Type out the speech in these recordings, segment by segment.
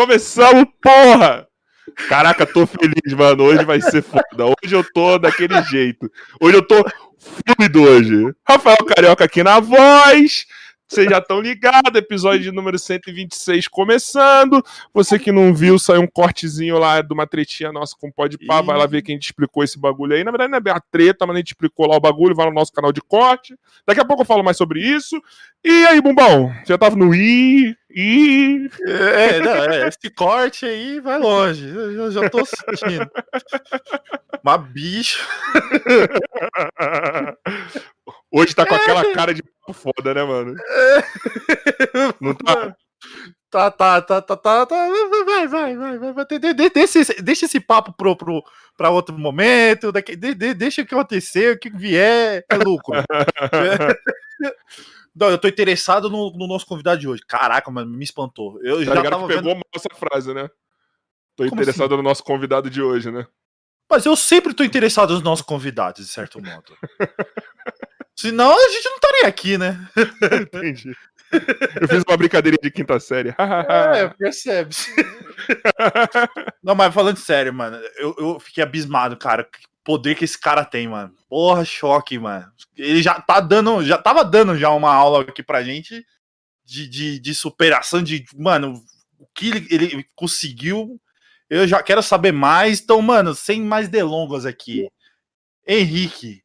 Começamos, porra! Caraca, tô feliz, mano. Hoje vai ser foda. Hoje eu tô daquele jeito. Hoje eu tô fluido hoje. Rafael Carioca aqui na voz. Vocês já estão ligados, episódio número 126 começando. Você que não viu, saiu um cortezinho lá de uma tretinha nossa com o Pode Pá, vai lá ver quem explicou esse bagulho aí. Na verdade, não é bem a treta, mas a gente explicou lá o bagulho, vai no nosso canal de corte. Daqui a pouco eu falo mais sobre isso. E aí, Bumbão? Já tava no I, I. É, não, é, esse corte aí vai longe. Eu já tô sentindo. Mas bicho. Hoje tá com aquela cara de foda, né, mano? Não tá. Tá, tá, tá, tá, tá, tá. Vai, vai, vai, vai, vai. Deixa, esse, deixa esse papo pro, pro, pra outro momento. Daqui, de, de, deixa o que acontecer, o que vier é lucro. Não, eu tô interessado no, no, nosso convidado de hoje. Caraca, mano, me espantou. Eu tá já tava que pegou vendo... essa frase, né? Tô Como interessado assim? no nosso convidado de hoje, né? Mas eu sempre tô interessado nos nossos convidados, de certo modo. Senão a gente não estaria aqui, né? Entendi. Eu fiz uma brincadeirinha de quinta série. é, percebe-se. não, mas falando sério, mano, eu, eu fiquei abismado, cara. Poder que esse cara tem, mano. Porra, choque, mano. Ele já tá dando, já tava dando já uma aula aqui pra gente de, de, de superação, de, mano, o que ele, ele conseguiu. Eu já quero saber mais. Então, mano, sem mais delongas aqui. Henrique,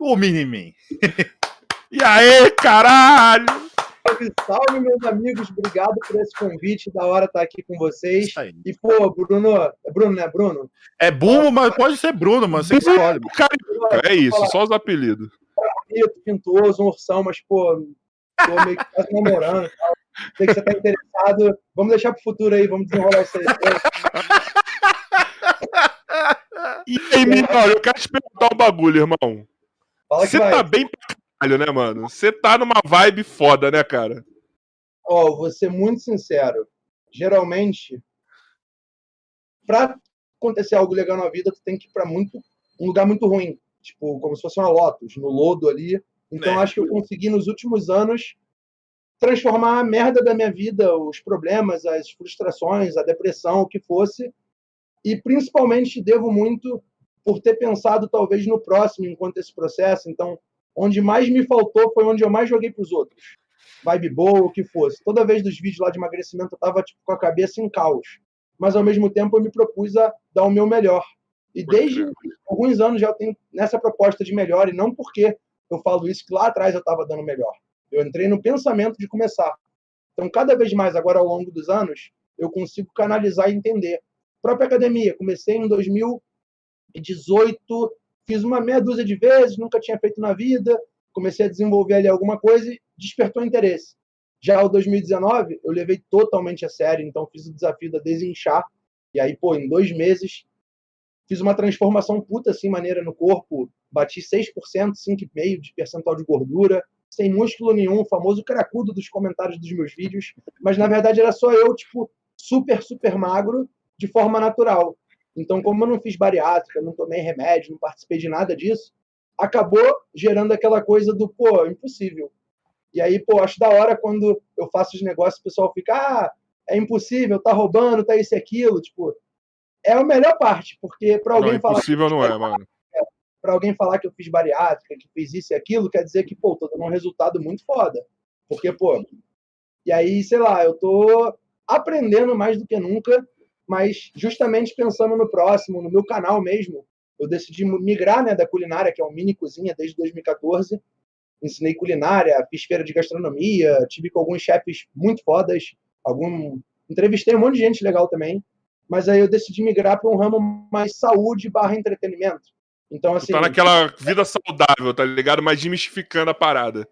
o Miniman. e aí, caralho! Salve, salve, meus amigos. Obrigado por esse convite. Da hora estar aqui com vocês. E, pô, Bruno. É Bruno, né? Bruno? É Bruno, mas pode ser Bruno, mano. Você escolhe. É isso, só os apelidos. Bonito, pintoso, um ursão, mas, pô, tô meio que quase namorando e tal. Sei que você tá interessado. Vamos deixar pro futuro aí, vamos desenrolar isso aí. E aí, Minor, eu quero te perguntar um bagulho, irmão. Você tá bem pra caralho, né, mano? Você tá numa vibe foda, né, cara? Ó, oh, vou ser muito sincero. Geralmente, pra acontecer algo legal na vida, tu tem que ir pra muito, um lugar muito ruim. Tipo, como se fosse uma Lotus, no lodo ali. Então, é. acho que eu consegui, nos últimos anos, transformar a merda da minha vida, os problemas, as frustrações, a depressão, o que fosse. E, principalmente, devo muito por ter pensado talvez no próximo enquanto esse processo. Então, onde mais me faltou foi onde eu mais joguei para os outros. Vibe boa, o que fosse. Toda vez dos vídeos lá de emagrecimento eu tava tipo, com a cabeça em caos. Mas ao mesmo tempo eu me propus a dar o meu melhor. E desde alguns anos já eu tenho nessa proposta de melhor, e não porque eu falo isso que lá atrás eu estava dando melhor. Eu entrei no pensamento de começar. Então, cada vez mais agora ao longo dos anos, eu consigo canalizar e entender. A própria academia, comecei em 2000 18, fiz uma meia dúzia de vezes, nunca tinha feito na vida, comecei a desenvolver ali alguma coisa e despertou interesse. Já o 2019, eu levei totalmente a sério, então fiz o desafio da desinchar, e aí, pô, em dois meses, fiz uma transformação puta assim, maneira no corpo, bati 6%, 5,5% de percentual de gordura, sem músculo nenhum, famoso cracudo dos comentários dos meus vídeos, mas na verdade era só eu, tipo, super, super magro, de forma natural. Então, como eu não fiz bariátrica, não tomei remédio, não participei de nada disso, acabou gerando aquela coisa do, pô, impossível. E aí, pô, acho da hora quando eu faço os negócios, o pessoal fica, ah, é impossível, tá roubando, tá isso e aquilo. Tipo, é a melhor parte, porque para alguém não, falar. Impossível não é, mano. É, para alguém falar que eu fiz bariátrica, que fiz isso e aquilo, quer dizer que, pô, tô dando um resultado muito foda. Porque, pô. E aí, sei lá, eu tô aprendendo mais do que nunca mas justamente pensando no próximo, no meu canal mesmo, eu decidi migrar né, da culinária, que é o Mini Cozinha, desde 2014. Ensinei culinária, fiz feira de gastronomia, tive com alguns chefes muito fodas, algum... entrevistei um monte de gente legal também, mas aí eu decidi migrar para um ramo mais saúde barra entretenimento. Então, assim. Tá naquela vida saudável, tá ligado? Mas demistificando a parada.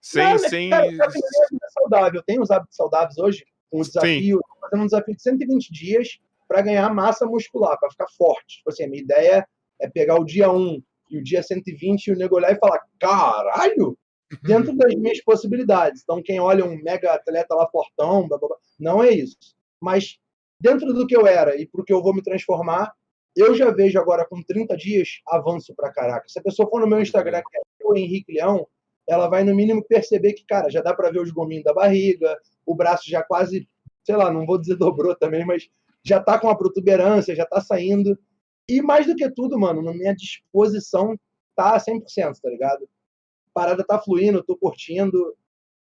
Sem. Não, sem... Cara, eu vida saudável. Eu tenho os hábitos saudáveis hoje, um desafio, fazendo um desafio de 120 dias para ganhar massa muscular, para ficar forte. Tipo assim, a minha ideia é pegar o dia 1 e o dia 120 e o nego olhar e falar: caralho! Dentro das minhas possibilidades. Então, quem olha um mega atleta lá fortão, blá, blá, blá, não é isso. Mas dentro do que eu era e para o que eu vou me transformar, eu já vejo agora com 30 dias avanço para caraca. Se a pessoa for no meu Instagram, que é o Henrique Leão, ela vai no mínimo perceber que, cara, já dá para ver os gominhos da barriga, o braço já quase sei lá, não vou dizer dobrou também, mas já tá com a protuberância, já tá saindo. E mais do que tudo, mano, na minha disposição tá 100%, tá ligado? A parada tá fluindo, tô curtindo.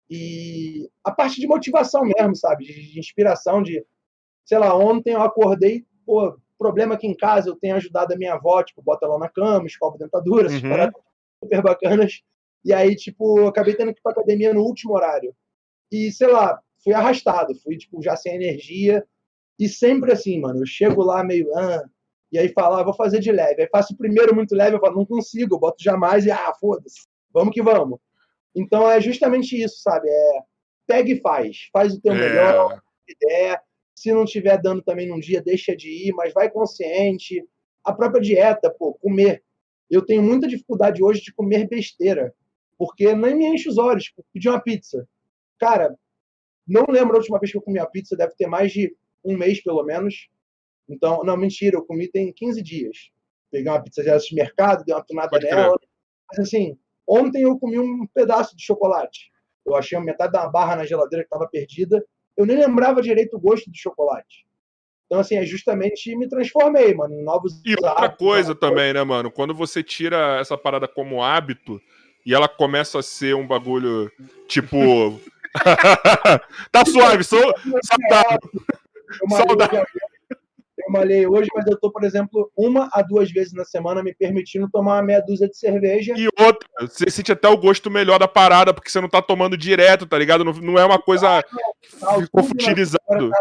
E a parte de motivação mesmo, sabe? De, inspiração, de, sei lá, ontem eu acordei, pô, problema aqui em casa, eu tenho ajudado a minha avó, tipo, bota ela na cama, escova dentadura, essas Uhum. paradas super bacanas. E aí, tipo, eu acabei tendo que ir pra academia no último horário. E, sei lá, fui arrastado, fui, tipo, já sem energia. E sempre assim, mano, eu chego lá meio, ah, e aí falo, ah, vou fazer de leve. Aí faço o primeiro muito leve, eu falo, não consigo, eu boto jamais e, ah, foda-se, vamos que vamos. Então é justamente isso, sabe? É, pega e faz, faz o teu melhor, É, ideia. Se não tiver dando também num dia, deixa de ir, mas vai consciente. A própria dieta, pô, comer. Eu tenho muita dificuldade hoje de comer besteira, porque nem me enche os olhos. Tipo, pedir uma pizza. Cara, não lembro a última vez que eu comi uma pizza, deve ter mais de um mês pelo menos. Então, não, mentira, eu comi tem 15 dias. Peguei uma pizza de mercado, dei uma tunada Pode crer. nela. Mas assim, ontem eu comi um pedaço de chocolate. Eu achei metade da barra na geladeira que estava perdida. Eu nem lembrava direito o gosto do chocolate. Então, assim, é justamente me transformei, mano, em novos E outra hábitos, coisa também, né, mano? Quando você tira essa parada como hábito e ela começa a ser um bagulho tipo. tá suave, sou saudável. Eu malhei, Saudável. hoje, eu malhei hoje, mas eu tô, por exemplo, uma a duas vezes na semana me permitindo tomar uma meia dúzia de cerveja. E outra, você sente até o gosto melhor da parada, porque você não tá tomando direto, tá ligado? Não, não é uma coisa que Tá, ficou futilizado.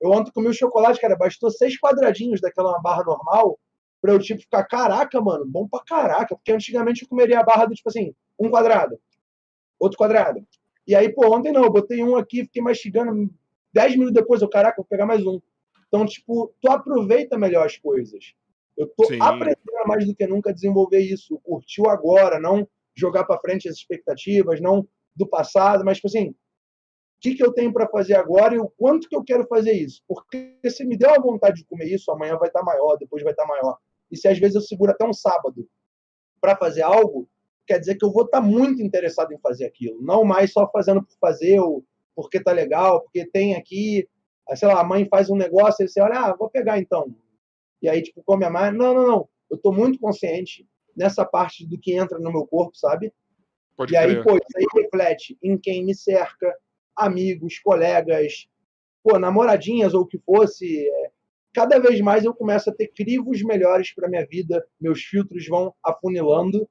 Eu ontem comi o chocolate, cara, bastou seis quadradinhos daquela barra normal pra eu, tipo, ficar, caraca, mano, bom pra caraca. Porque antigamente eu comeria a barra do, tipo assim, um quadrado, outro quadrado. E aí, pô, ontem não, eu botei um aqui, fiquei mastigando, dez minutos depois, eu, caraca, vou pegar mais um. Então, tipo, tu aproveita melhor as coisas. Eu tô Sim. aprendendo mais do que nunca a desenvolver isso. Curtir o agora, não jogar pra frente as expectativas, não do passado, mas, tipo assim, o que, que eu tenho para fazer agora e o quanto que eu quero fazer isso. Porque se me der a vontade de comer isso, amanhã vai estar maior, depois vai estar maior. E se às vezes eu seguro até um sábado para fazer algo, quer dizer que eu vou estar muito interessado em fazer aquilo. Não mais só fazendo por fazer, ou porque tá legal, porque tem aqui, ah, sei lá, a mãe faz um negócio e você olha, ah, vou pegar então. E aí, tipo, come a mais. Não, não, não. Eu tô muito consciente nessa parte do que entra no meu corpo, sabe? Pode E aí, pô, isso aí reflete em quem me cerca, amigos, colegas, pô, namoradinhas ou o que fosse. é, Cada vez mais eu começo a ter crivos melhores para minha vida, meus filtros vão afunilando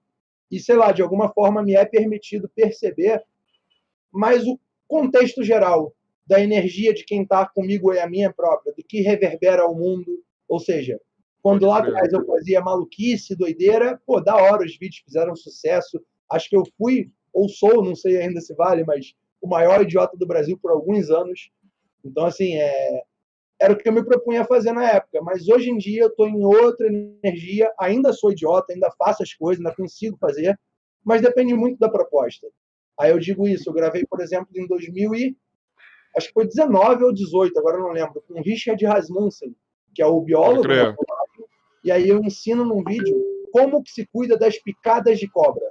e, sei lá, de alguma forma me é permitido perceber mais o contexto geral da energia de quem está comigo e a minha própria, do que reverbera ao mundo. Ou seja, quando lá atrás eu fazia maluquice, doideira, pô, da hora, os vídeos fizeram sucesso. Acho que eu fui, ou sou, não sei ainda se vale, mas o maior idiota do Brasil por alguns anos. Então, assim, é... era o que eu me propunha fazer na época. Mas hoje em dia eu estou em outra energia, ainda sou idiota, ainda faço as coisas, ainda consigo fazer, mas depende muito da proposta. Aí eu digo isso, eu gravei, por exemplo, em 2000 e acho que foi 19 ou 18, agora não lembro, com Richard Rasmussen, que é o biólogo, e aí eu ensino num vídeo como que se cuida das picadas de cobra.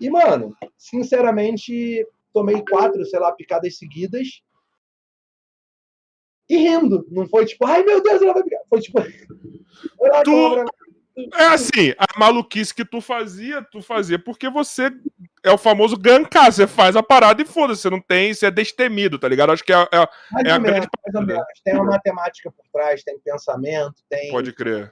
E, mano, sinceramente, tomei quatro, sei lá, picadas seguidas e rindo. Não foi tipo, ai meu Deus, ela vai picar. Foi tipo, Tu-. É assim, a maluquice que tu fazia, tu fazia porque você é o famoso gankar, você faz a parada e foda-se, você não tem, você é destemido, tá ligado? Acho que é, é- Mais é a menos, grande mais menos. Tem uma matemática por trás, tem pensamento, tem. pode crer.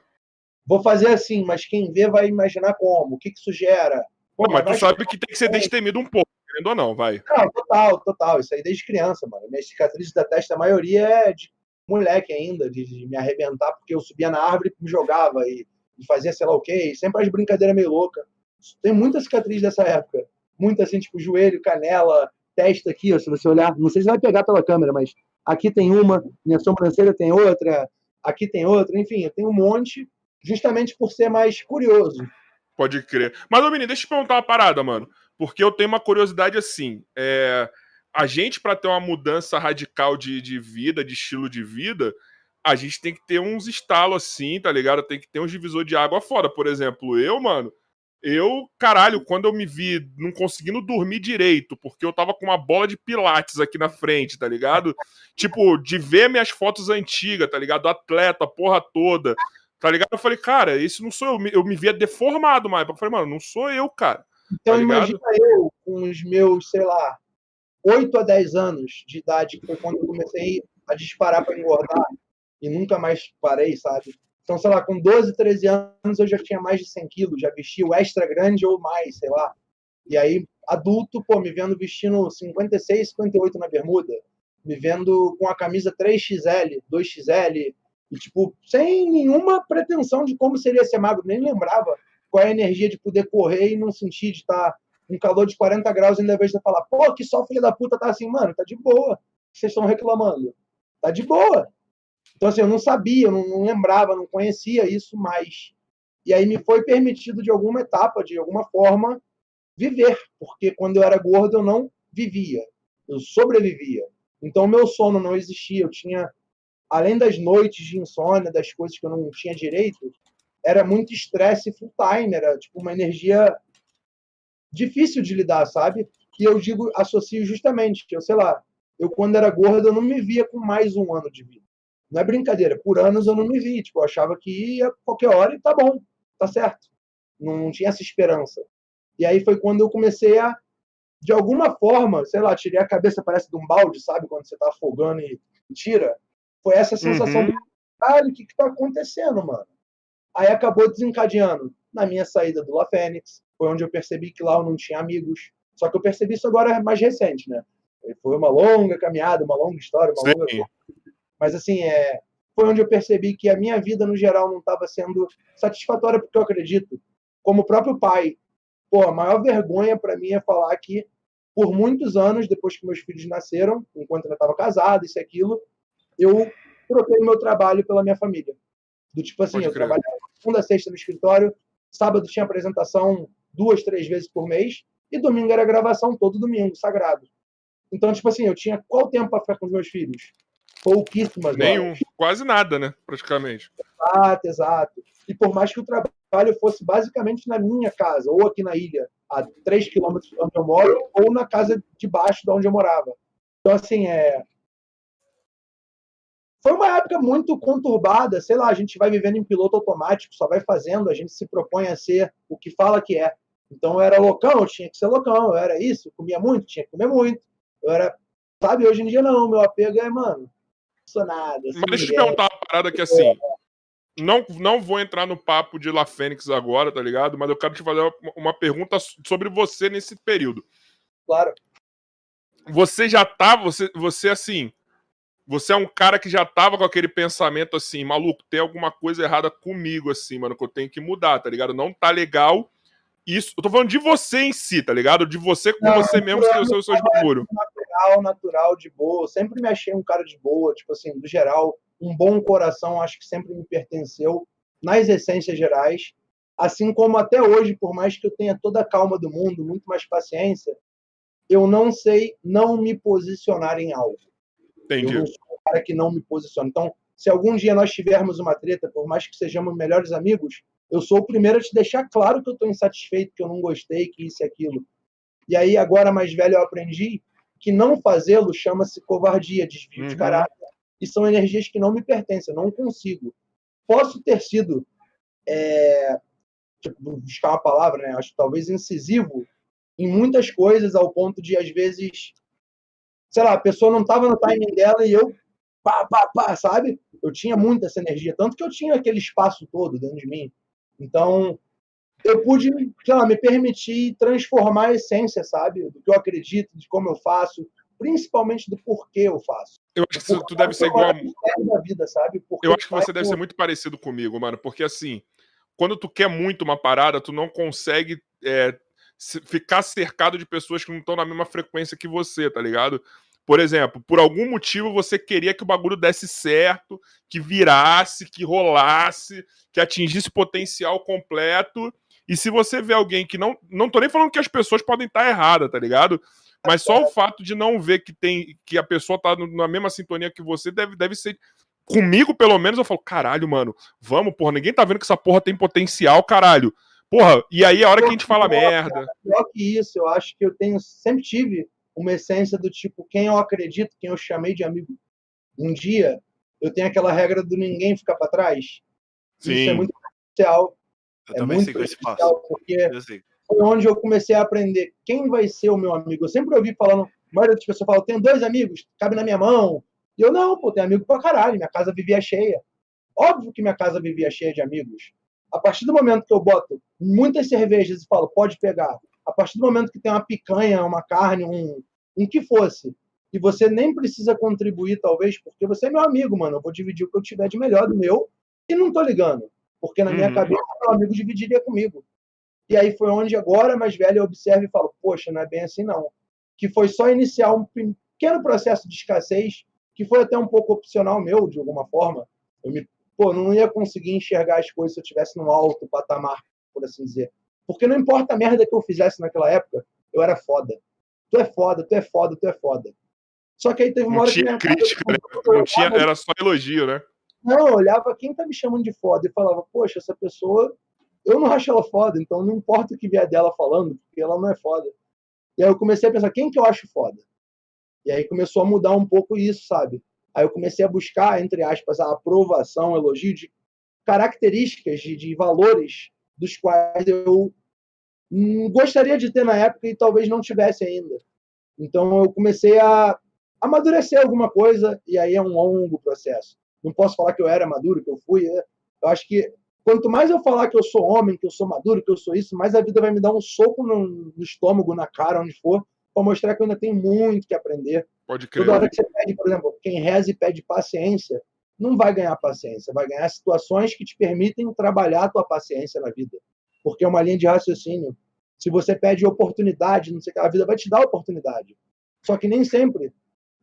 Vou fazer assim, mas quem vê vai imaginar como, o que, que isso gera. Pô, mas tu sabe que tem que ser destemido um pouco, ou não, vai. Não, total, total. Isso aí desde criança, mano. Minhas cicatrizes da testa, a maioria é de moleque ainda, de, de me arrebentar, porque eu subia na árvore e me jogava e, e fazia sei lá o quê. E sempre as brincadeiras meio loucas. Tem muita cicatriz dessa época. Muita assim, tipo, joelho, canela, testa aqui, ó, se você olhar. Não sei se vai pegar pela câmera, mas aqui tem uma, minha sobrancelha tem outra, aqui tem outra, enfim, eu tenho um monte, justamente por ser mais curioso. Pode crer. Mas, ô menino, deixa eu te perguntar uma parada, mano. Porque eu tenho uma curiosidade assim. É... A gente, pra ter uma mudança radical de, de vida, de estilo de vida, a gente tem que ter uns estalos assim, tá ligado? Tem que ter uns divisor de água fora. Por exemplo, eu, mano, Eu, caralho, quando eu me vi não conseguindo dormir direito, porque eu tava com uma bola de pilates aqui na frente, tá ligado? tipo, de ver minhas fotos antigas, tá ligado? Atleta, porra toda, tá ligado? Eu falei, cara, isso não sou eu. Eu me via deformado, mas eu falei, mano, não sou eu, cara. Então tá imagina eu com os meus, sei lá, 8 a 10 anos de idade, que foi quando eu comecei a disparar para engordar e nunca mais parei, sabe? Então, sei lá, com 12, 13 anos eu já tinha mais de 100 quilos, já vestia o extra grande ou mais, sei lá. E aí, adulto, pô, me vendo vestindo 56, 58 na bermuda, me vendo com a camisa 3XL, 2XL, e, tipo, sem nenhuma pretensão de como seria ser magro, nem lembrava qual é a energia de poder correr e não sentir de estar um calor de 40 graus e ainda vez de falar, pô, que só filha da puta tá assim, mano, tá de boa. Vocês estão reclamando. Tá de boa. Então, assim, eu não sabia, eu não, não lembrava, não conhecia isso mais. E aí me foi permitido, de alguma etapa, de alguma forma, viver. Porque quando eu era gordo, eu não vivia. Eu sobrevivia. Então, meu sono não existia. Eu tinha, além das noites de insônia, das coisas que eu não tinha direito, era muito estresse full time. Era, tipo, uma energia difícil de lidar, sabe? E eu digo, associo justamente, eu sei lá, eu quando era gordo, eu não me via com mais um ano de vida. Não é brincadeira. Por anos eu não me vi. Tipo, eu achava que ia qualquer hora e tá bom, tá certo. Não, não tinha essa esperança. E aí foi quando eu comecei a, de alguma forma, sei lá, tirei a cabeça, parece de um balde, sabe? Quando você tá afogando e tira. Foi essa sensação uhum. de, caralho, o que que tá acontecendo, mano? Aí acabou desencadeando na minha saída do La Fênix. Foi onde eu percebi que lá eu não tinha amigos. Só que eu percebi isso agora mais recente, né? Foi uma longa caminhada, uma longa história, uma Sim. longa mas, assim, é, foi onde eu percebi que a minha vida, no geral, não estava sendo satisfatória, porque eu acredito, como próprio pai, pô, a maior vergonha para mim é falar que, por muitos anos, depois que meus filhos nasceram, enquanto eu estava casado, isso e aquilo, eu troquei o meu trabalho pela minha família. Do tipo assim, Pode eu trabalhava segunda, sexta no escritório, sábado tinha apresentação duas, três vezes por mês, e domingo era gravação todo domingo, sagrado. Então, tipo assim, eu tinha qual tempo para ficar com os meus filhos? pouquíssimas Nenhum, horas. quase nada, né? Praticamente. Exato, exato. E por mais que o trabalho fosse basicamente na minha casa, ou aqui na ilha, a 3 quilômetros de onde eu moro, ou na casa de baixo de onde eu morava. Então, assim, é. Foi uma época muito conturbada, sei lá, a gente vai vivendo em piloto automático, só vai fazendo, a gente se propõe a ser o que fala que é. Então eu era loucão, eu tinha que ser loucão, eu era isso, comia muito, tinha que comer muito. Eu era, sabe, hoje em dia não, meu apego é, mano, nada. Assim, Mas deixa eu te perguntar uma parada que assim. Não, não vou entrar no papo de La Fênix agora, tá ligado? Mas eu quero te fazer uma, uma pergunta sobre você nesse período. Claro. Você já tá, você, você assim, você é um cara que já tava com aquele pensamento assim, maluco, tem alguma coisa errada comigo, assim, mano, que eu tenho que mudar, tá ligado? Não tá legal isso. Eu tô falando de você em si, tá ligado? De você com não, você mesmo, que os seus bagulho natural, natural, de boa. sempre me achei um cara de boa, tipo assim, do geral, um bom coração, acho que sempre me pertenceu nas essências gerais. Assim como até hoje, por mais que eu tenha toda a calma do mundo, muito mais paciência, eu não sei não me posicionar em algo. Entendi. Eu sou um cara que não me posiciona. Então, se algum dia nós tivermos uma treta, por mais que sejamos melhores amigos, eu sou o primeiro a te deixar claro que eu estou insatisfeito, que eu não gostei, que isso e aquilo. E aí, agora mais velho, eu aprendi que não fazê-lo chama-se covardia, desvio uhum. de caráter. E são energias que não me pertencem, eu não consigo. Posso ter sido, é, tipo, buscar uma palavra, né? Acho talvez incisivo em muitas coisas, ao ponto de, às vezes, sei lá, a pessoa não estava no timing dela e eu, pá, pá, pá, sabe? Eu tinha muita essa energia, tanto que eu tinha aquele espaço todo dentro de mim. Então, eu pude, sei lá, me permitir transformar a essência, sabe? Do que eu acredito, de como eu faço, principalmente do porquê eu faço. Eu acho que tu deve ser igual. Da vida, sabe? Porque eu acho que você deve ser muito parecido comigo, mano, porque assim, quando tu quer muito uma parada, tu não consegue é, ficar cercado de pessoas que não estão na mesma frequência que você, tá ligado? Por exemplo, por algum motivo você queria que o bagulho desse certo, que virasse, que rolasse, que atingisse potencial completo. E se você vê alguém que não. Não tô nem falando que as pessoas podem estar erradas, tá ligado? Mas só o fato de não ver que tem que a pessoa tá na mesma sintonia que você deve, deve ser. Comigo, pelo menos, eu falo, caralho, mano, vamos, porra, ninguém tá vendo que essa porra tem potencial, caralho. Porra, e aí a hora que a gente fala Pior, merda. cara, pior que isso, eu acho que eu tenho, sempre tive uma essência do tipo, quem eu acredito, quem eu chamei de amigo um dia, eu tenho aquela regra do ninguém ficar para trás. Isso é Sim. muito especial. Eu é também muito sei que esse passo. porque foi onde eu comecei a aprender quem vai ser o meu amigo. Eu sempre ouvi falando, a maioria das pessoas fala, tenho dois amigos, cabe na minha mão. E eu, não, pô, tenho amigo pra caralho, minha casa vivia cheia. Óbvio que minha casa vivia cheia de amigos. A partir do momento que eu boto muitas cervejas e falo, pode pegar, a partir do momento que tem uma picanha, uma carne, um, um que fosse, e você nem precisa contribuir, talvez, porque você é meu amigo, mano, eu vou dividir o que eu tiver de melhor do meu, e não tô ligando. Porque na minha Uhum. cabeça, meu amigo dividiria comigo. E aí foi onde agora, mais velho, eu observo e falo, poxa, não é bem assim não. Que foi só iniciar um pequeno processo de escassez, que foi até um pouco opcional meu, de alguma forma. Eu me, pô, não ia conseguir enxergar as coisas se eu estivesse num alto patamar, por assim dizer. Porque não importa a merda que eu fizesse naquela época, eu era foda. Tu é foda, tu é foda, tu é foda. Só que aí teve uma Não hora tinha que crítica, né? Não tinha, olhava- era só elogio, né? não, eu olhava quem tá me chamando de foda e falava, poxa, essa pessoa, eu não acho ela foda, então não importa o que vier dela falando, porque ela não é foda. E aí eu comecei a pensar, quem que eu acho foda? E aí começou a mudar um pouco isso, sabe? Aí eu comecei a buscar, entre aspas, a aprovação, elogio de características, de, de valores dos quais eu gostaria de ter na época e talvez não tivesse ainda. Então eu comecei a amadurecer alguma coisa e aí é um longo processo. Não posso falar que eu era maduro, que eu fui. né? Eu acho que quanto mais eu falar que eu sou homem, que eu sou maduro, que eu sou isso, mais a vida vai me dar um soco no, no estômago, na cara, onde for, para mostrar que eu ainda tenho muito que aprender. Pode crer. Toda hora que você pede, por exemplo, quem reza e pede paciência, não vai ganhar paciência, vai ganhar situações que te permitem trabalhar a tua paciência na vida. Porque é uma linha de raciocínio. Se você pede oportunidade, não sei o que, a vida vai te dar oportunidade. Só que nem sempre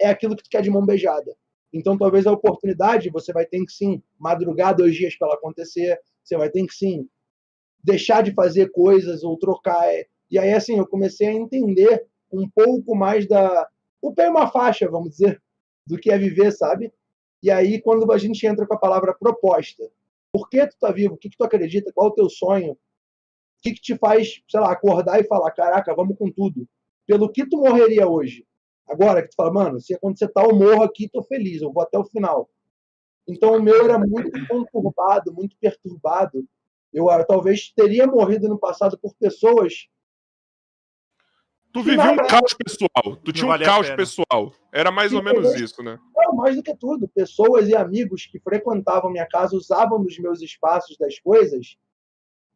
é aquilo que tu quer de mão beijada. Então, talvez a oportunidade você vai ter que sim madrugar dois dias para ela acontecer, você vai ter que sim deixar de fazer coisas ou trocar. E aí, assim, eu comecei a entender um pouco mais da. O pé é uma faixa, vamos dizer, do que é viver, sabe? E aí, quando a gente entra com a palavra proposta, por que tu tá vivo? O que, que tu acredita? Qual é o teu sonho? O que, que te faz, sei lá, acordar e falar, caraca, vamos com tudo? Pelo que tu morreria hoje? Agora que tu fala, mano, se acontecer tal, eu morro aqui, tô feliz, eu vou até o final. Então o meu era muito conturbado, muito perturbado. Eu ah, talvez teria morrido no passado por pessoas. Tu vivia um caos pessoal. Tu tinha um caos pessoal. Era mais ou menos isso, né? Não, mais do que tudo, pessoas e amigos que frequentavam minha casa usavam dos meus espaços das coisas.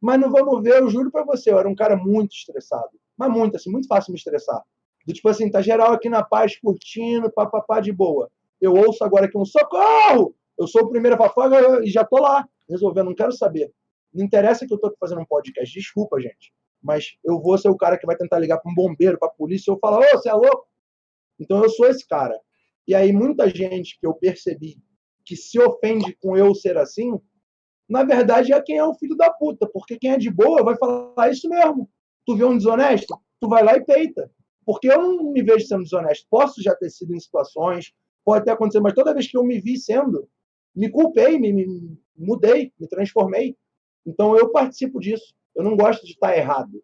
Mas não vamos ver, eu juro pra você, eu era um cara muito estressado. Mas muito, assim, muito fácil me estressar. Do tipo assim, tá geral aqui na paz, curtindo, papapá de boa. Eu ouço agora aqui um socorro! Eu sou o primeiro a falar, e já tô lá, resolvendo, não quero saber. Não interessa que eu tô fazendo um podcast, desculpa, gente. Mas eu vou ser o cara que vai tentar ligar pra um bombeiro, pra polícia, e eu falar, ô, você é louco? Então eu sou esse cara. E aí muita gente que eu percebi que se ofende com eu ser assim, na verdade é quem é o filho da puta, porque quem é de boa vai falar isso mesmo. Tu vê um desonesto, tu vai lá e peita. Porque eu não me vejo sendo desonesto. Posso já ter sido em situações, pode até acontecer, mas toda vez que eu me vi sendo, me culpei, me, me mudei, me transformei. Então eu participo disso. Eu não gosto de estar errado.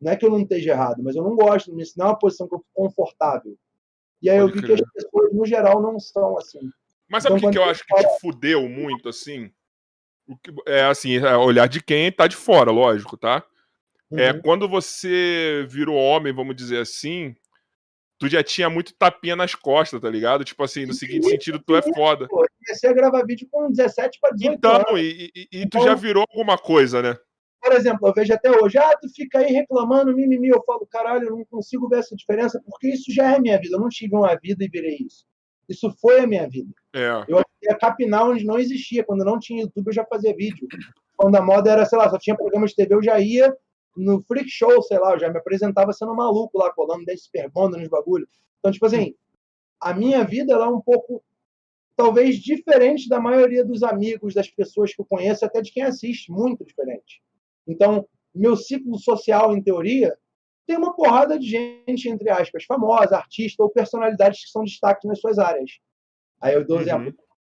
Não é que eu não esteja errado, mas eu não gosto. Isso não é uma posição que eu fico confortável. E aí eu Pode vi crer. que as pessoas, no geral, não são assim. Mas sabe o Então, que, que eu acho que te fudeu muito, assim? O que- É assim, é olhar de quem tá de fora, lógico, tá? É, Uhum. quando você virou homem, vamos dizer assim, tu já tinha muito tapinha nas costas, tá ligado? Tipo assim, no seguinte sentido, tu é foda. Pô, eu comecei a gravar vídeo com 17 para 18 Então, anos. e, e- e tu Então- já virou alguma coisa, né? Por exemplo, eu vejo até hoje, ah, tu fica aí reclamando, mimimi. Eu falo, caralho, eu não consigo ver essa diferença, porque isso já é minha vida. Eu não tive uma vida e virei isso. Isso foi a minha vida. É. Eu ia capinar onde não existia. Quando não tinha YouTube, eu já fazia vídeo. Quando a moda era, sei lá, só tinha programa de TV, eu já ia no freak show, sei lá, eu já me apresentava sendo maluco lá, colando desse superbanda nos bagulho. Então, tipo assim, a minha vida ela é um pouco, talvez, diferente da maioria dos amigos, das pessoas que eu conheço, até de quem assiste, muito diferente. Então, meu ciclo social, em teoria, tem uma porrada de gente, entre aspas, famosa, artista ou personalidades que são destaques nas suas áreas. Aí eu dou Uhum. exemplo,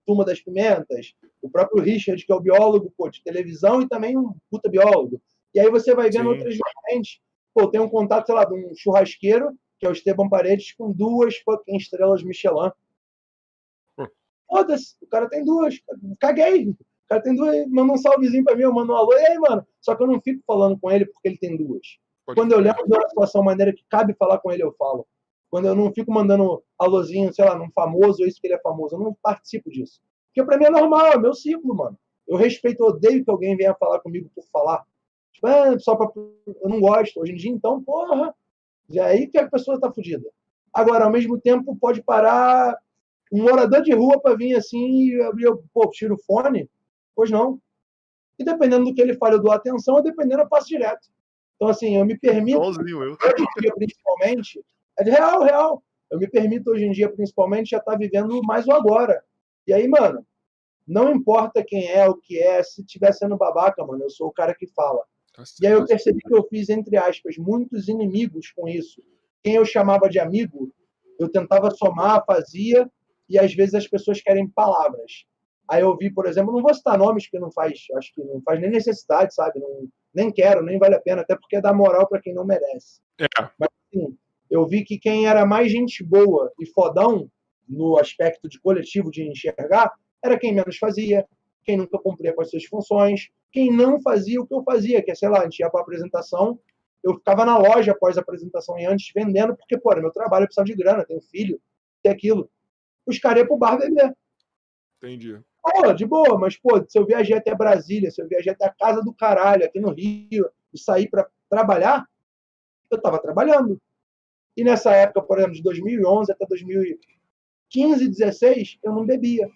Turma das Pimentas, o próprio Richard, que é o biólogo pô, de televisão e também um puta biólogo. E aí você vai vendo Sim. outras vertentes. Pô, tem um contato, sei lá, de um churrasqueiro, que é o Esteban Paredes, com duas fucking estrelas Michelin. Hum. Foda-se, o cara tem duas. Caguei. O cara tem duas, manda um salvezinho pra mim, eu mando um alô, e aí, mano? Só que eu não fico falando com ele porque ele tem duas. Pode Quando eu lembro de uma situação maneira que cabe falar com ele, eu falo. Quando eu não fico mandando alôzinho, sei lá, num famoso, ou isso que ele é famoso, eu não participo disso. Porque pra mim é normal, é meu ciclo, mano. Eu respeito, eu odeio que alguém venha falar comigo por falar. Tipo, é, só pra. Eu não gosto. Hoje em dia, então, porra. É aí que a pessoa tá fodida. Agora, ao mesmo tempo, pode parar um morador de rua pra vir assim e abrir, eu, pô, tiro o fone. Pois não. E dependendo do que ele fala, eu dou atenção, ou dependendo, eu passo direto. Então, assim, eu me permito eu. hoje em dia, principalmente, é de real, real. Eu me permito hoje em dia, principalmente, já estar vivendo mais o agora. E aí, mano, não importa quem é, o que é, se tiver sendo babaca, mano, eu sou o cara que fala. Tá E aí eu percebi que eu fiz, entre aspas, muitos inimigos com isso. Quem eu chamava de amigo, eu tentava somar, fazia, e às vezes as pessoas querem palavras. Aí eu vi, por exemplo, não vou citar nomes que não faz, acho que não faz nem necessidade, sabe? Não, nem quero, nem vale a pena, até porque dá moral para quem não merece. É. Assim, eu vi que quem era mais gente boa e fodão no aspecto de coletivo de enxergar era quem menos fazia, quem nunca cumpria com as suas funções, quem não fazia o que eu fazia, que é, sei lá, a gente ia para apresentação, eu ficava na loja após a apresentação e antes vendendo, porque, pô, meu trabalho, eu precisava de grana, tenho filho, tem aquilo. Os caras iam pro bar beber. Entendi. Pô, de boa, mas, pô, se eu viajei até Brasília, se eu viajei até a casa do caralho, aqui no Rio, e sair para trabalhar, eu tava trabalhando. E nessa época, por exemplo, de 2011 até 2015, 16, eu não bebia.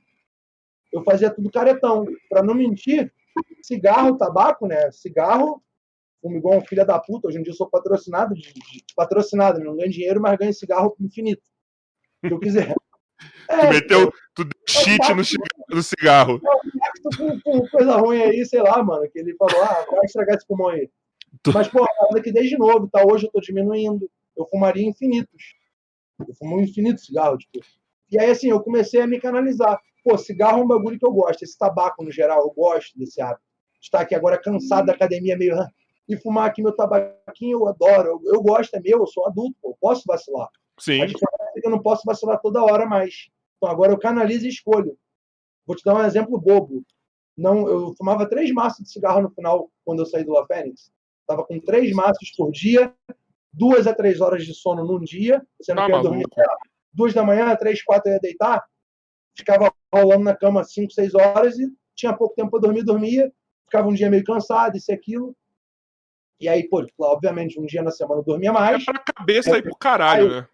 Eu fazia tudo caretão. Para não mentir, cigarro, tabaco, né? Cigarro, fumo igual um filho da puta. Hoje em dia eu sou patrocinado, de, de- patrocinado, não ganho dinheiro, mas ganho cigarro infinito. Se eu quiser. Tu É, meteu. Tu cheat no, no cigarro. com coisa ruim aí, sei lá, mano, que ele falou, ah, vai estragar esse pulmão aí. Tu- Mas, pô, é que desde novo, tá? Hoje eu tô diminuindo. Eu fumaria infinitos. Eu fumo um infinito cigarro, tipo. E aí, assim, eu comecei a me canalizar. Pô, cigarro é um bagulho que eu gosto. Esse tabaco, no geral, eu gosto desse hábito. Estar aqui agora cansado da academia, meio... E fumar aqui meu tabaquinho, eu adoro. Eu, eu gosto, é meu, eu sou adulto, pô, eu posso vacilar. Sim. Diferença é eu não posso vacilar toda hora mais. Então agora eu canalizo e escolho. Vou te dar um exemplo bobo. Não, eu fumava três maços de cigarro no final quando eu saí do La Fênix. Tava com três maços por dia, duas a três horas de sono num dia. Você não Tá quer dormir duas da manhã, três, quatro eu ia deitar. Ficava rolando na cama cinco, seis horas e tinha pouco tempo para dormir, dormia. Ficava um dia meio cansado, isso e aquilo. E aí, pô, obviamente, um dia na semana eu dormia mais. É pra cabeça aí pro caralho, né?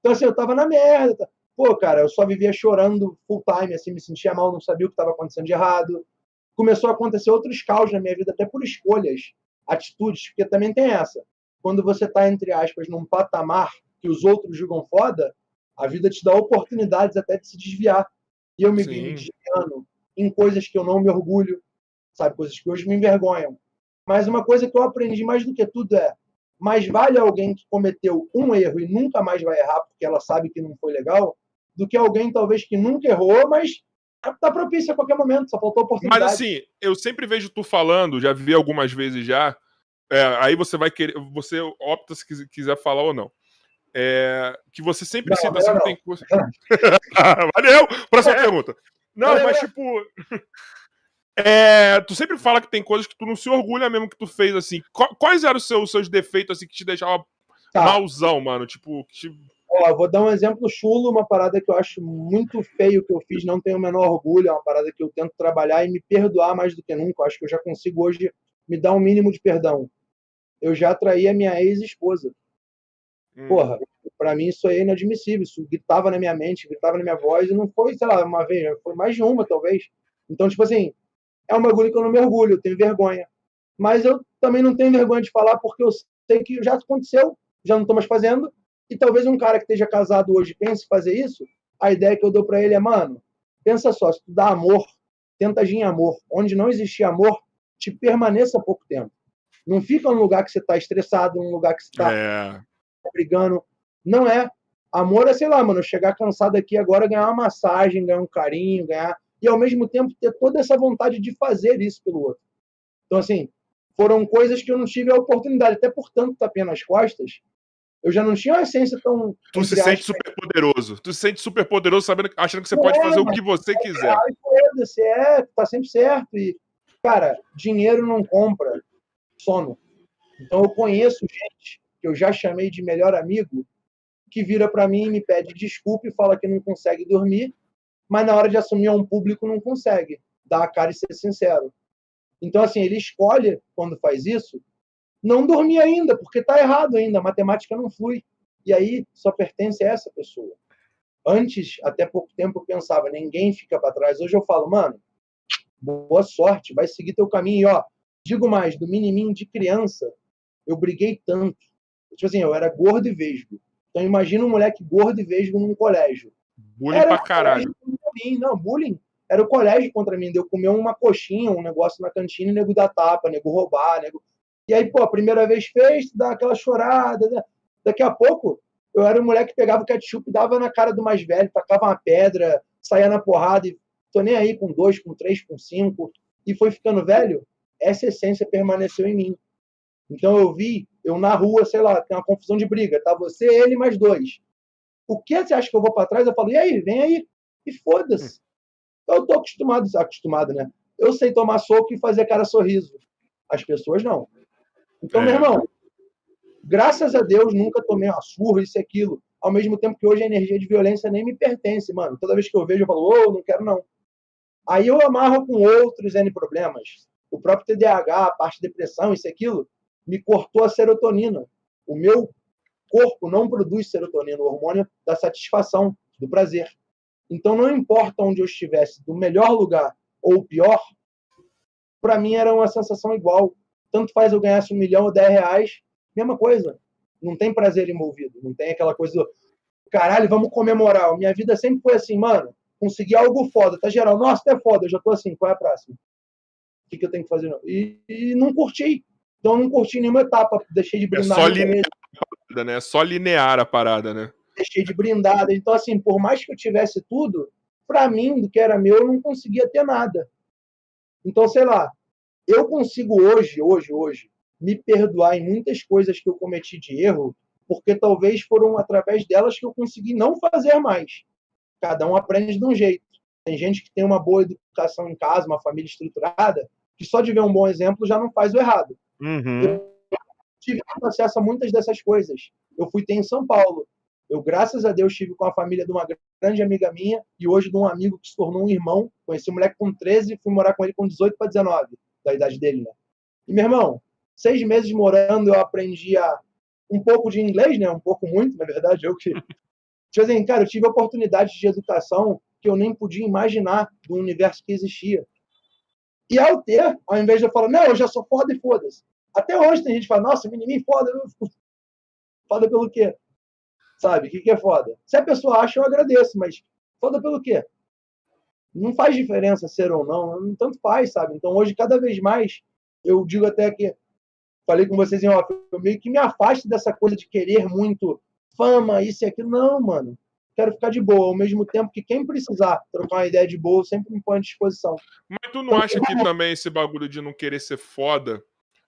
Então, assim, eu tava na merda. Pô, cara, eu só vivia chorando full time, assim, me sentia mal, não sabia o que estava acontecendo de errado. Começou a acontecer outros caos na minha vida, até por escolhas, atitudes, porque também tem essa. Quando você tá, entre aspas, num patamar que os outros julgam foda, a vida te dá oportunidades até de se desviar. E eu me vi Sim. me desviando em coisas que eu não me orgulho, sabe? Coisas que hoje me envergonham. Mas uma coisa que eu aprendi mais do que tudo é mais vale alguém que cometeu um erro e nunca mais vai errar porque ela sabe que não foi legal, do que alguém talvez que nunca errou, mas tá propício a qualquer momento, só faltou oportunidade. Mas assim, eu sempre vejo tu falando, já vi algumas vezes já. é, aí você vai querer. Você opta se quis- quiser falar ou não. É, que você sempre Não, cita assim, não. tem coisa. Valeu! Próxima É. pergunta. Não, Valeu, mas valeu. tipo. é, tu sempre fala que tem coisas que tu não se orgulha mesmo que tu fez, assim. Qu- Quais eram os seus, os seus defeitos, assim, que te deixavam Tá. malzão, mano? Tipo, que te- Ó, vou dar um exemplo chulo, uma parada que eu acho muito feio que eu fiz, não tenho o menor orgulho, é uma parada que eu tento trabalhar e me perdoar mais do que nunca. Eu acho que eu já consigo hoje me dar um mínimo de perdão. Eu já traí a minha ex-esposa. hum, Porra, pra mim isso aí é inadmissível. Isso gritava na minha mente, gritava na minha voz, e não foi, sei lá, uma vez, foi mais de uma, talvez. Então, tipo assim, é um bagulho que eu não me orgulho, eu tenho vergonha. Mas eu também não tenho vergonha de falar, porque eu sei que já aconteceu, já não tô mais fazendo, e talvez um cara que esteja casado hoje pense fazer isso, a ideia que eu dou pra ele é, mano, pensa só, se tu dá amor, tenta agir em amor. Onde não existir amor, te permaneça pouco tempo. Não fica num lugar que você tá estressado, num lugar que você tá É. brigando. Não é. Amor é, sei lá, mano, chegar cansado aqui agora, ganhar uma massagem, ganhar um carinho, ganhar. E ao mesmo tempo ter toda essa vontade de fazer isso pelo outro. Então, assim, foram coisas que eu não tive a oportunidade, até por tanto tapinha nas costas, eu já não tinha uma essência tão. Tu se sente super poderoso. Tu se sente super poderoso sabendo, achando que você pode é, fazer o que você quiser. Foda-se, é, tá sempre certo. E, cara, dinheiro não compra sono. Então eu conheço gente que eu já chamei de melhor amigo que vira para mim e me pede desculpa e fala que não consegue dormir, mas na hora de assumir um público não consegue dar a cara e ser sincero. Então, assim, ele escolhe, quando faz isso, não dormir ainda, porque está errado ainda, a matemática não flui. E aí só pertence a essa pessoa. Antes, até pouco tempo, eu pensava, ninguém fica para trás. Hoje eu falo, mano, boa sorte, vai seguir teu caminho. E, ó, digo mais, do menininho de criança, eu briguei tanto. Tipo assim, eu era gordo e vesgo. Então imagina um moleque gordo e vesgo num colégio. Bullying era pra caralho. Mim. Não, bullying. Era o colégio contra mim. Eu comer uma coxinha, um negócio na cantina, e nego dar tapa, nego roubar, nego e aí, pô, a primeira vez fez, dá aquela chorada. Né? Daqui a pouco, eu era um moleque que pegava o ketchup, dava na cara do mais velho, tacava uma pedra, saía na porrada e tô nem aí com dois, com três, com cinco. E foi ficando velho, essa essência permaneceu em mim. Então eu vi, eu na rua, sei lá, tem uma confusão de briga, tá? Você, ele mais dois. O que você acha que eu vou para trás? Eu falo, e aí, vem aí. E foda-se. Eu tô acostumado, acostumado, né? Eu sei tomar soco e fazer cara sorriso. As pessoas não. Então, é. meu irmão, graças a Deus nunca tomei uma surra, isso e aquilo. Ao mesmo tempo que hoje a energia de violência nem me pertence, mano. Toda vez que eu vejo, eu falo, ô, oh, não quero não. Aí eu amarro com outros N problemas. O próprio TDAH, a parte de depressão, isso e aquilo, me cortou a serotonina. O meu corpo não produz serotonina, o hormônio da satisfação, do prazer. Então, não importa onde eu estivesse, do melhor lugar ou pior, para mim era uma sensação igual tanto faz eu ganhasse um milhão ou dez reais, mesma coisa. Não tem prazer envolvido, não tem aquela coisa do caralho, vamos comemorar. Minha vida sempre foi assim, mano, consegui algo foda, tá geral, nossa, tá foda, eu já tô assim, qual é a próxima? O que, que eu tenho que fazer? E, e não curti. Então não curti nenhuma etapa, deixei de é brindar. É só linear, né? É só linear a parada, né? Deixei de brindada. Então, assim, por mais que eu tivesse tudo, para mim, do que era meu, eu não conseguia ter nada. Então, sei lá, eu consigo hoje, hoje, hoje, me perdoar em muitas coisas que eu cometi de erro, porque talvez foram através delas que eu consegui não fazer mais. Cada um aprende de um jeito. Tem gente que tem uma boa educação em casa, uma família estruturada, que só de ver um bom exemplo já não faz o errado. Uhum. Eu tive acesso a muitas dessas coisas. Eu fui ter em São Paulo. Eu, graças a Deus, estive com a família de uma grande amiga minha e hoje de um amigo que se tornou um irmão. Conheci um moleque com 13 e fui morar com ele com 18 para 19 da idade dele, né? E, meu irmão, seis meses morando, eu aprendi a um pouco de inglês, né? Um pouco muito, na verdade, eu que... Tipo assim, cara, eu tive oportunidades de educação que eu nem podia imaginar do universo que existia. E ao ter, ao invés de eu falar, não, eu já sou foda e foda-se. Até hoje tem gente que fala, nossa, menininho foda. Foda pelo quê? Sabe? O que, que é foda? Se a pessoa acha, eu agradeço, mas foda pelo quê? Não faz diferença ser ou não, tanto faz, sabe? Então hoje, cada vez mais, eu digo até que, falei com vocês em off, eu meio que me afasto dessa coisa de querer muito fama, isso e aquilo. Não, mano. Quero ficar de boa, ao mesmo tempo que quem precisar trocar uma ideia de boa, sempre me põe à disposição. Mas tu não então, acha que também esse bagulho de não querer ser foda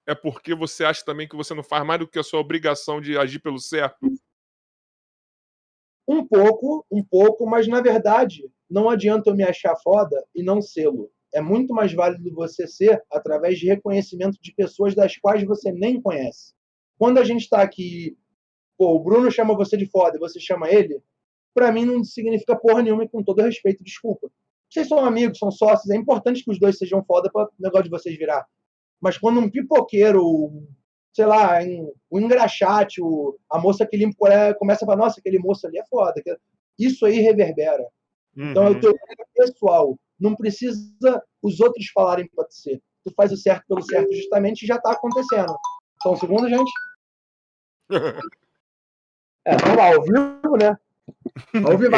é porque você acha também que você não faz mais do que a sua obrigação de agir pelo certo? Um pouco, um pouco, mas na verdade, não adianta eu me achar foda e não sê-lo. É muito mais válido você ser através de reconhecimento de pessoas das quais você nem conhece. Quando a gente está aqui, pô, o Bruno chama você de foda e você chama ele, para mim não significa porra nenhuma e com todo respeito, desculpa. Vocês são amigos, são sócios, é importante que os dois sejam foda para o negócio de vocês virar. Mas quando um pipoqueiro, sei lá, o engraxate, o, a moça que limpa o colher, começa a falar, nossa, aquele moço ali é foda. Isso aí reverbera. Uhum. Então é o teu pessoal. Não precisa os outros falarem para ser. Tu faz o certo pelo certo justamente e já está acontecendo. Só um segundo, gente. É, vamos lá, ao vivo, né? Ao vivo.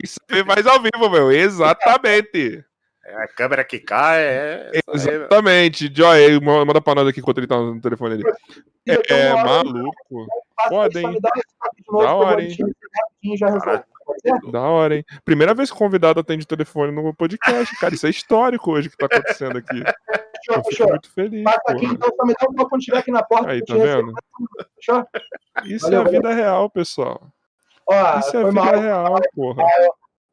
Isso é mais ao vivo, meu. Exatamente. É a câmera que cai. É... Exatamente. Joy, manda pra nós aqui enquanto ele tá no telefone ali. É, é maluco. Hein? Da hora, hein? Da hora, hein? Primeira vez que o convidado atende o telefone no podcast, cara. Isso é histórico hoje que tá acontecendo aqui. Eu fico muito feliz. Passa aqui, então só me dá um quando estiver aqui na porta. Aí, tá vendo? Fechou? Isso Valeu, é a vida real, pessoal. Isso é a vida real, porra.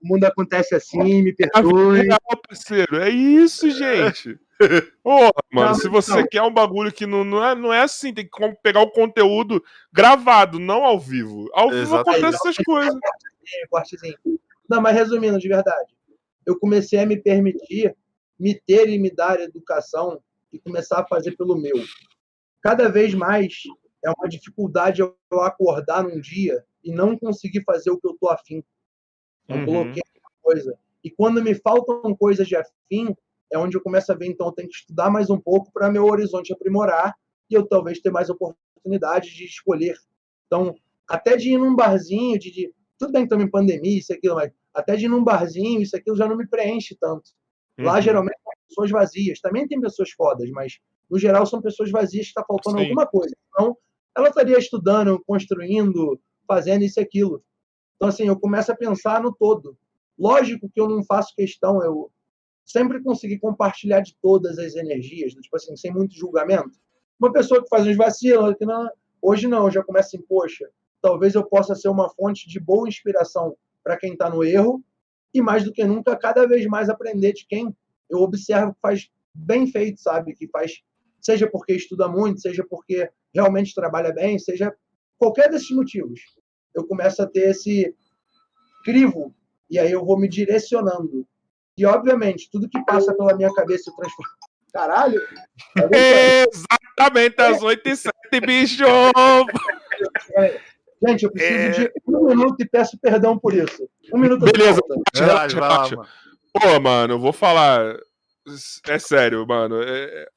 O mundo acontece assim, me vida perdoe. real, parceiro. É isso, gente. Porra, mano, Não, se você não. quer um bagulho que não, não, é, não é assim, tem que pegar o conteúdo gravado, não ao vivo. Ao vivo acontecem essas coisas. É, cortezinho. Não, mas resumindo, de verdade, eu comecei a me permitir me ter e me dar educação e começar a fazer pelo meu. Cada vez mais é uma dificuldade eu acordar num dia e não conseguir fazer o que eu tô afim. Eu Uhum. coloquei coisa. E quando me faltam coisas de afim, é onde eu começo a ver, então, eu tenho que estudar mais um pouco para meu horizonte aprimorar e eu talvez ter mais oportunidade de escolher. Então, até de ir num barzinho, de, de tudo bem que estamos em pandemia, isso aquilo, mas até de ir num barzinho, isso aquilo já não me preenche tanto. Lá, Uhum. geralmente, são pessoas vazias. Também tem pessoas fodas, mas, no geral, são pessoas vazias que está faltando Sim. alguma coisa. Então, ela estaria estudando, construindo, fazendo isso e aquilo. Então, assim, eu começo a pensar no todo. Lógico que eu não faço questão, eu sempre consegui compartilhar de todas as energias, tipo assim, sem muito julgamento. Uma pessoa que faz uns vacilos, que não, hoje não, eu já começa assim, poxa, talvez eu possa ser uma fonte de boa inspiração para quem está no erro e mais do que nunca, cada vez mais aprender de quem eu observo que faz bem feito, sabe? Que faz, seja porque estuda muito, seja porque realmente trabalha bem, seja qualquer desses motivos. Eu começo a ter esse crivo e aí eu vou me direcionando. E, obviamente, tudo que passa pela minha cabeça eu transformo. Caralho! Exatamente às 8 e 7, bicho! Gente, eu preciso É. de um minuto e peço perdão por isso. Um minuto Beleza. Relaxa, Vai lá, relaxa. mano. Pô, mano, eu vou falar. É sério, mano. É,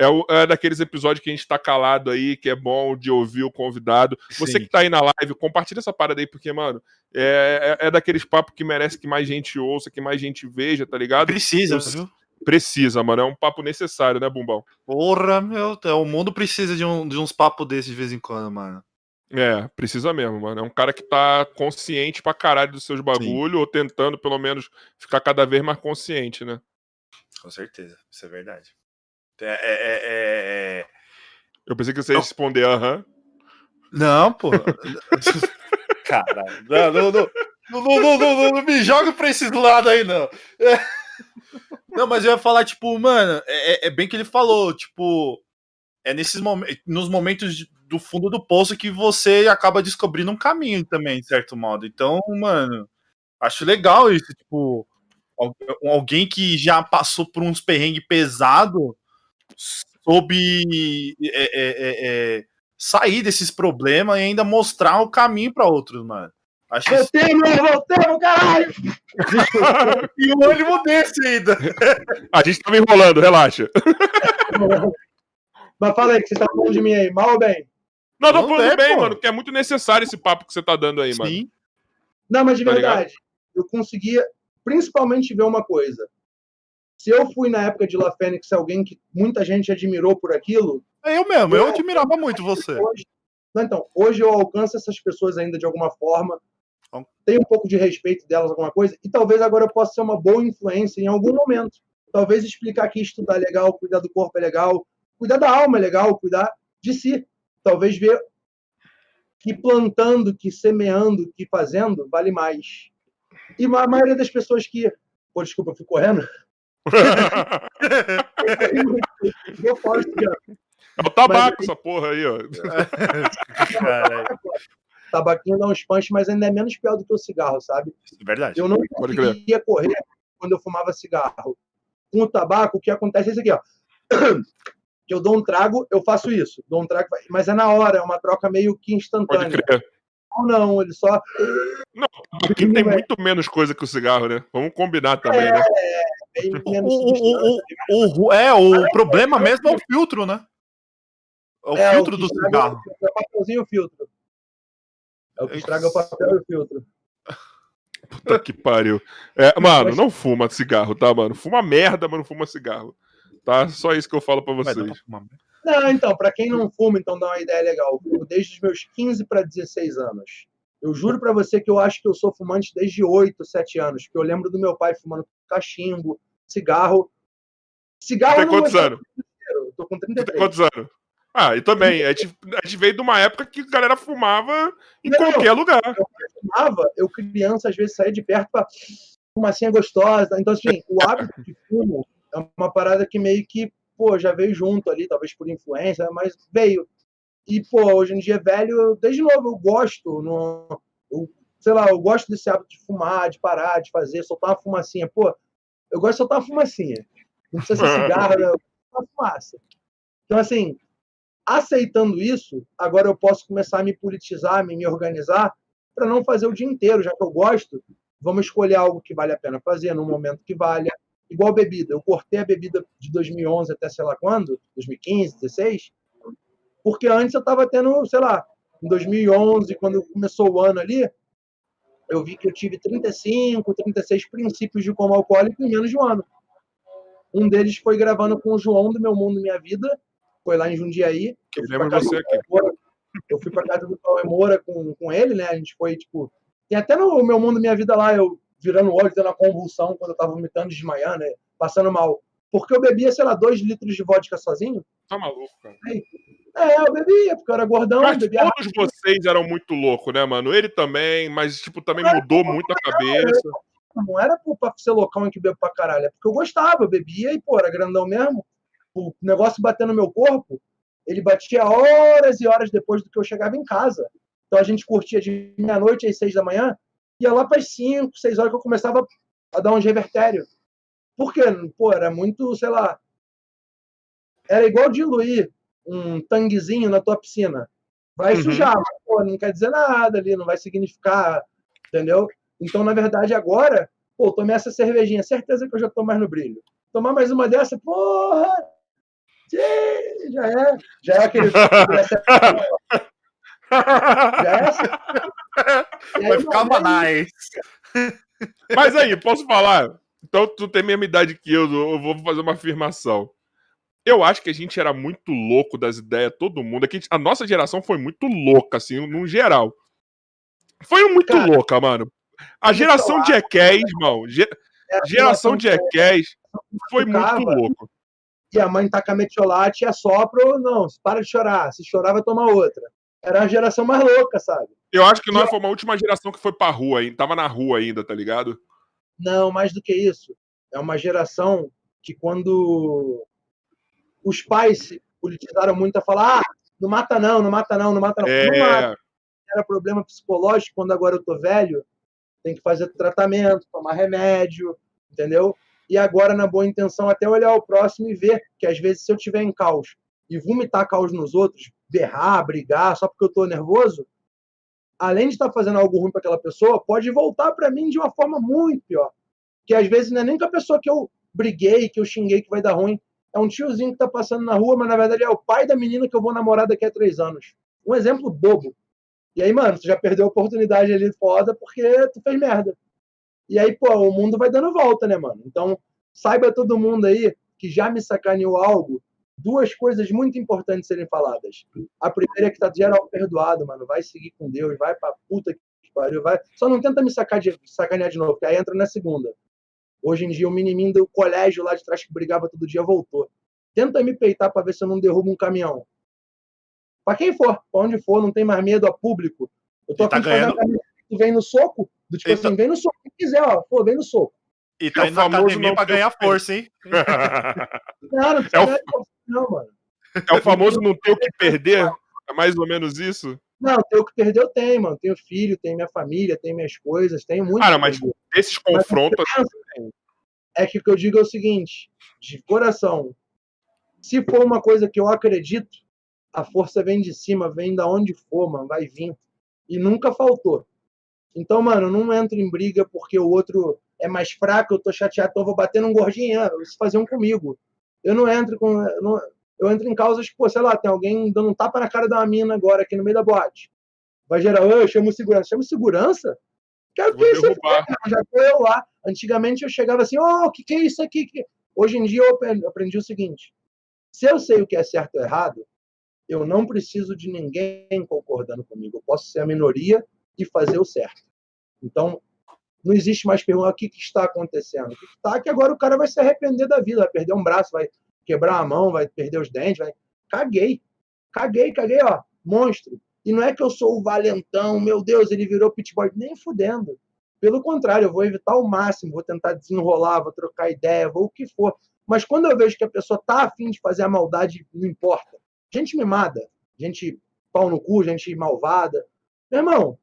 é, o- é daqueles episódios que a gente tá calado aí, que é bom de ouvir o convidado. Você Sim. que tá aí na live, compartilha essa parada aí, porque, mano, é, é, é daqueles papos que merece que mais gente ouça, que mais gente veja, tá ligado? Precisa, viu? Precisa, mano. É um papo necessário, né, Bumbão? Porra, meu, é, o mundo precisa de, um- de uns papos desses de vez em quando, mano. É, precisa mesmo, mano. É um cara que tá consciente pra caralho dos seus bagulho, ou tentando, pelo menos, ficar cada vez mais consciente, né? Com certeza, isso é verdade. É, é, é, é- é- Eu pensei que você ia responder, aham. Não, pô. Caralho. Não, não, não, não, não, não, não, não me joga pra esses lados aí, não. É. Não, mas eu ia falar, tipo, mano, é, é bem que ele falou, tipo, é nesses momentos, nos momentos de- do fundo do poço que você acaba descobrindo um caminho também, de certo modo. Então, mano, acho legal isso, tipo, al- alguém que já passou por uns perrengues pesados soube é, é, é, é, sair desses problemas e ainda mostrar o caminho pra outros, mano. Acho isso Voltemos, voltemos, caralho! e um ânimo desse ainda. A gente tava enrolando, relaxa. Mas fala aí, que você tá falando de mim aí, mal ou bem? Não, tô falando é, bem, pô. mano, que é muito necessário esse papo que você tá dando aí, mano. Sim. Não, mas de Tá verdade, eu conseguia principalmente ver uma coisa. Se eu fui na época de La Fênix alguém que muita gente admirou por aquilo, É eu mesmo, eu admirava muito você. hoje, não, então, hoje eu alcanço essas pessoas ainda de alguma forma, Bom. tenho um pouco de respeito delas, alguma coisa, e talvez agora eu possa ser uma boa influência em algum momento. Talvez explicar que estudar é legal, cuidar do corpo é legal, cuidar da alma é legal, cuidar de si. Talvez ver que plantando, que semeando, que fazendo, vale mais. E a maioria das pessoas que. Pô, desculpa, eu fui correndo. É o tabaco, essa porra aí, ó. Caralho, tabaquinho dá uns punch, mas ainda é menos pior do que o cigarro, sabe? é verdade. Eu não Pode crer. conseguia correr quando eu fumava cigarro. Com o tabaco, o que acontece é isso aqui, ó. Que eu dou um trago, eu faço isso. Dou um trago, mas é na hora, é uma troca meio que Pode instantânea. crer. Não, não, ele só. Aqui tem muito menos coisa que o cigarro, né? Vamos combinar também, né? O, menos o, o, o- é, o problema mesmo é o filtro, né? É o É, filtro que do cigarro. É o papelzinho e o filtro. É o que estraga o papel e o filtro. Puta que pariu. É, mano, não fuma cigarro, tá, mano? Fuma merda, mas não fuma cigarro. Tá? Só isso que eu falo pra vocês. pra. Não, então, para quem não fuma, então dá uma ideia legal. Eu desde os meus 15 para 16 anos. Eu juro para você que eu acho que eu sou fumante desde 8, 7 anos, porque eu lembro do meu pai fumando cachimbo, cigarro. Cigarro Tem quantos anos? Eu tô com Tu tem 33. quantos anos? Ah, e também. A gente, a gente veio de uma época que a galera fumava em Não. qualquer lugar. fumava, eu criança, às vezes saía de perto pra fumacinha gostosa. Então, assim, o hábito de fumo é uma parada que meio que, pô, já veio junto ali, talvez por influência, mas veio. E, pô, hoje em dia, velho, eu- desde novo, eu gosto, no, eu, sei lá, eu gosto desse hábito de fumar, de parar, de fazer, soltar uma fumacinha. Pô, eu gosto de soltar uma fumacinha. Não precisa ser cigarro, né? uma fumaça. Então, assim, aceitando isso, agora eu posso começar a me politizar, me, me organizar para não fazer o dia inteiro, já que eu gosto. Vamos escolher algo que vale a pena fazer num momento que valha. Igual bebida. Eu cortei a bebida de 2011 até sei lá quando, 2015, 16, porque antes eu estava tendo, sei lá, em 2011, quando começou o ano ali, eu vi que eu tive 35, 36 princípios de como alcoólico em menos de um ano. Um deles foi gravando com o João do Meu Mundo Minha Vida, foi lá em Jundiaí. Eu fui lembro pra casa você aqui. Moura. Eu fui pra casa do Cauê Moura com, com ele, né? A gente foi, tipo. Tem até no Meu Mundo Minha Vida lá, eu virando o olho, tendo a convulsão quando eu tava vomitando, desmaiando, né? Passando mal. Porque eu bebia, sei lá, dois litros de vodka sozinho. Tá maluco, cara. É, eu bebia, porque eu era gordão, Mas bebia todos vocês eram muito loucos, né, mano? Ele também, mas, tipo, também mudou muito a cabeça. não era por, pra ser loucão que bebo pra caralho, é porque eu gostava, eu bebia e, pô, era grandão mesmo. O negócio batendo no meu corpo, ele batia horas e horas depois do que eu chegava em casa. Então a gente curtia de meia-noite às seis da manhã, ia lá para as cinco, seis horas que eu começava a dar uns revertério. Por quê? Pô, era muito, sei lá. Era igual diluir um tanguezinho na tua piscina. Vai Uhum. sujar, mas, pô, não quer dizer nada ali, não vai significar, entendeu? Então, na verdade, agora, pô, tomei essa cervejinha, certeza que eu já tô mais no brilho. Tomar mais uma dessa, porra! tchê, Já é, já é aquele. Já é assim. E aí, Vai ficar é nice. Mas aí, posso falar? Então, tu tem a mesma idade que eu, eu vou fazer uma afirmação. Eu acho que a gente era muito louco das ideias, todo mundo. Aqui, a nossa geração foi muito louca, assim, no geral. Foi muito Cara, louca, mano. A geração de Jackass, irmão. ge- é a Geração de Jackass foi muito louco. e a mãe taca metiolate e assopra não, para de chorar. Se chorar, vai tomar outra. Era a geração mais louca, sabe? Eu acho que nós fomos a última geração que foi pra rua ainda. Tava na rua ainda, tá ligado? Não, mais do que isso. É uma geração que quando os pais se politizaram muito a falar, ah, não mata não, não mata não, não mata não. Não mata. É, Era problema psicológico, quando agora eu tô velho, tem que fazer tratamento, tomar remédio, entendeu? E agora, na boa intenção, até olhar o próximo e ver que às vezes se eu tiver em caos e vomitar caos nos outros, berrar, brigar, só porque eu tô nervoso, além de estar fazendo algo ruim para aquela pessoa, pode voltar para mim de uma forma muito pior. Que às vezes não é nem com a pessoa que eu briguei, que eu xinguei, que vai dar ruim. É um tiozinho que tá passando na rua, mas na verdade é o pai da menina que eu vou namorar daqui a três anos. Um exemplo bobo. E aí, mano, tu já perdeu a oportunidade ali foda porque tu fez merda. E aí, pô, o mundo vai dando volta, né, mano? Então, saiba todo mundo aí que já me sacaneou algo, duas coisas muito importantes serem faladas. A primeira é que tá geral perdoado, mano. Vai seguir com Deus, vai pra puta que pariu, vai. Só não tenta me sacar de, sacanear de novo, que aí entra na segunda. Hoje em dia, o menininho do colégio lá de trás que brigava todo dia voltou. Tenta me peitar pra ver se eu não derrubo um caminhão. Pra quem for, pra onde for, não tem mais medo a público. Eu tô Ele tá aqui fazendo ganhando. vem no soco, do tipo Ele assim, tá- vem no soco, quem quiser, ó, pô, vem no soco. E tá É o indo na famoso academia não pra ter ganhar o que força, hein? Não, não precisa É o- de não, mano. é o famoso não ter o que perder? É mais ou menos isso? Não, tem o que perder, eu tenho, mano. Tenho filho, tenho minha família, tenho minhas coisas, tenho muito. Cara, que mas perder. Esses confrontos. é que o que eu digo é o seguinte, de coração, se for uma coisa que eu acredito, a força vem de cima, vem da onde for, mano, vai vir. E nunca faltou. Então, mano, não entro em briga porque o outro é mais fraco, eu tô chateado, então eu vou bater num gordinho, ah, eles faziam comigo. Eu não entro com. Eu, não- eu entro em causas que, pô, sei lá, tem alguém dando um tapa na cara uma mina agora aqui no meio da boate. Vai gerar, eu chamo segurança. Chamo segurança? Quero que isso derrubar. já tô eu lá. Antigamente eu chegava assim, ô, o que, que é isso aqui? Que- Hoje em dia eu aprendi o seguinte: se eu sei o que é certo ou errado, eu não preciso de ninguém concordando comigo. Eu posso ser a minoria e fazer o certo. Então, não existe mais pergunta o que, que está acontecendo. O que está que agora o cara vai se arrepender da vida, vai perder um braço, vai quebrar a mão, vai perder os dentes, vai. Caguei. Caguei, caguei, ó. Monstro. E não é que eu sou o valentão, meu Deus, ele virou pitboy. Nem fudendo. Pelo contrário, eu vou evitar o máximo, vou tentar desenrolar, vou trocar ideia, vou o que for. Mas quando eu vejo que a pessoa tá afim de fazer a maldade, não importa. Gente mimada, gente pau no cu, gente malvada. Meu irmão,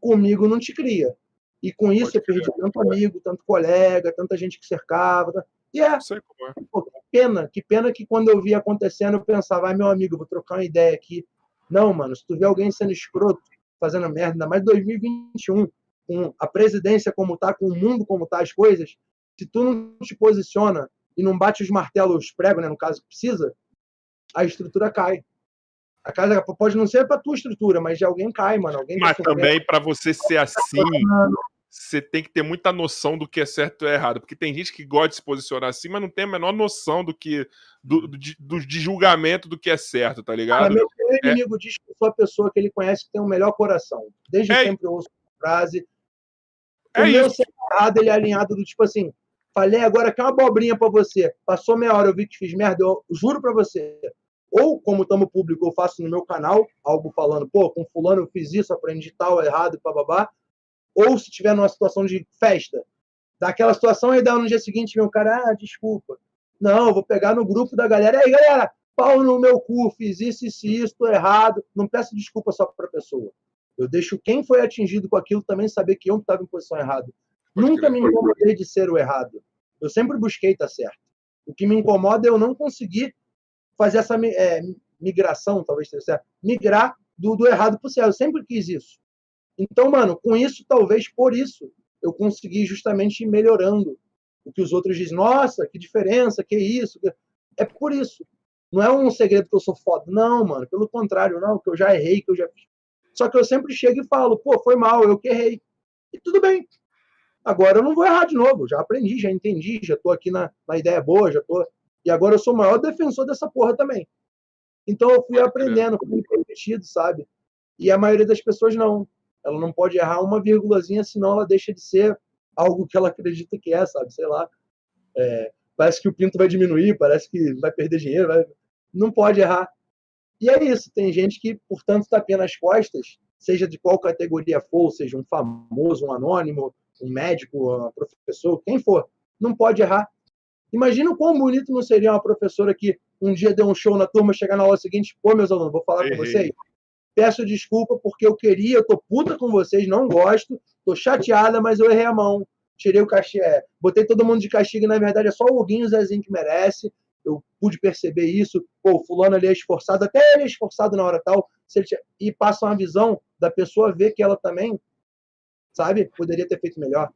comigo não te cria. E com isso eu perdi tanto amigo, tanto colega, tanta gente que cercava. E é. É. Pô, que pena, que pena que quando eu vi acontecendo, eu pensava, ai meu amigo, vou trocar uma ideia aqui. Não, mano, se tu vê alguém sendo escroto, fazendo merda, ainda mais 2021, com a presidência como tá, com o mundo como tá as coisas, se tu não te posiciona e não bate os martelos, os pregos, né, no caso que precisa, a estrutura cai. A casa pode não ser para tua estrutura, mas de alguém cai, mano. Alguém mas também para você ser assim, você tem que ter muita noção do que é certo e errado, porque tem gente que gosta de se posicionar assim, mas não tem a menor noção do que do, do, do de julgamento do que é certo, tá ligado? Ah, meu é. inimigo diz que eu sou a pessoa que ele conhece que tem o melhor coração. Desde é. sempre eu ouço a frase. É o meu ser errado, ele é alinhado do tipo assim, falei agora que é uma abobrinha para você. Passou meia hora, eu vi que fiz merda, eu juro para você. Ou, como estamos público, eu faço no meu canal, algo falando, pô, com fulano eu fiz isso, aprendi tal, errado, bababá. Ou se tiver numa situação de festa, daquela situação, aí dá no dia seguinte, meu cara, ah, desculpa. Não, vou pegar no grupo da galera, aí galera, pau no meu cu, fiz isso, isso, isso, tô errado. Não peço desculpa só para a pessoa. Eu deixo quem foi atingido com aquilo também saber que eu estava em posição errada. Nunca me incomodei de ser o errado. Eu sempre busquei estar certo. O que me incomoda é eu não conseguir fazer essa é, migração, talvez seja certo, migrar do, do errado para o certo. Eu sempre quis isso. Então, mano, com isso, talvez por isso, eu consegui justamente ir melhorando. O que os outros dizem, nossa, que diferença, que isso. É por isso. Não é um segredo que eu sou foda. Não, mano, pelo contrário, não, que eu já errei, que eu já. Só que eu sempre chego e falo, pô, foi mal, eu que errei. E tudo bem. Agora eu não vou errar de novo, já aprendi, já entendi, já estou aqui na, na ideia boa, já tô. E agora eu sou o maior defensor dessa porra também. Então eu fui aprendendo, fui repetido, sabe? E a maioria das pessoas não. Ela não pode errar uma vírgulazinha, senão ela deixa de ser algo que ela acredita que é, sabe? Sei lá. É, parece que o pinto vai diminuir, parece que vai perder dinheiro, vai... não pode errar. E é isso, tem gente que, portanto, está nas costas, seja de qual categoria for, seja um famoso, um anônimo, um médico, um professor, quem for, não pode errar. Imagina o quão bonito não seria uma professora que um dia deu um show na turma, chegar na aula seguinte, pô, meus alunos, vou falar com vocês. Peço desculpa porque eu queria, eu tô puta com vocês, não gosto, tô chateada, mas eu errei a mão. Tirei o castigo, é, botei todo mundo de castigo, e na verdade é só o Huguinho e o Zezinho que merece. Eu pude perceber isso. Pô, o fulano ali é esforçado, até ele é esforçado na hora tal. Ele, e passa uma visão da pessoa ver que ela também sabe? Poderia ter feito melhor.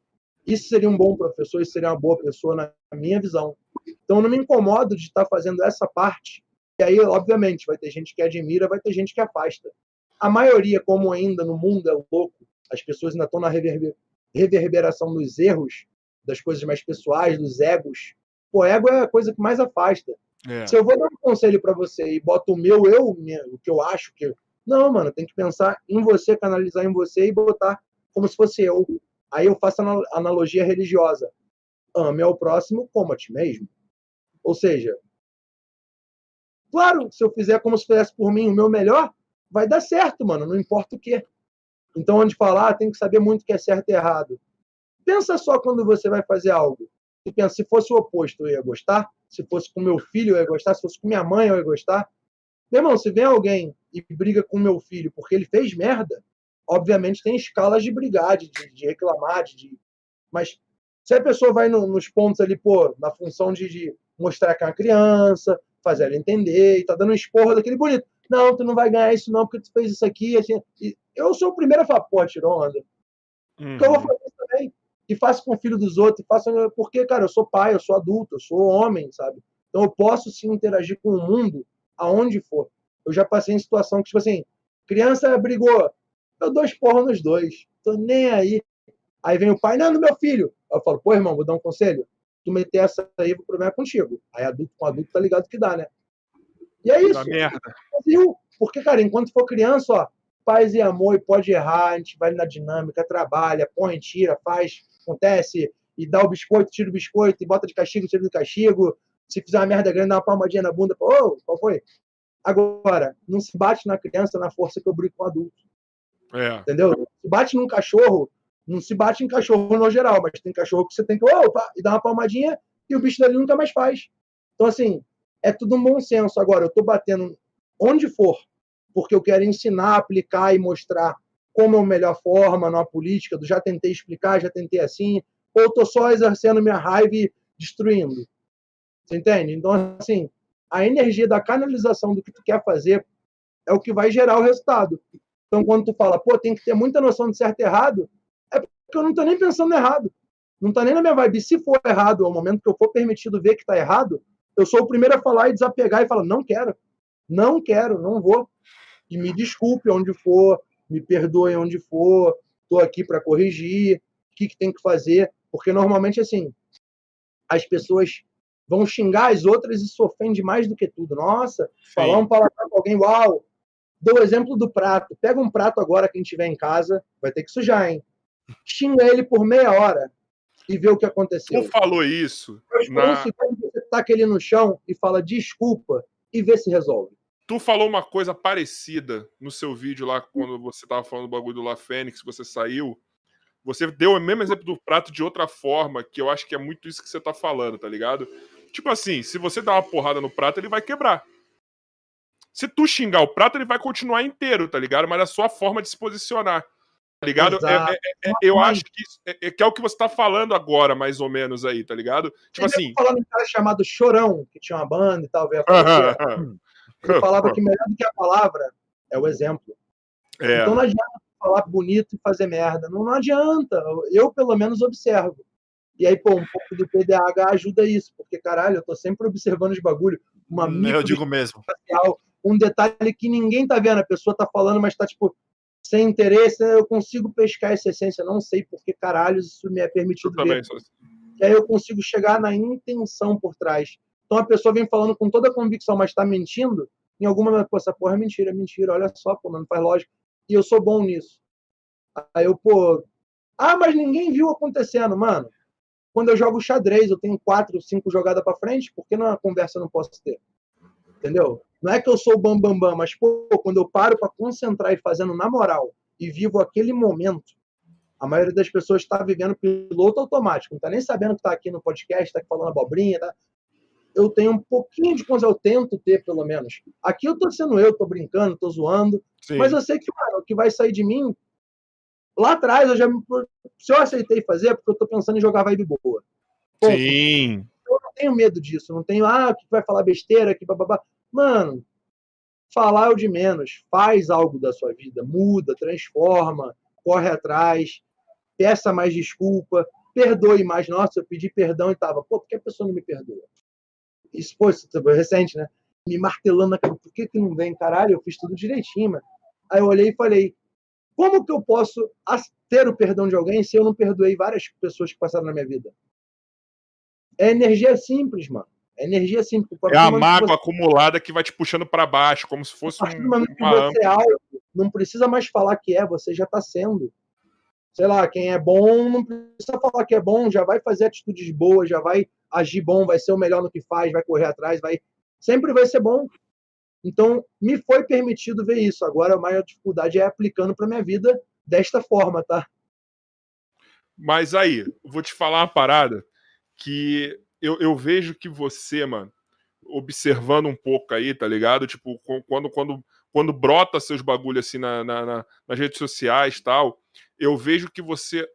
Isso seria um bom professor, isso seria uma boa pessoa, na minha visão. Então, eu não me incomodo de estar fazendo essa parte. E aí, obviamente, vai ter gente que admira, vai ter gente que afasta. A maioria, como ainda no mundo é louco, as pessoas ainda estão na reverber reverberação dos erros, das coisas mais pessoais, dos egos. O ego é a coisa que mais afasta. É. Se eu vou dar um conselho para você e boto o meu eu, o que eu acho que. Não, mano, tem que pensar em você, canalizar em você e botar como se fosse eu. Aí eu faço a analogia religiosa. Ame ao próximo como a ti mesmo. Ou seja, claro, se eu fizer como se fizesse por mim o meu melhor, vai dar certo, mano, não importa o quê. Então, onde falar, tem que saber muito o que é certo e errado. Pensa só quando você vai fazer algo. Você pensa, se fosse o oposto, eu ia gostar. Se fosse com meu filho, eu ia gostar. Se fosse com minha mãe, eu ia gostar. Meu irmão, se vem alguém e briga com meu filho porque ele fez merda, obviamente tem escalas de brigar, de, de reclamar, de, mas se a pessoa vai no, nos pontos ali, pô, na função de, de, mostrar que é uma criança, fazer ela entender, e tá dando um esporro daquele bonito. Não, tu não vai ganhar isso não, porque tu fez isso aqui. Assim, eu sou o primeiro a falar, pô, tirou onda. Uhum. Então eu vou fazer isso também. E faço com o filho dos outros, faço, porque, cara, eu sou pai, eu sou adulto, eu sou homem, sabe? Então eu posso sim interagir com o mundo aonde for. Eu já passei em situação que, tipo assim, criança brigou, eu dou esporro nos dois. Tô nem aí. Aí vem o pai, não, meu filho. Eu falo, pô, irmão, vou dar um conselho. Tu meter essa aí, o problema é contigo. Aí adulto com adulto tá ligado que dá, né? E é isso. merda. Porque, cara, enquanto for criança, ó, paz e amor, e pode errar, a gente vai na dinâmica, trabalha, põe, tira, faz, acontece, e dá o biscoito, tira o biscoito, e bota de castigo, tira do castigo. Se fizer uma merda grande, dá uma palmadinha na bunda, ô, oh, qual foi? Agora, não se bate na criança na força que eu brinco com o adulto. É. Entendeu? Se bate num cachorro, não se bate em cachorro no geral, mas tem cachorro que você tem que, opa, e dar uma palmadinha, e o bicho dali nunca mais faz. Então, assim, é tudo um bom senso. Agora, eu estou batendo onde for, porque eu quero ensinar, aplicar e mostrar como é a melhor forma na política, já tentei explicar, já tentei assim, ou estou só exercendo minha raiva e destruindo. Você entende? Então, assim, a energia da canalização do que tu quer fazer é o que vai gerar o resultado. Então, quando tu fala, pô, tem que ter muita noção de certo e errado, é porque eu não estou nem pensando errado. Não está nem na minha vibe. Se for errado, ao momento que eu for permitido ver que está errado, eu sou o primeiro a falar e desapegar e falar, não quero. Não quero, não vou. E me desculpe onde for, me perdoe onde for, estou aqui para corrigir, o que, que tem que fazer. Porque normalmente, assim, as pessoas vão xingar as outras e se ofende mais do que tudo. Nossa, Sim. falar um palavrão com alguém, uau. Dou o exemplo do prato. Pega um prato agora, quem tiver em casa, vai ter que sujar, hein? Xinga ele por meia hora e vê o que aconteceu. Tu falou isso. Na... Você taca ele no chão e fala desculpa e vê se resolve. Tu falou uma coisa parecida no seu vídeo lá, quando você tava falando do bagulho do La Fênix, você saiu. Você deu o mesmo exemplo do prato de outra forma, que eu acho que é muito isso que você tá falando, tá ligado? Tipo assim, se você dá uma porrada no prato, ele vai quebrar. Se tu xingar o prato, ele vai continuar inteiro, tá ligado? Mas é a sua forma de se posicionar. Tá ligado? É, é, é, eu acho que, é, é, que é o que você tá falando agora, mais ou menos aí, tá ligado? Tipo assim. falando um cara chamado Chorão, que tinha uma banda e tal, veio Ele falava que melhor do que a palavra é o exemplo. É. Então não adianta falar bonito e fazer merda. Não, não adianta. Eu, pelo menos, observo. E aí, pô, um pouco do PDAH ajuda isso, porque, caralho, eu tô sempre observando os bagulho. Uma eu digo mesmo. Facial, um detalhe que ninguém tá vendo, a pessoa tá falando, mas tá, tipo, sem interesse, eu consigo pescar essa essência. Não sei por que caralho isso me é permitido eu ver. Assim. E aí eu consigo chegar na intenção por trás. Então a pessoa vem falando com toda a convicção, mas está mentindo. Em alguma momento, pô, essa porra é mentira, é mentira. Olha só, pô, não faz lógica. E eu sou bom nisso. Aí eu, pô. Ah, mas ninguém viu acontecendo, mano. Quando eu jogo xadrez, eu tenho quatro, cinco jogadas para frente, por que na conversa eu não posso ter? Entendeu? Não é que eu sou o bambambam, bam, bam, mas pô, quando eu paro para concentrar e fazendo na moral e vivo aquele momento, a maioria das pessoas está vivendo piloto automático, não está nem sabendo que está aqui no podcast, está falando abobrinha, tá? Eu tenho um pouquinho de coisa, eu tento ter pelo menos. Aqui eu estou sendo eu, estou brincando, estou zoando, Sim. mas eu sei que mano, o que vai sair de mim lá atrás eu já se eu aceitei fazer é porque eu estou pensando em jogar vibe boa. Ponto. Sim. Eu não tenho medo disso, não tenho ah, que vai falar besteira, que babá. Mano, falar é o de menos. Faz algo da sua vida, muda, transforma, corre atrás, peça mais desculpa, perdoe mais. Nossa, eu pedi perdão e tava, pô, por que a pessoa não me perdoa? Isso, pô, isso foi recente, né? Me martelando naquilo, por que, que não vem? Caralho, eu fiz tudo direitinho, mano. Aí eu olhei e falei, como que eu posso ter o perdão de alguém se eu não perdoei várias pessoas que passaram na minha vida? É energia simples, mano. É energia simples. É a mágoa você... acumulada que vai te puxando para baixo, como se fosse um, você é não precisa mais falar que é, você já está sendo. Sei lá, quem é bom não precisa falar que é bom, já vai fazer atitudes boas, já vai agir bom, vai ser o melhor no que faz, vai correr atrás, vai sempre vai ser bom. Então, me foi permitido ver isso. Agora, a maior dificuldade é aplicando para minha vida desta forma, tá? Mas aí, vou te falar uma parada que eu, eu vejo que você, mano, observando um pouco aí, tá ligado? Tipo, quando, quando, quando brota seus bagulho assim na, na, na, nas redes sociais tal, eu vejo que você.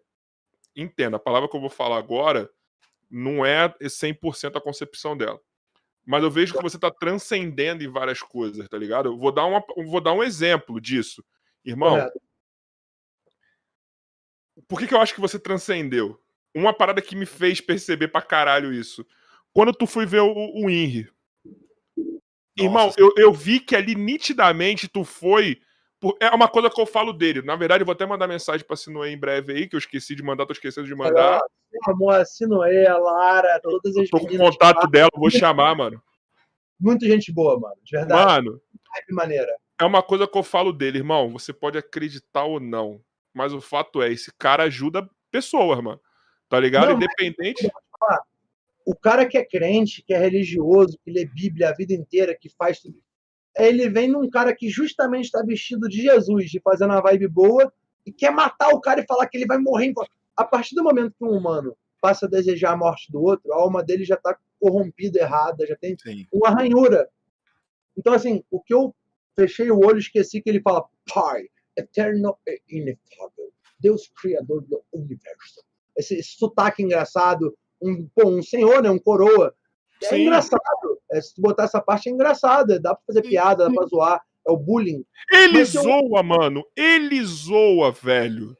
Entenda, a palavra que eu vou falar agora não é 100% a concepção dela. Mas eu vejo que você tá transcendendo em várias coisas, tá ligado? Eu vou dar, uma, vou dar um exemplo disso. Irmão, é. por que, que eu acho que você transcendeu? Uma parada que me fez perceber pra caralho isso. Quando tu foi ver o, o Inri. Irmão, eu, eu vi que ali nitidamente tu foi. Por... É uma coisa que eu falo dele. Na verdade, eu vou até mandar mensagem pra Sinoé em breve aí, que eu esqueci de mandar, tô esquecendo de mandar. Meu amor, a Sinoé, a Lara, todas as Tô com contato dela, vou chamar, mano. Muita gente boa, mano. De verdade. Mano. maneira. É uma coisa que eu falo dele, irmão. Você pode acreditar ou não. Mas o fato é, esse cara ajuda pessoas, mano. Tá ligado? Não, Independente. O cara que é crente, que é religioso, que lê Bíblia a vida inteira, que faz tudo. Ele vem num cara que justamente está vestido de Jesus, de fazendo uma vibe boa, e quer matar o cara e falar que ele vai morrer. A partir do momento que um humano passa a desejar a morte do outro, a alma dele já está corrompida, errada, já tem Sim. uma ranhura. Então, assim, o que eu fechei o olho, esqueci que ele fala, Pai, eterno e inefável, Deus criador do universo. Esse, esse sotaque engraçado, um, pô, um senhor, né, um coroa. É Sim. engraçado. É, se tu botar essa parte é engraçada, dá pra fazer piada, dá pra zoar. É o bullying. Ele Mas eu- zoa, mano. Ele zoa, velho.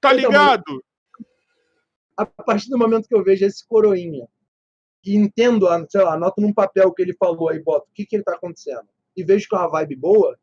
Tá Então, ligado? a partir do momento que eu vejo esse coroinha e entendo, sei lá, anoto num papel o que ele falou aí, boto o que, que ele tá acontecendo e vejo que é uma vibe boa,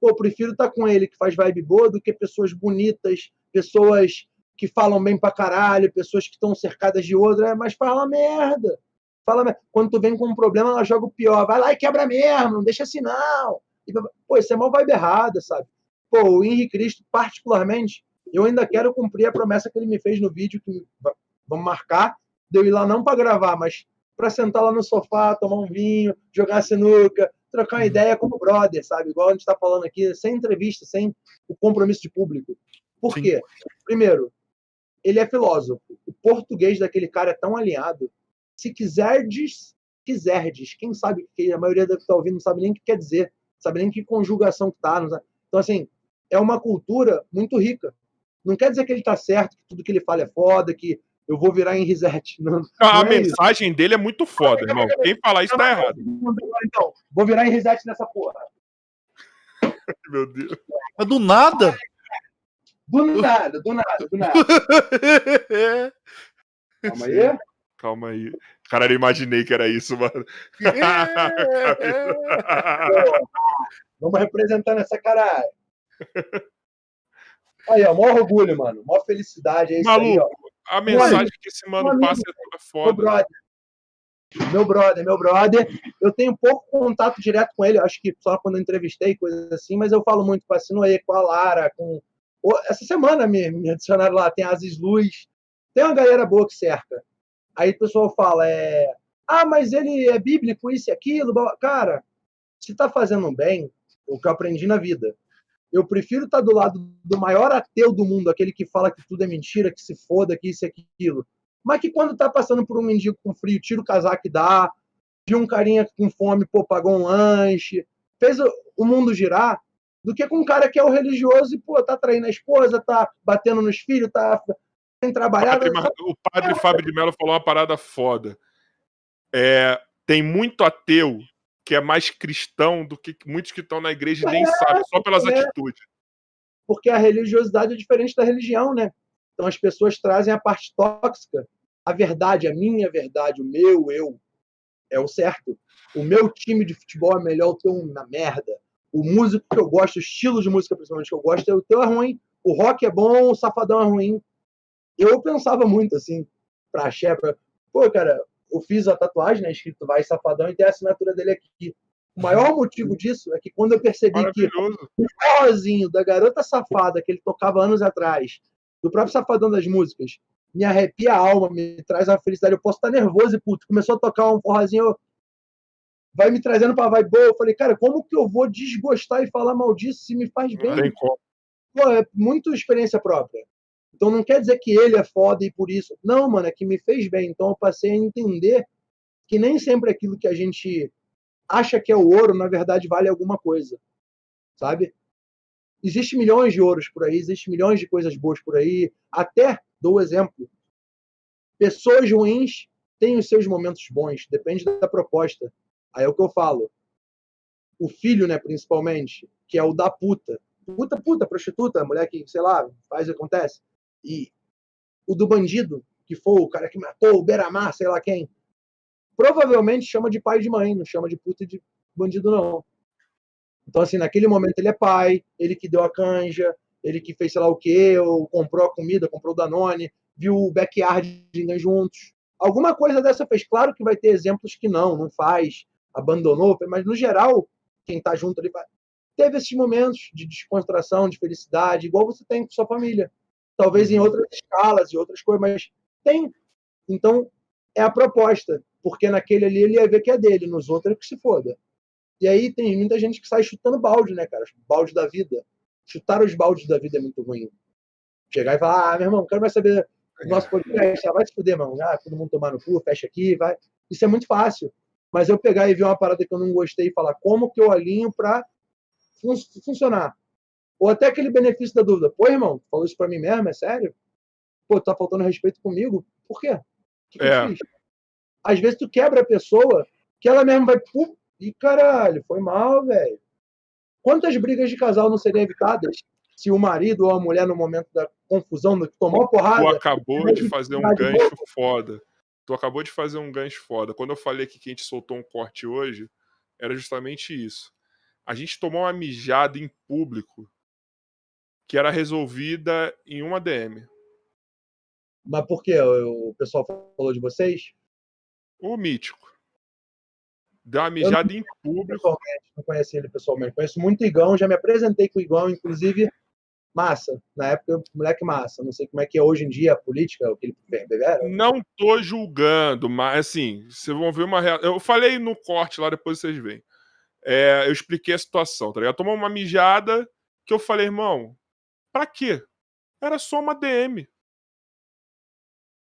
pô, prefiro estar com ele que faz vibe boa do que pessoas bonitas, pessoas que falam bem pra caralho, pessoas que estão cercadas de outra, é, mas fala merda. Fala merda. Quando tu vem com um problema, ela joga o pior. Vai lá e quebra mesmo, não deixa assim não. E, pô, isso é uma vibe errada, sabe? Pô, o Henrique Cristo, particularmente, eu ainda quero cumprir a promessa que ele me fez no vídeo, que va- vamos marcar, de eu ir lá não para gravar, mas para sentar lá no sofá, tomar um vinho, jogar sinuca, trocar uma ideia como brother, sabe? Igual a gente está falando aqui, sem entrevista, sem o compromisso de público. Por Sim. quê? Primeiro, ele é filósofo. O português daquele cara é tão alinhado. Se quiserdes, quiserdes, quem sabe que a maioria que está ouvindo não sabe nem o que quer dizer, sabe nem que conjugação que tá. Então, assim, é uma cultura muito rica. Não quer dizer que ele tá certo, que tudo que ele fala é foda, que eu vou virar em reset. Não, A não é isso. mensagem dele é muito foda, irmão. Quem falar isso tá errado. Então, vou virar em reset nessa porra. Meu Deus. Mas do nada. Do nada, do nada, do nada. Calma aí. Calma aí. Cara, eu imaginei que era isso, mano. Vamos representando essa caralho. Aí, ó, maior orgulho, mano. Maior felicidade. É isso aí, ó. Maluco, a mensagem que esse mano amigo. passa é toda Meu foda. brother. Meu brother, meu brother. Eu tenho pouco contato direto com ele, acho que só quando eu entrevistei, coisas assim, mas eu falo muito com a Sinoê, com a Lara, com. Essa semana me, me adicionaram lá, tem a Aziz Luz. Tem uma galera boa que cerca. Aí o pessoal fala, é. Ah, mas ele é bíblico, isso e aquilo. blá, blá." Cara, se tá fazendo bem, o que eu aprendi na vida. Eu prefiro estar do lado do maior ateu do mundo, aquele que fala que tudo é mentira, que se foda, que isso e aquilo mas que quando tá passando por um mendigo com frio, tira o casaco e dá, de um carinha com fome, pô, pagou um lanche, fez o mundo girar, do que com um cara que é o religioso e, pô, tá traindo a esposa, tá batendo nos filhos, tá sem trabalhar. Padre Mar- o padre Fábio de Mello falou uma parada foda. É, tem muito ateu que é mais cristão do que muitos que estão na igreja e nem É, sabem, só pelas é. atitudes. porque a religiosidade é diferente da religião, né? Então as pessoas trazem a parte tóxica, a verdade, a minha verdade, o meu eu é o certo. O meu time de futebol é melhor, o teu na merda. O músico que eu gosto, o estilo de música principalmente que eu gosto, é o teu é ruim. O rock é bom, o safadão é ruim. Eu pensava muito assim, pra axé, pra... pô, cara, eu fiz a tatuagem, né, escrito Vai Safadão, e tem a assinatura dele aqui. O maior motivo disso é que quando eu percebi que o forrozinho da garota safada que ele tocava anos atrás, do próprio Safadão das Músicas, me arrepia a alma, me traz uma felicidade. Eu posso estar nervoso e puto. Começou a tocar um forrozinho, eu- vai me trazendo pra vibe boa. Eu falei, cara, como que eu vou desgostar e falar mal disso se me faz Não bem? como. Pô, é muito experiência própria. Então não quer dizer que ele é foda e por isso. Não, mano, é que me fez bem. Então eu passei a entender que nem sempre aquilo que a gente acha que é o ouro, na verdade, vale alguma coisa. Sabe? Existem milhões de ouros por aí, existem milhões de coisas boas por aí. Até, dou exemplo, pessoas ruins têm os seus momentos bons, depende da proposta. Aí é o que eu falo. O filho, né, principalmente, que é o da puta. Puta, puta, prostituta, mulher que, sei lá, faz acontece. E o do bandido, que foi o cara que matou o Beramar, sei lá quem, provavelmente chama de pai e de mãe, não chama de puta e de bandido, não. Então, assim, naquele momento ele é pai, ele que deu a canja, ele que fez sei lá o quê, ou comprou a comida, comprou o Danone, viu o backyard juntos. Alguma coisa dessa fez. Claro que vai ter exemplos que não, não faz, abandonou, mas no geral, quem tá junto ali vai. teve esses momentos de descontração, de felicidade, igual você tem com sua família. Talvez em outras escalas e outras coisas, mas tem. Então, é a proposta, porque naquele ali ele ia ver que é dele, nos outros é que se foda. E aí tem muita gente que sai chutando balde, né, cara? Balde da vida. Chutar os baldes da vida é muito ruim. Chegar e falar, ah, meu irmão, quero mais saber do nosso podcast, ah, vai se fuder, mano. Ah, todo mundo tomar no cu, fecha aqui, vai. Isso é muito fácil. Mas eu pegar e ver uma parada que eu não gostei e falar como que eu alinho para fun funcionar. Ou até aquele benefício da dúvida. Pô, irmão, falou isso para mim mesmo, é sério? Pô, tá faltando respeito comigo? Por quê? Que que é. Às vezes tu quebra a pessoa que ela mesmo vai, e caralho, foi mal, velho. Quantas brigas de casal não seriam evitadas se o marido ou a mulher, no momento da confusão, tomou porrada. Tu acabou de fazer um gancho foda. Tu acabou de fazer um gancho foda. Quando eu falei que a gente soltou um corte hoje, era justamente isso. A gente tomou uma mijada em público que era resolvida em uma DM. Mas por quê? O pessoal falou de vocês? O mítico. Deu uma mijada em público. Não conheci ele pessoalmente. Conheço muito o Igão, já me apresentei com o Igão, inclusive massa. Na época, moleque massa. Não sei como é que é hoje em dia a política, o que ele beberam. Não tô julgando, mas assim, vocês vão ver uma real... Eu falei no corte lá, depois vocês veem. É, eu expliquei a situação, tá ligado? Tomou uma mijada que eu falei, irmão, pra quê? Era só uma DM.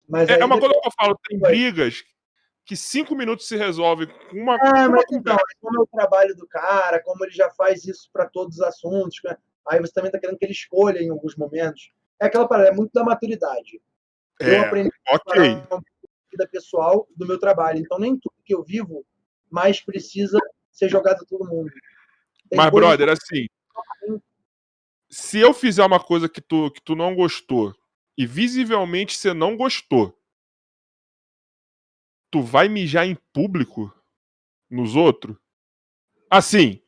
Mas é, é uma coisa que eu falo, tem brigas que cinco minutos se resolve com uma. Ah, mas então, como é o trabalho do cara, como ele já faz isso para todos os assuntos, né? Aí você também está querendo que ele escolha em alguns momentos. É aquela parada, é muito da maturidade. É, eu aprendi ok. a vida pessoal do meu trabalho. Então, nem tudo que eu vivo mais precisa ser jogado a todo mundo. Tem mas, brother, assim. Se eu fizer uma coisa que tu, que tu não gostou e visivelmente você não gostou, tu vai mijar em público nos outros? Assim,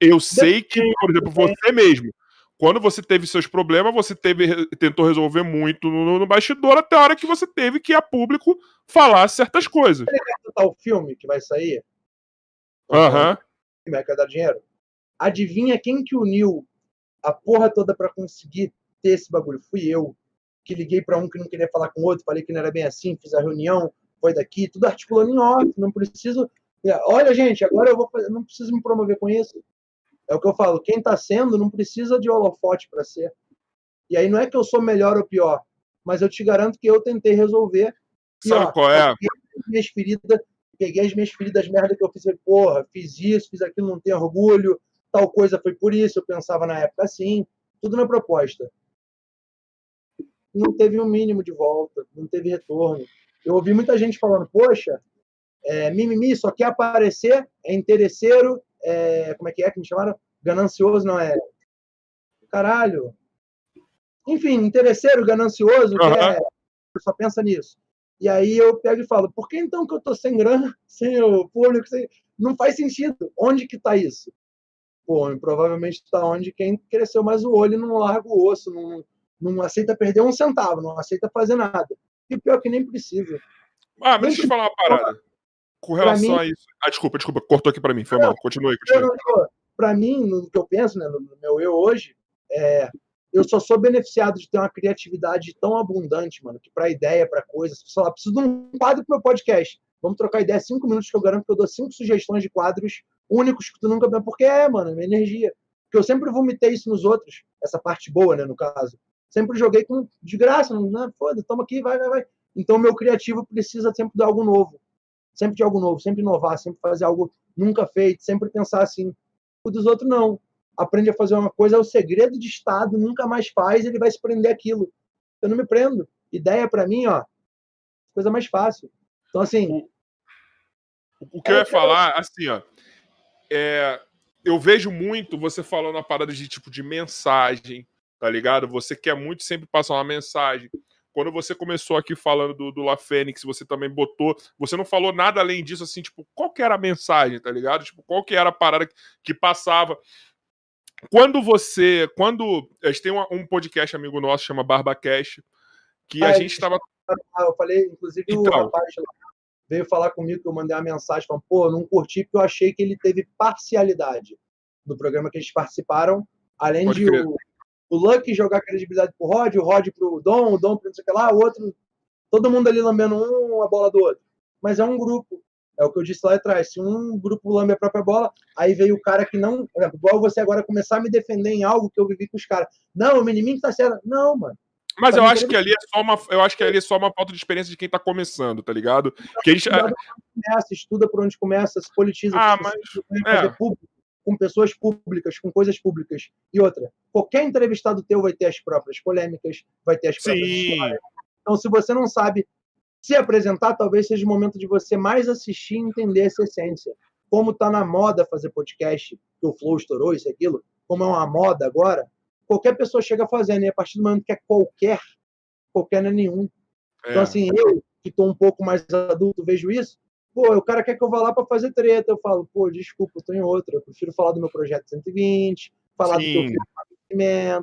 eu sei que, por exemplo, você mesmo, quando você teve seus problemas, você teve, tentou resolver muito no, no bastidor até a hora que você teve que a público falar certas coisas. Tá o filme que vai sair? Aham. Uhum. Vai dar dinheiro? Adivinha quem que uniu a porra toda para conseguir ter esse bagulho? Fui eu. Que liguei para um que não queria falar com o outro, falei que não era bem assim, fiz a reunião, foi daqui, tudo articulando em off, não preciso. Olha, gente, agora eu vou fazer, não preciso me promover com isso. É o que eu falo, quem está sendo não precisa de holofote para ser. E aí não é que eu sou melhor ou pior, mas eu te garanto que eu tentei resolver. E, Sabe ó, qual é? Peguei as minhas feridas, peguei as minhas feridas merda que eu fiz, porra, fiz isso, fiz aquilo, não tenho orgulho, tal coisa foi por isso, eu pensava na época assim, tudo na proposta. Não teve um mínimo de volta, não teve retorno. Eu ouvi muita gente falando, poxa, é, mimimi só quer aparecer, é interesseiro, é, como é que é que me chamaram? Ganancioso, não é? Caralho. Enfim, interesseiro, ganancioso, uhum. é, só pensa nisso. E aí eu pego e falo, por que então que eu tô sem grana, sem o público, sem... não faz sentido. Onde que tá isso? Pô, provavelmente está onde quem cresceu mais o olho não larga o osso, não, não aceita perder um centavo, não aceita fazer nada. E pior que nem precisa. Ah, mas deixa eu te falar uma parada. Com relação mim, a isso. Ah, desculpa, desculpa, cortou aqui para mim, foi mal. Continue, continue. Para mim, no que eu penso, né, no meu eu hoje, é, eu só sou beneficiado de ter uma criatividade tão abundante, mano, que para ideia, para coisas, só lá, preciso de um quadro pro meu podcast. Vamos trocar ideia cinco minutos que eu garanto que eu dou cinco sugestões de quadros únicos que tu nunca. Porque é, mano, é minha energia. Porque eu sempre vomitei isso nos outros, essa parte boa, né, no caso. Sempre joguei com de graça, não, né, foda, toma aqui, vai, vai, vai. Então, meu criativo precisa sempre de algo novo sempre de algo novo, sempre inovar, sempre fazer algo nunca feito, sempre pensar assim. O dos outros não. Aprende a fazer uma coisa, é o segredo de Estado, nunca mais faz, ele vai se prender aquilo. Eu não me prendo. Ideia para mim, ó, coisa mais fácil. Então, assim. O, o que é, eu ia falar, assim, ó, é, eu vejo muito você falando a parada de tipo de mensagem, tá ligado? Você quer muito sempre passar uma mensagem. Quando você começou aqui falando do, do La Fênix, você também botou. Você não falou nada além disso, assim, tipo, qual que era a mensagem, tá ligado? Tipo, qual que era a parada que, que passava. Quando você. Quando. A gente tem um, um podcast amigo nosso, chama BarbaCast, que ah, a gente estava. Eu falei, inclusive, então, o rapaz veio falar comigo que eu mandei uma mensagem falando, pô, não curti porque eu achei que ele teve parcialidade. do programa que eles participaram, além de o, o Lucky jogar credibilidade pro Rod, o Rod pro Dom, o Dom pro não sei o que lá, o outro, todo mundo ali lambendo um a bola do outro. Mas é um grupo. É o que eu disse lá atrás. Se um grupo lambe a própria bola, aí veio o cara que não. Igual você agora começar a me defender em algo que eu vivi com os caras. Não, o menininho tá certo. Não, mano. Mas eu acho que ali é só uma, eu acho que ali é só uma falta de experiência de quem tá começando, tá ligado? Que eles... Estuda, começa, estuda por onde começa, se politiza, ah, mas... é. público, com pessoas públicas, com coisas públicas. E outra, qualquer entrevistado teu vai ter as próprias polêmicas, vai ter as próprias Sim. histórias. Então, se você não sabe se apresentar, talvez seja o momento de você mais assistir e entender essa essência. Como tá na moda fazer podcast, que o Flow estourou, isso e aquilo, como é uma moda agora, qualquer pessoa chega fazendo, e a partir do momento que é qualquer, qualquer não é nenhum. É. Então, assim, eu, que estou um pouco mais adulto, vejo isso, pô, o cara quer que eu vá lá para fazer treta, eu falo, pô, desculpa, eu tô em outra, eu prefiro falar do meu projeto 120, falar Sim. do que eu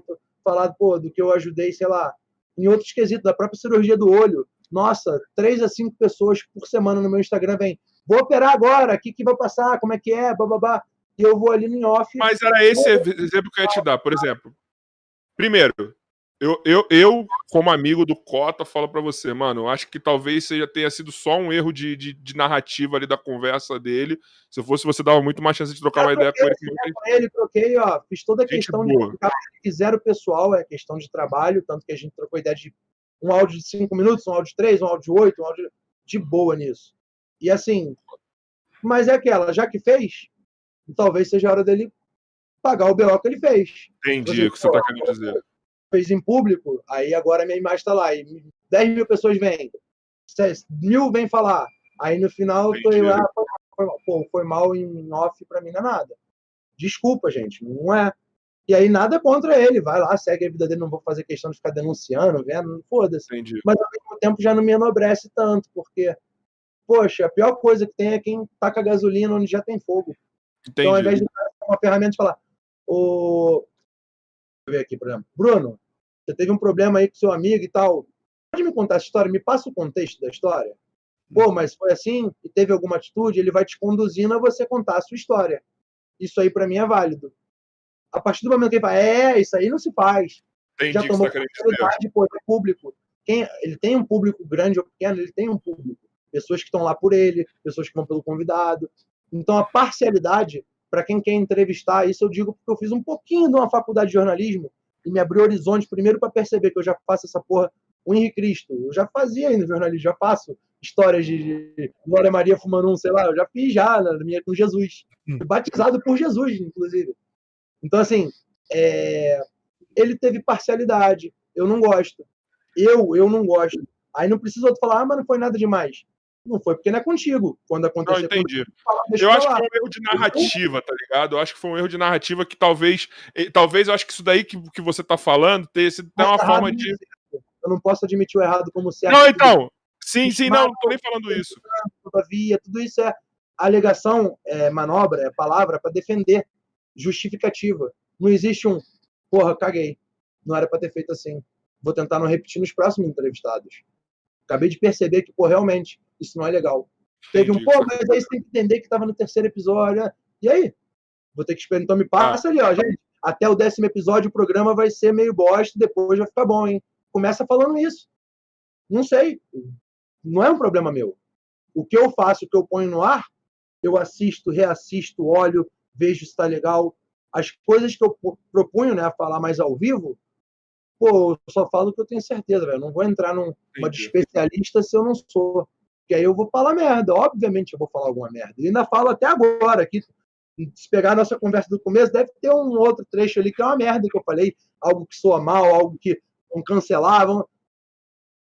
fiz falar, pô, do que eu ajudei, sei lá, em outros quesitos, da própria cirurgia do olho. Nossa, três a cinco pessoas por semana no meu Instagram vem, vou operar agora, o que, que vai passar, como é que é, bababá. E eu vou ali no off. Mas era esse exemplo que eu ia te dar, por exemplo. Primeiro, eu, eu, eu, como amigo do Cota, falo para você, mano, eu acho que talvez seja, tenha sido só um erro de, de, de, narrativa ali da conversa dele. Se fosse, você dava muito mais chance de trocar eu uma ideia com ele. Com ele, troquei, ó, fiz toda a questão boa. de que zero pessoal, é questão de trabalho, tanto que a gente trocou ideia de um áudio de cinco minutos, um áudio de três, um áudio de oito, um áudio de boa nisso. E assim, mas é aquela, já que fez, talvez seja a hora dele pagar o BO que ele fez. Entendi o que você está querendo dizer. Fez em público, aí agora minha imagem está lá. E 10 mil pessoas vêm, mil vêm falar. Aí no final foi lá, foi, pô, foi mal em off para mim não é nada. Desculpa, gente, não é. E aí nada contra ele, vai lá, segue a vida dele, não vou fazer questão de ficar denunciando, vendo, foda-se. Mas ao mesmo tempo já não me enobrece tanto, porque, poxa, a pior coisa que tem é quem taca gasolina onde já tem fogo. Entendi. Então, ao invés de uma ferramenta de falar, o. Deixa eu ver aqui, por exemplo. Bruno, você teve um problema aí com seu amigo e tal. Pode me contar essa história? Me passa o contexto da história. Pô, mas foi assim e teve alguma atitude, ele vai te conduzindo a você contar a sua história. Isso aí para mim é válido. A partir do momento que ele fala, é, isso aí não se faz. Entendi Já tomou tá responsabilidade, pô, é público. Quem, ele tem um público grande ou pequeno, ele tem um público. Pessoas que estão lá por ele, pessoas que vão pelo convidado. Então a parcialidade para quem quer entrevistar, isso eu digo porque eu fiz um pouquinho de uma faculdade de jornalismo e me abriu horizonte primeiro para perceber que eu já faço essa porra o Henrique Cristo. Eu já fazia ainda jornalismo, já faço histórias de Glória Maria fumando um, sei lá, eu já fiz já na minha com Jesus. Hum. Batizado por Jesus, inclusive. Então, assim, é... ele teve parcialidade. Eu não gosto. Eu, eu não gosto. Aí não precisa outro falar, ah, mas não foi nada demais. Não foi porque não é contigo. Quando aconteceu. Não, entendi. eu acho que foi um erro de narrativa, tá ligado? Eu acho que foi um erro de narrativa que talvez. Talvez eu acho que isso daí que, que você tá falando tenha sido até uma forma de. Eu não posso admitir o errado como certo. Não, então. Sim, sim, não, não tô nem falando isso. Todavia, tudo isso é alegação, é manobra, é palavra para defender, justificativa. Não existe um, porra, caguei. Não era para ter feito assim. Vou tentar não repetir nos próximos entrevistados. Acabei de perceber que, pô, realmente, isso não é legal. Teve um, pô, mas aí você tem que entender que estava no terceiro episódio. Né? E aí? Vou ter que esperar. Então me passa ah. ali, ó, gente. Até o décimo episódio o programa vai ser meio bosta, depois vai ficar bom, hein? Começa falando isso. Não sei. Não é um problema meu. O que eu faço, o que eu ponho no ar, eu assisto, reassisto, olho, vejo se está legal. As coisas que eu propunho, né, a falar mais ao vivo, pô, eu só falo que eu tenho certeza, velho. Não vou entrar numa de especialista se eu não sou. Porque aí eu vou falar merda. Obviamente eu vou falar alguma merda. E ainda falo até agora aqui. Se pegar a nossa conversa do começo, deve ter um outro trecho ali que é uma merda que eu falei. Algo que soa mal, algo que não cancelavam.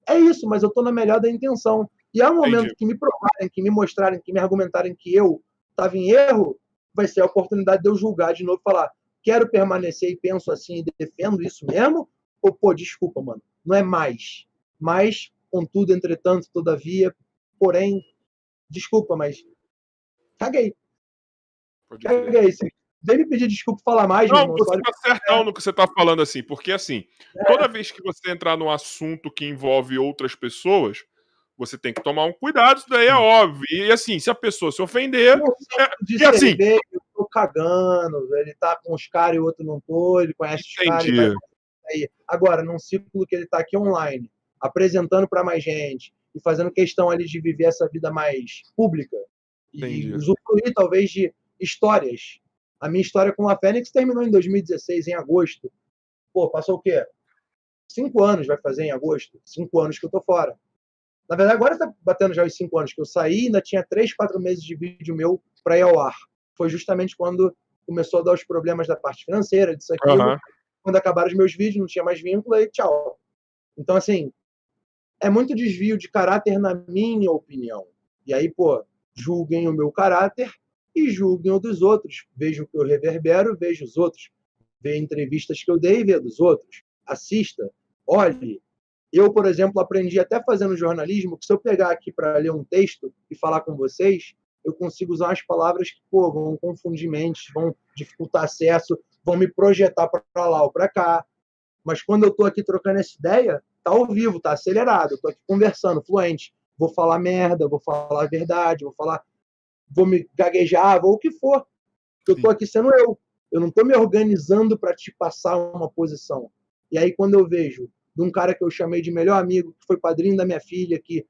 É isso, mas eu tô na melhor da intenção. E um momento Entendi. que me provarem, que me mostrarem, que me argumentarem que eu estava em erro, vai ser a oportunidade de eu julgar de novo e falar: quero permanecer e penso assim e defendo isso mesmo? Ou, pô, desculpa, mano, não é mais. Mas, contudo, entretanto, todavia, porém, desculpa, mas caguei. Caguei. Sim. Vem me pedir desculpa falar mais, Não, você está certão no que você está falando, assim, porque assim, é. toda vez que você entrar num assunto que envolve outras pessoas, você tem que tomar um cuidado, isso daí é óbvio. E assim, se a pessoa se ofender. Não, É, e assim- cerveja, eu tô cagando, ele tá com os caras e o outro não tô, ele conhece os caras. Entendi. Aí, agora, num ciclo que ele tá aqui online, apresentando para mais gente e fazendo questão ali de viver essa vida mais pública Entendi. e usufruir talvez de histórias. A minha história com a Fênix terminou em 2016, em agosto. Pô, passou o quê? Cinco anos vai fazer em agosto. Cinco anos que eu tô fora. Na verdade, agora tá batendo já os cinco anos que eu saí, ainda tinha três, quatro meses de vídeo meu para ir ao ar. Foi justamente quando começou a dar os problemas da parte financeira, disso aqui. Aham. Quando acabaram os meus vídeos, não tinha mais vínculo, aí tchau. Então, assim, é muito desvio de caráter, na minha opinião. E aí, pô, julguem o meu caráter e julguem o dos outros. Veja o que eu reverbero, veja os outros. Vê entrevistas que eu dei vê dos outros. Assista, olhe. Eu, por exemplo, aprendi até fazendo jornalismo que se eu pegar aqui para ler um texto e falar com vocês, eu consigo usar umas palavras que pô, vão confundir mentes, vão dificultar acesso, vão me projetar para lá ou para cá. Mas quando eu estou aqui trocando essa ideia, tá ao vivo, tá acelerado, eu tô aqui conversando, fluente. Vou falar merda, vou falar a verdade, vou falar, vou me gaguejar, vou o que for. Eu tô aqui sendo eu. Eu não tô me organizando para te passar uma posição. E aí quando eu vejo de um cara que eu chamei de melhor amigo, que foi padrinho da minha filha, que,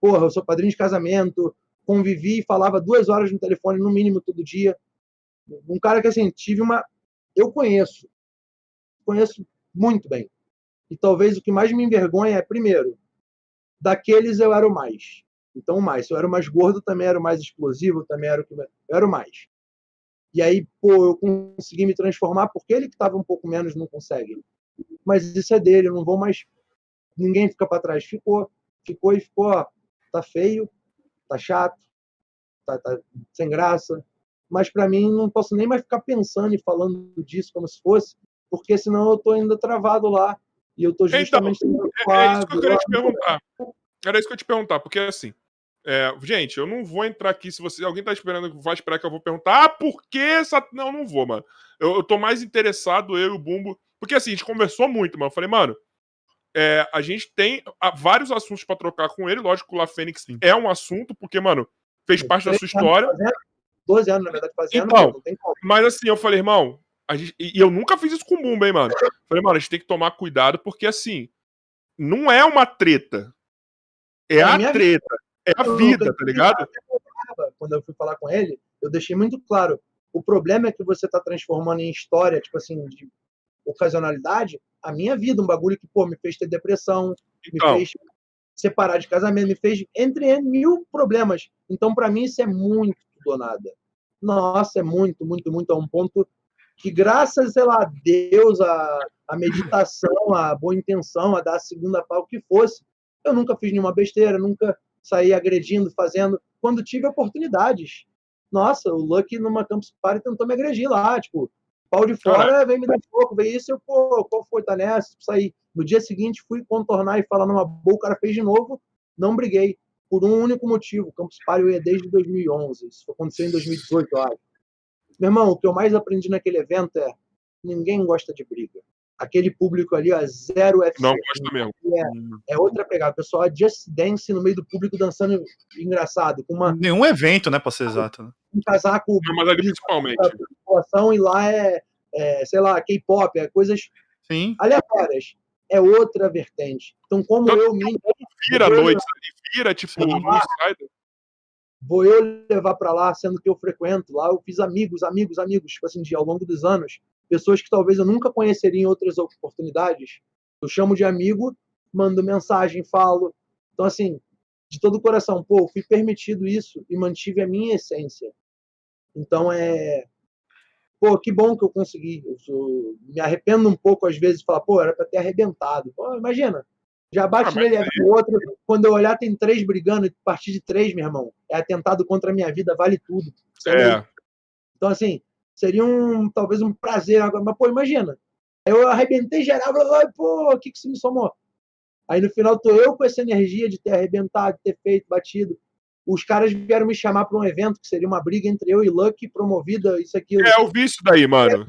porra, eu sou padrinho de casamento, convivi e falava duas horas no telefone, no mínimo, todo dia. Um cara que, assim, tive uma. Eu conheço. Conheço muito bem. E talvez o que mais me envergonha é, primeiro, daqueles eu era o mais. Então, mais. Se eu era o mais gordo, também era o mais explosivo, também era o que. Eu era o mais. E aí, pô, eu consegui me transformar porque ele que estava um pouco menos não consegue. Mas isso é dele, eu não vou mais. Ninguém fica para trás. Ficou. Ficou e ficou, ó, tá feio, tá chato, tá, tá sem graça. Mas para mim, não posso nem mais ficar pensando e falando disso como se fosse, porque senão eu tô ainda travado lá. E eu tô Então, justamente sendo É, é isso que eu queria te perguntar. Era isso que eu te perguntar, porque assim. é, gente, eu não vou entrar aqui se você. Alguém tá esperando, vai esperar que eu vou perguntar. Ah, por que essa. Não, não vou, mano. Eu, eu tô mais interessado, eu e o Bumbo. Porque assim, a gente conversou muito, mano. Eu falei, mano, é, a gente tem vários assuntos pra trocar com ele. Lógico que o La Fênix é um assunto, porque, mano, fez parte da sua anos história. fazendo, 12 anos, na verdade, fazendo, Então, não tem como. Mas assim, eu falei, irmão, gente- e eu nunca fiz isso com o Bumba, hein, mano. Falei, mano, a gente tem que tomar cuidado, porque assim, não é uma treta. É É a treta. É a Eu- vida, tá ligado? Quando eu fui falar com ele, eu deixei muito claro. O problema é que você está transformando em história, tipo assim, de ocasionalidade, a minha vida, um bagulho que, pô, me fez ter depressão, me Então, fez separar de casamento, me fez entre mil problemas. Então, para mim, isso é muito ou nada. Nossa, é muito, muito, muito, a um ponto que, graças, sei lá, a Deus, a, a meditação, a boa intenção, a dar a segunda pau, o que fosse, eu nunca fiz nenhuma besteira, nunca saí agredindo, fazendo, quando tive oportunidades. Nossa, o Lucky numa Campus Party tentou me agredir lá, tipo, pau de fora, vem me dar pouco, vem isso, eu, pô, qual foi, tá nessa? Saí. No dia seguinte, fui contornar e falar numa boa, o cara fez de novo, não briguei. Por um único motivo, o Campus Party eu ia desde 2011, isso aconteceu em 2018, eu acho. Meu irmão, o que eu mais aprendi naquele evento é, ninguém gosta de briga. Aquele público ali, ó, zero UFC. não gosto mesmo. É outra pegada. O pessoal é just dance no meio do público dançando engraçado, com uma, Nenhum evento, né, pra ser exato. né? um casaco Não, Mas ali principalmente. população e lá é, é, sei lá, K-pop, é coisas Sim. aleatórias. É outra vertente. Então, como Então, eu me Vira a noite, ali, vira, tipo, no insider. Vou eu levar para lá, sendo que eu frequento lá, eu fiz amigos, amigos, amigos, tipo assim, de, ao longo dos anos, pessoas que talvez eu nunca conheceria em outras oportunidades. Eu chamo de amigo, mando mensagem, falo. Então, assim, de todo o coração, pô, fui permitido isso e mantive a minha essência. Então, é. Pô, que bom que eu consegui. Eu sou- me arrependo um pouco às vezes de falar, pô, era para ter arrebentado. Pô, imagina. Já bate Ah, nele, é o outro. Quando eu olhar, tem três brigando, a partir de três, meu irmão, é atentado contra a minha vida, vale tudo. É É. então, assim, seria um talvez um prazer agora, mas pô, imagina. Eu arrebentei geral, blá, pô, o que que isso me somou? Aí no final tô eu com essa energia de ter arrebentado, de ter feito, batido. Os caras vieram me chamar para um evento que seria uma briga entre eu e Lucky, promovida, isso aqui. É, eu vi isso daí, mano.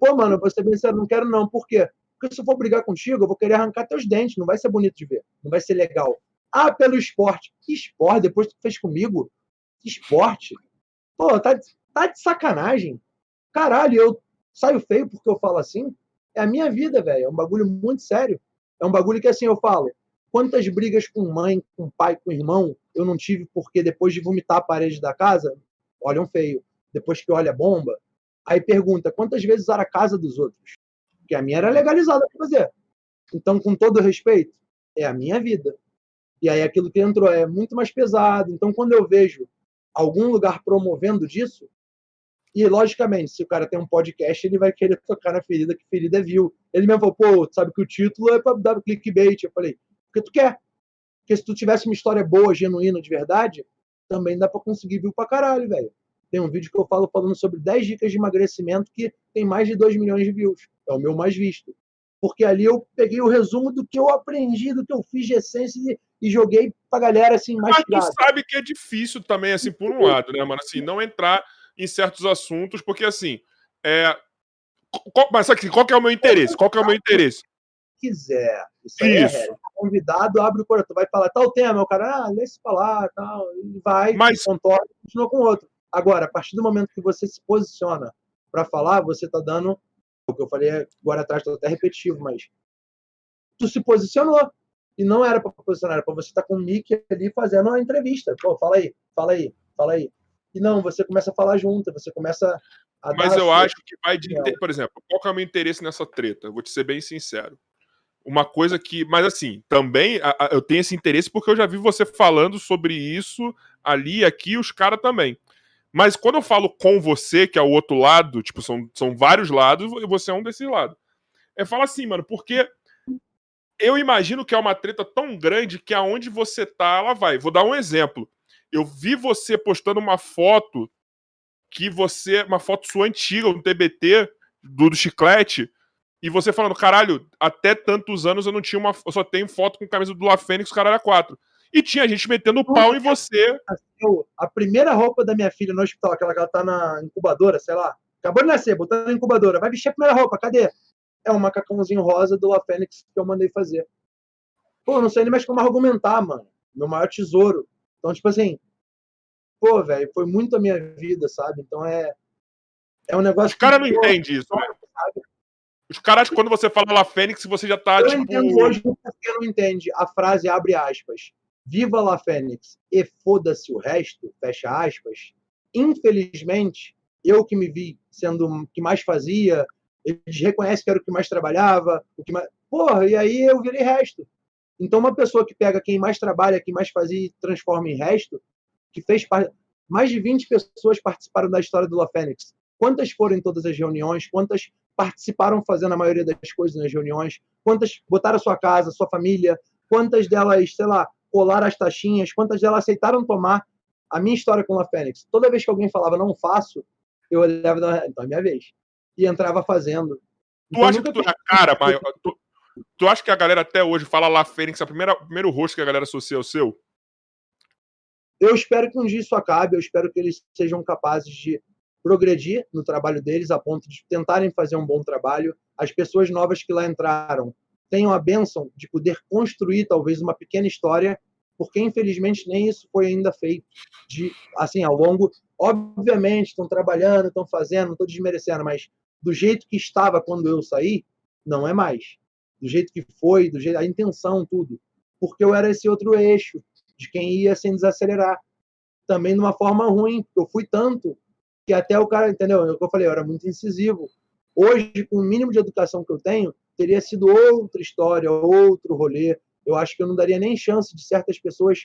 Pô, mano, eu vou ser bem sincero, não quero não. Por quê? Porque se eu for brigar contigo, eu vou querer arrancar teus dentes, não vai ser bonito de ver, não vai ser legal. Ah, pelo esporte. Que esporte? Depois que tu fez comigo? Que esporte? Pô, tá, tá de sacanagem. Caralho, eu saio feio porque eu falo assim? É a minha vida, velho. É um bagulho muito sério. É um bagulho que assim eu falo. Quantas brigas com mãe, com pai, com irmão eu não tive porque depois de vomitar a parede da casa, olham feio. Depois que olha a bomba, aí pergunta quantas vezes era a casa dos outros. Porque a minha era legalizada para fazer. Então, com todo respeito, é a minha vida. E aí aquilo que entrou é muito mais pesado. Então, quando eu vejo algum lugar promovendo disso, e logicamente, se o cara tem um podcast, ele vai querer tocar na ferida que ferida viu. Ele mesmo falou, pô, sabe que o título é para dar clickbait. Eu falei, porque tu quer. Porque se tu tivesse uma história boa, genuína, de verdade, também dá para conseguir view pra caralho, velho. Tem um vídeo que eu falo falando sobre 10 dicas de emagrecimento que tem mais de 2 milhões de views. É o meu mais visto. Porque ali eu peguei o resumo do que eu aprendi, do que eu fiz de essência e, e joguei pra galera assim mais Mas tu sabe que é difícil também, assim, por um lado, né, mano? Assim, não entrar em certos assuntos, porque assim. É... Qual, mas aqui, qual que é o meu interesse? Qual que é o meu interesse? quiser. Isso, aí Isso. é regra. Convidado, abre o coração, vai falar tal tema, o cara, ah, lê se falar, tal, e vai, Mas... contorna e continua com o outro. Agora, a partir do momento que você se posiciona para falar, você tá dando o que eu falei agora atrás, tô até repetitivo, mas tu se posicionou. E não era para posicionar, era para você estar tá com o Mickey ali fazendo uma entrevista. Pô, fala aí, fala aí, fala aí. E não, você começa a falar junto, você começa a Mas eu acho que vai de. Por exemplo, qual que é o meu interesse nessa treta? Vou te ser bem sincero uma coisa que. Mas assim, também a, a, eu tenho esse interesse porque eu já vi você falando sobre isso ali, aqui, os caras também. Mas quando eu falo com você, que é o outro lado, tipo, são, são vários lados, e você é um desses lados. Eu falo assim, mano, porque eu imagino que é uma treta tão grande que aonde você tá, ela vai. Vou dar um exemplo. Eu vi você postando uma foto que você. Uma foto sua antiga, um TBT do, do chiclete e você falando, caralho, até tantos anos eu não tinha uma. Eu só tenho foto com camisa do La Fênix, caralho, a quatro. E tinha gente metendo pau em você. A primeira roupa da minha filha no hospital, aquela que ela tá na incubadora, sei lá. Acabou de nascer, botou na incubadora. Vai vestir a primeira roupa, cadê? É um macacãozinho rosa do La Fênix que eu mandei fazer. Pô, não sei nem mais como argumentar, mano. Meu maior tesouro. Então, tipo assim, pô, velho, foi muito a minha vida, sabe? Então é. É um negócio. Os caras não entendem isso, velho. Os caras, quando você fala La Fênix, você já tá, eu tipo... entendo hoje porque não entende a frase, abre aspas, viva La Fênix e foda-se o resto, fecha aspas. Infelizmente, eu que me vi sendo o que mais fazia, eles reconhecem que era o que mais trabalhava, o que mais... Porra, e aí eu virei resto. Então, uma pessoa que pega quem mais trabalha, quem mais fazia e transforma em resto, que fez parte... Mais de 20 pessoas participaram da história do La Fênix. Quantas foram em todas as reuniões? Quantas participaram fazendo a maioria das coisas nas reuniões, quantas botaram a sua casa, sua família, quantas delas, sei lá, colaram as taxinhas, quantas delas aceitaram tomar a minha história com a Fênix. Toda vez que alguém falava não faço, eu olhava, então é minha vez. E entrava fazendo. Tu então, acha que tu é a cara? Tu, tu acha que a galera até hoje fala La Fênix, a primeira, o primeiro rosto que a galera associa ao seu? Eu espero que um dia isso acabe, eu espero que eles sejam capazes de progredir no trabalho deles a ponto de tentarem fazer um bom trabalho. As pessoas novas que lá entraram tenham a bênção de poder construir talvez uma pequena história, porque infelizmente nem isso foi ainda feito. De assim ao longo, obviamente estão trabalhando, estão fazendo, não estou desmerecendo, mas do jeito que estava quando eu saí, não é mais. Do jeito que foi, do jeito a intenção, tudo, porque eu era esse outro eixo de quem ia sem desacelerar. Também de uma forma ruim, porque eu fui tanto que até o cara, entendeu? É eu falei, eu era muito incisivo. Hoje, com o mínimo de educação que eu tenho, teria sido outra história, outro rolê. Eu acho que eu não daria nem chance de certas pessoas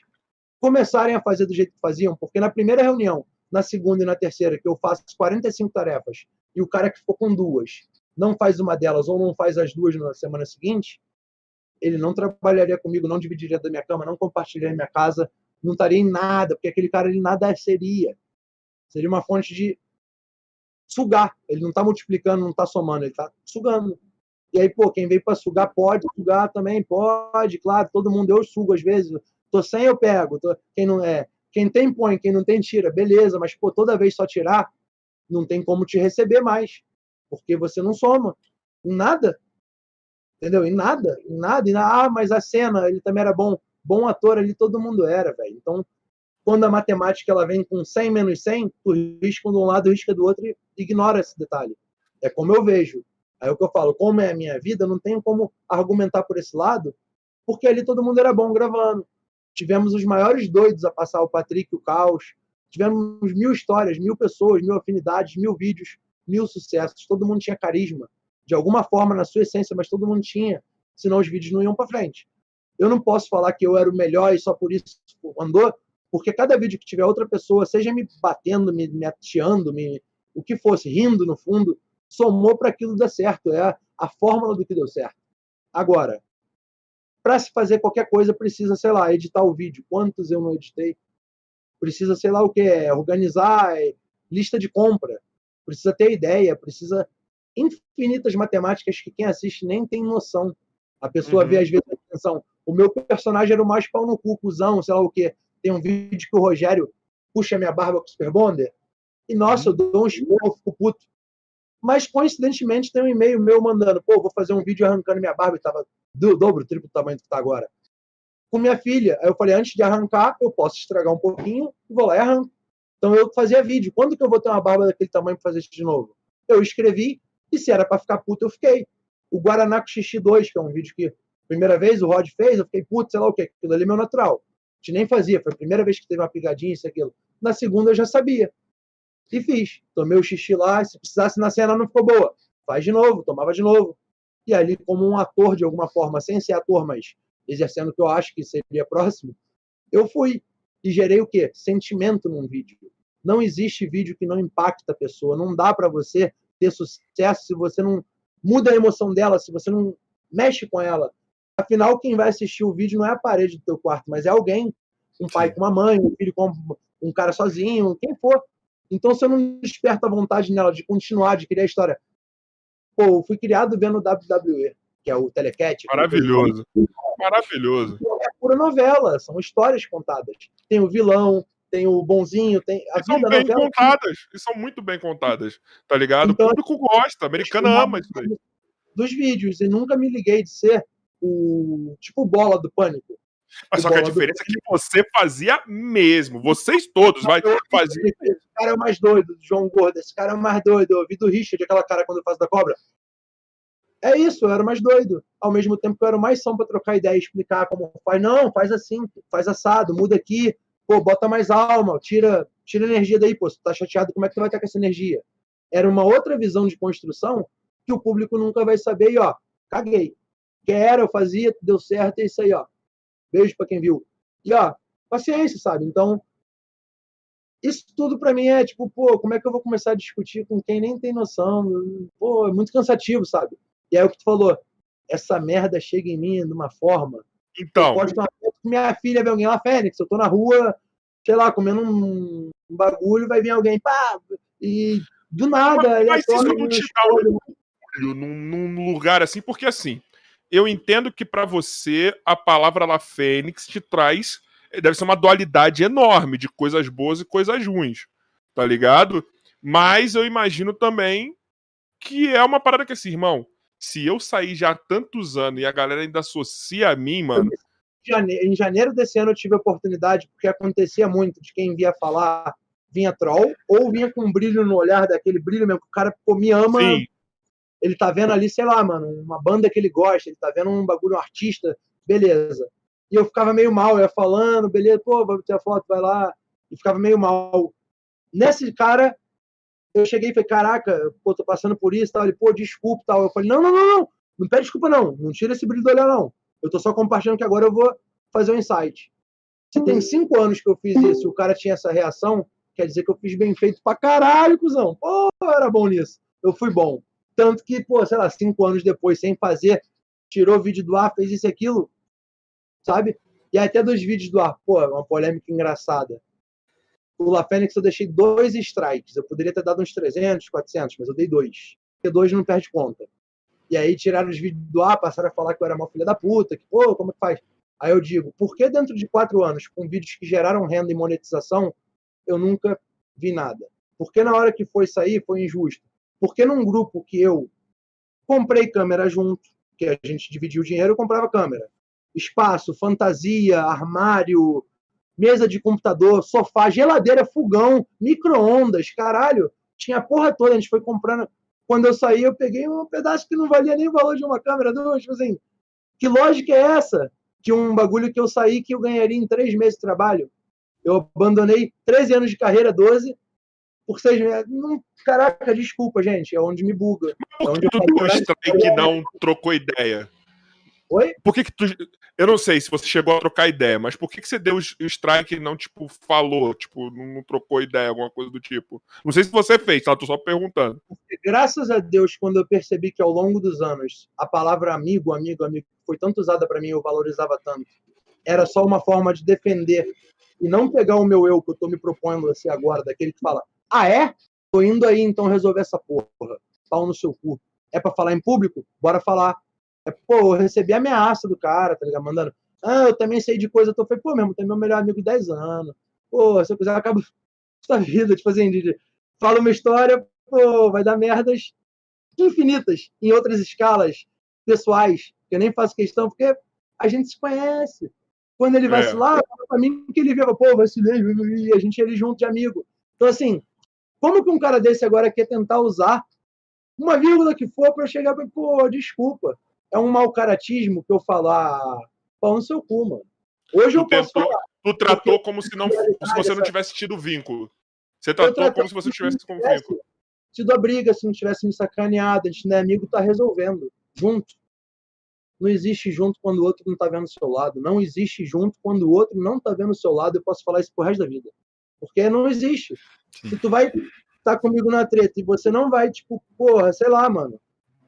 começarem a fazer do jeito que faziam, porque na primeira reunião, na segunda e na terceira, que eu faço 45 tarefas, e o cara que ficou com duas não faz uma delas ou não faz as duas na semana seguinte, ele não trabalharia comigo, não dividiria da minha cama, não compartilharia minha casa, não estaria em nada, porque aquele cara ele nada seria. Seria uma fonte de sugar. Ele não está multiplicando, não está somando, ele está sugando. E aí, pô, quem veio para sugar pode sugar também, pode, claro, todo mundo eu sugo às vezes. Tô sem, eu pego. Tô, quem não é, quem tem põe, quem não tem tira, beleza, mas pô, toda vez só tirar, não tem como te receber mais, porque você não soma em nada. Entendeu? Em nada, em nada, em nada. Ah, mas a cena, ele também era bom. bom ator ali todo mundo era, velho. Então, quando a matemática ela vem com 100 menos 100, tu risca de um lado, risca do outro e ignora esse detalhe. É como eu vejo. Aí é o que eu falo, como é a minha vida, não tenho como argumentar por esse lado, porque ali todo mundo era bom gravando. Tivemos os maiores doidos a passar o Patrick, o Caos. Tivemos mil histórias, mil pessoas, mil afinidades, mil vídeos, mil sucessos. Todo mundo tinha carisma, de alguma forma, na sua essência, mas todo mundo tinha, senão os vídeos não iam para frente. Eu não posso falar que eu era o melhor e só por isso andou, porque cada vídeo que tiver outra pessoa, seja me batendo, me, me ateando, me, o que fosse, rindo no fundo, somou para aquilo dar certo. É a, a fórmula do que deu certo. Agora, para se fazer qualquer coisa, precisa, sei lá, editar o vídeo. Quantos eu não editei? Precisa, sei lá o que, é, organizar é, lista de compra. Precisa ter ideia, precisa infinitas matemáticas que quem assiste nem tem noção. A pessoa uhum. vê, às vezes, a atenção. O meu personagem era o mais pau no cu, cuzão, sei lá o quê. Tem um vídeo que o Rogério puxa minha barba com o Super Bonder. E, nossa, eu dou um esporro, fico puto. Mas, coincidentemente, tem um e-mail meu mandando, pô, vou fazer um vídeo arrancando minha barba e tava do dobro, triplo tamanho do que tá agora. Com minha filha. Aí eu falei, antes de arrancar, eu posso estragar um pouquinho, vou lá e arranco. Então eu fazia vídeo. Quando que eu vou ter uma barba daquele tamanho para fazer isso de novo? Eu escrevi, e se era para ficar puto, eu fiquei. O Guaraná com Xixi 2, que é um vídeo que, primeira vez, o Rod fez, eu fiquei puto, sei lá o que, aquilo ali é meu natural gente nem fazia. Foi a primeira vez que teve uma pegadinha, isso, aquilo. Na segunda eu já sabia. E fiz. Tomei o xixi lá. Se precisasse na cena não ficou boa. Faz de novo, tomava de novo. E ali, como um ator, de alguma forma, sem ser ator, mas exercendo o que eu acho que seria próximo, eu fui. E gerei o quê? Sentimento num vídeo. Não existe vídeo que não impacta a pessoa. Não dá para você ter sucesso se você não muda a emoção dela, se você não mexe com ela, Afinal, quem vai assistir o vídeo não é a parede do teu quarto, mas é alguém. Um pai com uma mãe, um filho com um cara sozinho, quem for. Então você não desperta a vontade nela de continuar, de criar a história. Pô, eu fui criado vendo o WWE, que é o Telecat. Maravilhoso. Maravilhoso. É pura novela, são histórias contadas. Tem o vilão, tem o bonzinho, tem a e são bem novela, contadas, e são muito bem contadas, tá ligado? Então, o público gosta, o americano ama isso aí. Dos vídeos, e nunca me liguei de ser o tipo bola do pânico. Mas só que a diferença do... é que você fazia mesmo. Vocês todos vai fazer. Esse cara é o mais doido, João Gordo. Esse cara é o mais doido. Eu vi do Richard, aquela cara quando eu faço da cobra. É isso, eu era mais doido. Ao mesmo tempo que eu era mais são para trocar ideia e explicar como faz. Não, faz assim, faz assado, muda aqui, pô, bota mais alma, tira, tira energia daí, pô, você tá chateado, como é que tu vai estar com essa energia? Era uma outra visão de construção que o público nunca vai saber e ó, caguei quero, eu fazia, deu certo, é isso aí, ó. Beijo para quem viu. E, ó, paciência, sabe? Então, isso tudo para mim é tipo, pô, como é que eu vou começar a discutir com quem nem tem noção? Pô, é muito cansativo, sabe? E aí o que tu falou, essa merda chega em mim de uma forma. Então. Pode uma minha filha ver alguém lá, Fênix, eu tô na rua, sei lá, comendo um, um bagulho, vai vir alguém, pá, e do nada. Mas, mas isso não te dá um num, num lugar assim, porque assim, eu entendo que para você a palavra La Fênix te traz. Deve ser uma dualidade enorme de coisas boas e coisas ruins. Tá ligado? Mas eu imagino também que é uma parada que assim, irmão. Se eu sair já há tantos anos e a galera ainda associa a mim, mano. Em janeiro desse ano eu tive a oportunidade, porque acontecia muito de quem via falar, vinha troll, ou vinha com um brilho no olhar, daquele brilho mesmo, que o cara pô, me ama. Sim ele tá vendo ali, sei lá, mano, uma banda que ele gosta, ele tá vendo um bagulho, um artista, beleza. E eu ficava meio mal, eu falando, beleza, pô, vai ter a foto, vai lá. E ficava meio mal. Nesse cara, eu cheguei e falei, caraca, pô, tô passando por isso, tal. Ele, pô, desculpa, tal. Eu falei, não, não, não, não, não pede desculpa, não. Não tira esse brilho do olhar, não. Eu tô só compartilhando que agora eu vou fazer um insight. Se tem cinco anos que eu fiz isso o cara tinha essa reação, quer dizer que eu fiz bem feito pra caralho, cuzão. Pô, era bom nisso. Eu fui bom. Tanto que, pô, sei lá, cinco anos depois, sem fazer, tirou vídeo do ar, fez isso e aquilo, sabe? E até dos vídeos do ar, pô, uma polêmica engraçada. O La Fênix eu deixei dois strikes. Eu poderia ter dado uns 300, 400, mas eu dei dois. Porque dois não perde conta. E aí tiraram os vídeos do ar, passaram a falar que eu era uma filha da puta, que, pô, como é que faz? Aí eu digo, por que dentro de quatro anos, com vídeos que geraram renda e monetização, eu nunca vi nada? Porque na hora que foi sair, foi injusto. Porque num grupo que eu comprei câmera junto, que a gente dividiu o dinheiro, eu comprava câmera. espaço, fantasia, armário, mesa de computador, sofá, geladeira, fogão, micro-ondas, caralho. Tinha a porra toda, a gente foi comprando. Quando eu saí, eu peguei um pedaço que não valia nem o valor de uma câmera, duas, tipo assim. Que lógica é essa? De um bagulho que eu saí que eu ganharia em três meses de trabalho. Eu abandonei 13 anos de carreira, 12, por seis meses. Não, caraca, desculpa, gente. É onde me buga. Por é que onde tu deu strike que não trocou ideia? Oi? Por que que tu... Eu não sei se você chegou a trocar ideia, mas por que que você deu o strike e não, tipo, falou? Tipo, não, trocou ideia, alguma coisa do tipo? Não sei se você fez, tá? Tô só perguntando. Graças a Deus, quando eu percebi que ao longo dos anos a palavra amigo, amigo, amigo foi tanto usada para mim, eu valorizava tanto. Era só uma forma de defender e não pegar o meu eu que eu tô me propondo assim agora, daquele que fala: "Ah, é? Tô indo aí então resolver essa porra. Pau no seu cu. É para falar em público? Bora falar. É, pô, eu recebi ameaça do cara, tá ligado? Mandando, ah, eu também sei de coisa. Eu tô falei, pô, mesmo, tem meu melhor amigo de 10 anos. Pô, se eu quiser, acaba sua vida, tipo assim, de, de, fala uma história, pô, vai dar merdas infinitas em outras escalas pessoais, que eu nem faço questão, porque a gente se conhece. Quando ele vacilar, é. fala pra mim que ele viva, pô, vacilei, e a gente ele junto de amigo. Então, assim, como que um cara desse agora quer tentar usar uma vírgula que for para eu chegar e pô, desculpa. É um mau caratismo que eu falar pau no seu cu, mano. Hoje tu eu posso tentou, falar. Tu tratou como se, não, se você não tivesse tido vínculo. Você tratou como se você tivesse com vínculo. Tido a briga, se não tivesse me sacaneado, a gente não é amigo, tá resolvendo. Junto. Não existe junto quando o outro não tá vendo o seu lado. Não existe junto quando o outro não tá vendo o seu lado. Eu posso falar isso pro resto da vida. Porque não existe. Se tu vai tá comigo na treta e você não vai, tipo, porra, sei lá, mano,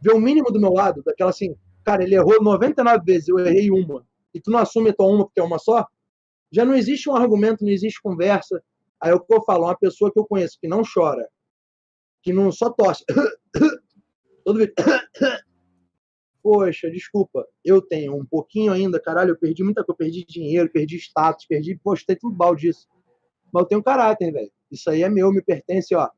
ver o mínimo do meu lado, daquela assim, cara, ele errou 99 vezes, eu errei uma, e tu não assume a tua uma porque é uma só, já não existe um argumento, não existe conversa. Aí é o que eu falo, uma pessoa que eu conheço que não chora, que não só tosse, todo vídeo. Poxa, desculpa, eu tenho um pouquinho ainda, caralho, eu perdi muita coisa, perdi dinheiro, perdi status, perdi, poxa, tem tudo balde disso. Mas eu tenho caráter, velho. Isso aí é meu, me pertence, ó.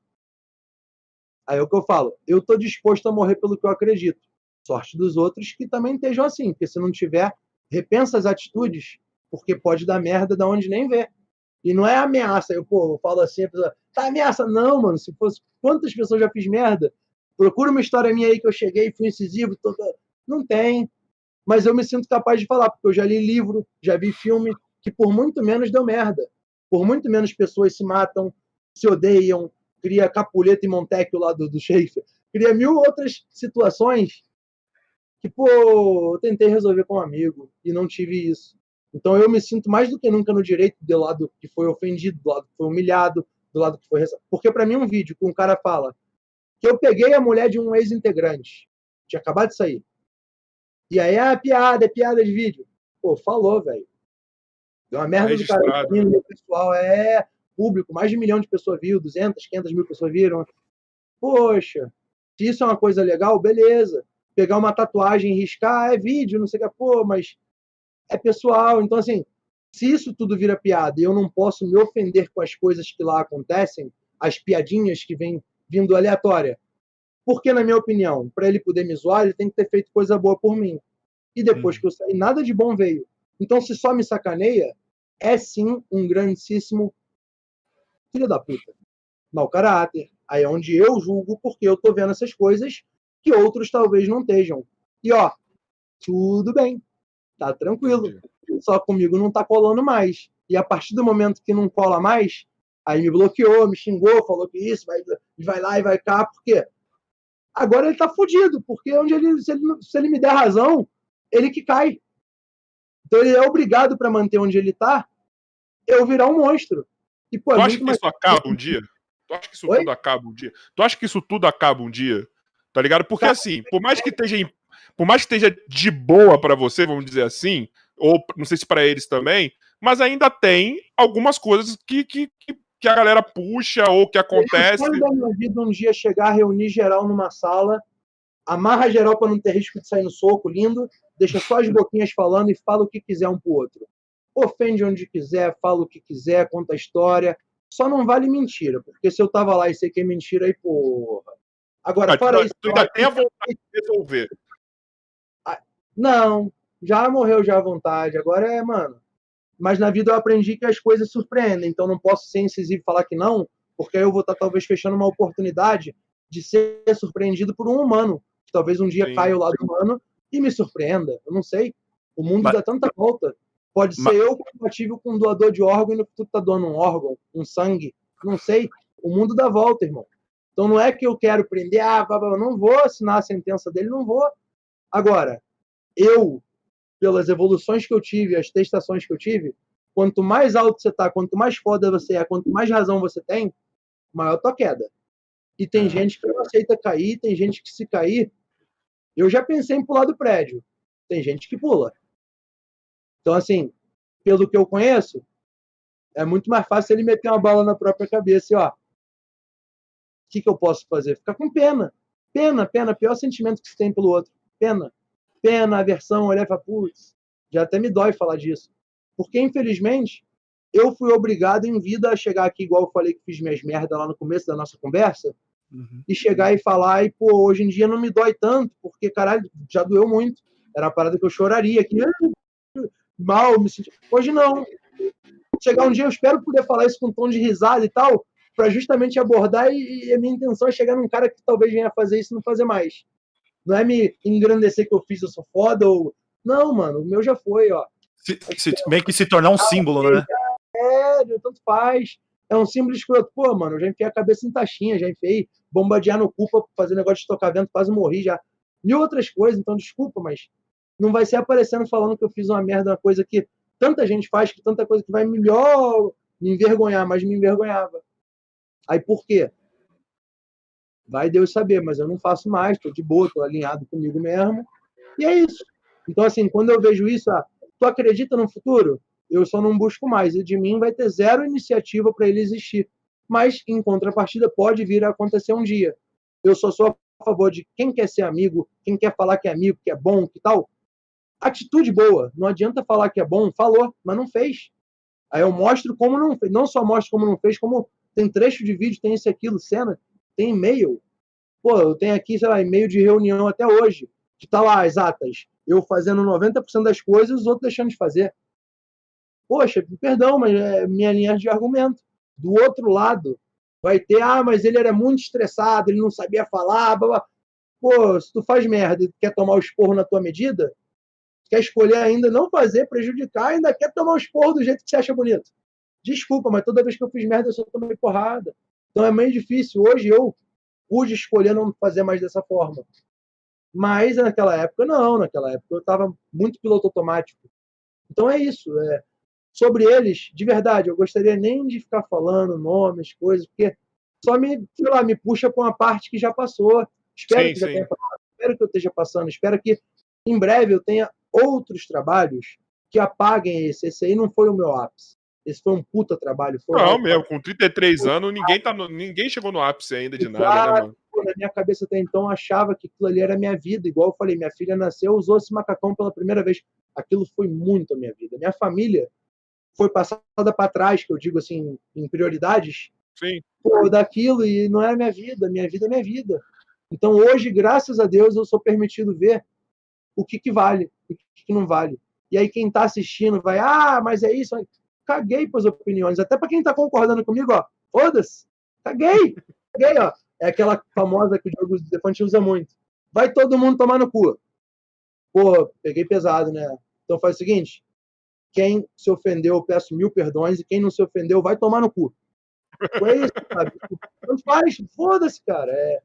Aí é o que eu falo, eu estou disposto a morrer pelo que eu acredito. Sorte dos outros que também estejam assim, porque se não tiver, repensa as atitudes, porque pode dar merda da onde nem vê. E não é ameaça. Eu, pô, eu falo assim, a pessoa, tá ameaça? Não, mano. Se fosse. Quantas pessoas já fiz merda? Procura uma história minha aí que eu cheguei, fui incisivo. Tô... Não tem. Mas eu me sinto capaz de falar, porque eu já li livro, já vi filme, que por muito menos deu merda. Por muito menos pessoas se matam, se odeiam, cria Capuleto e Montecchio lá do, do Schaefer, cria mil outras situações que, pô, eu tentei resolver com um amigo e não tive isso. Então eu me sinto mais do que nunca no direito do lado que foi ofendido, do lado que foi humilhado, do lado que foi. Porque para mim um vídeo que um cara fala que eu peguei a mulher de um ex-integrante, tinha acabado de sair. E aí, ah, piada, é piada de vídeo. Pô, falou, velho. Deu uma merda do cara. O pessoal é público, mais de um milhão de pessoas viram, 200, 500 mil pessoas viram. Poxa, se isso é uma coisa legal, beleza. Pegar uma tatuagem e riscar é vídeo, não sei o que, pô, mas é pessoal. Então, assim, se isso tudo vira piada e eu não posso me ofender com as coisas que lá acontecem, as piadinhas que vêm vindo aleatória, porque, na minha opinião, para ele poder me zoar, ele tem que ter feito coisa boa por mim. E depois que eu saí, nada de bom veio. Então, se só me sacaneia, é sim um grandíssimo filho da puta. Mau caráter. Aí é onde eu julgo porque eu tô vendo essas coisas que outros talvez não estejam. E ó, tudo bem. Tá tranquilo. Só comigo não tá colando mais. E a partir do momento que não cola mais, aí me bloqueou, me xingou, falou que isso, vai, vai lá e vai cá, por quê? Agora ele tá fudido, porque onde ele se, ele, se ele me der razão, ele que cai. Então ele é obrigado para manter onde ele tá, eu virar um monstro. E, pô, tu acha que mais... isso acaba um dia? Tu acha que isso Oi? tudo acaba um dia? Tu acha que isso tudo acaba um dia? Tá ligado? Porque tá. assim, por mais que esteja por mais que esteja de boa para você, vamos dizer assim, ou não sei se para eles também, mas ainda tem algumas coisas que, que, que, a galera puxa ou que acontece. Eu da minha vida um dia chegar, reunir geral numa sala, amarra geral para não ter risco de sair no soco, lindo, deixa só as boquinhas falando e fala o que quiser um pro outro ofende onde quiser, fala o que quiser, conta a história. Só não vale mentira, porque se eu tava lá e sei que é mentira, aí, porra. Agora, para isso. Tu ainda tem a vontade de resolver. Ah, não, já morreu já à vontade. Agora é, mano. Mas na vida eu aprendi que as coisas surpreendem, então não posso ser incisivo e falar que não, porque aí eu vou estar talvez fechando uma oportunidade de ser surpreendido por um humano, que talvez um dia Sim. caia ao lado humano e me surpreenda. Eu não sei. O mundo mas... dá tanta volta. Pode ser mas... eu compatível com um doador de órgão e no futuro tá doando um órgão, um sangue. Não sei. O mundo dá volta, irmão. Então não é que eu quero prender, ah, eu não vou assinar a sentença dele, não vou. Agora, eu, pelas evoluções que eu tive, as testações que eu tive, quanto mais alto você está, quanto mais foda você é, quanto mais razão você tem, maior tua queda. E tem gente que não aceita cair, tem gente que se cair. Eu já pensei em pular do prédio. Tem gente que pula. Então, assim, pelo que eu conheço, é muito mais fácil ele meter uma bala na própria cabeça e, ó, o que, que eu posso fazer? Ficar com pena. Pena, pena, pior sentimento que se tem pelo outro pena. Pena, aversão, olhar e falar, putz, já até me dói falar disso. Porque, infelizmente, eu fui obrigado em vida a chegar aqui, igual eu falei que fiz minhas merdas lá no começo da nossa conversa, uhum. e chegar e falar, e pô, hoje em dia não me dói tanto, porque, caralho, já doeu muito. Era a parada que eu choraria, que mal, me senti. Hoje não. Chegar um dia, eu espero poder falar isso com um tom de risada e tal, para justamente abordar, e, e, a minha intenção é chegar num cara que talvez venha fazer isso e não fazer mais. Não é me engrandecer que eu fiz, eu sou foda, ou. Não, mano, o meu já foi, ó. Se, se, meio que se tornar um símbolo, né? É, tanto faz. É um símbolo escroto. Pô, mano, eu já enfiei a cabeça em taxinha, já enfiei bombardear no cu pra fazer negócio de tocar vento, quase morri já. E outras coisas, então desculpa, mas não vai ser aparecendo falando que eu fiz uma merda, uma coisa que tanta gente faz, que tanta coisa que vai melhor me envergonhar, mas me envergonhava. Aí por quê? Vai Deus saber, mas eu não faço mais, estou de boa, estou alinhado comigo mesmo. E é isso. Então, assim, quando eu vejo isso, ah, tu acredita no futuro? Eu só não busco mais. E de mim vai ter zero iniciativa para ele existir. Mas, em contrapartida, pode vir a acontecer um dia. Eu só sou a favor de quem quer ser amigo, quem quer falar que é amigo, que é bom, que tal. Atitude boa. Não adianta falar que é bom, falou, mas não fez. Aí eu mostro como não fez. Não só mostro como não fez, como tem trecho de vídeo, tem isso aquilo, cena tem e-mail. Pô, eu tenho aqui, sei lá, e-mail de reunião até hoje, que tá lá as atas. Eu fazendo 90% das coisas, os outros deixando de fazer. Poxa, perdão, mas é minha linha de argumento. Do outro lado, vai ter, ah, mas ele era muito estressado, ele não sabia falar, blá, blá. Pô, se tu faz merda e quer tomar o esporro na tua medida, quer escolher ainda não fazer, prejudicar, ainda quer tomar o esporro do jeito que você acha bonito. Desculpa, mas toda vez que eu fiz merda, eu só tomei porrada. Então é meio difícil. Hoje eu pude escolher não fazer mais dessa forma. Mas naquela época, não. Naquela época eu estava muito piloto automático. Então é isso. É, sobre eles, de verdade, eu gostaria nem de ficar falando nomes, coisas, porque só me, sei lá, me puxa para uma parte que já passou. Espero sim, que já tenha passado, espero que eu esteja passando, espero que em breve eu tenha outros trabalhos que apaguem esse. Esse aí não foi o meu ápice. Esse foi um puta trabalho. Foi não, um mesmo, com 33 anos, ninguém, tá no, ninguém chegou no ápice ainda de nada, né, mano? Na minha cabeça até então achava que aquilo ali era minha vida. Igual eu falei, minha filha nasceu, usou esse macacão pela primeira vez. Aquilo foi muito a minha vida. Minha família foi passada para trás, que eu digo assim, em prioridades. Sim. Pô, daquilo e não era minha vida. Minha vida é minha vida. Então hoje, graças a Deus, eu sou permitido ver o que, que vale, o que, não vale. E aí quem está assistindo vai, ah, mas é isso caguei para as opiniões. Até para quem está concordando comigo, ó, foda-se, caguei, caguei, ó. É aquela famosa que o Diogo Defante usa muito. Vai todo mundo tomar no cu. Pô, peguei pesado, né? Então faz o seguinte: quem se ofendeu, eu peço mil perdões, e quem não se ofendeu, vai tomar no cu. Foi isso, sabe? Não faz, foda-se, cara. É,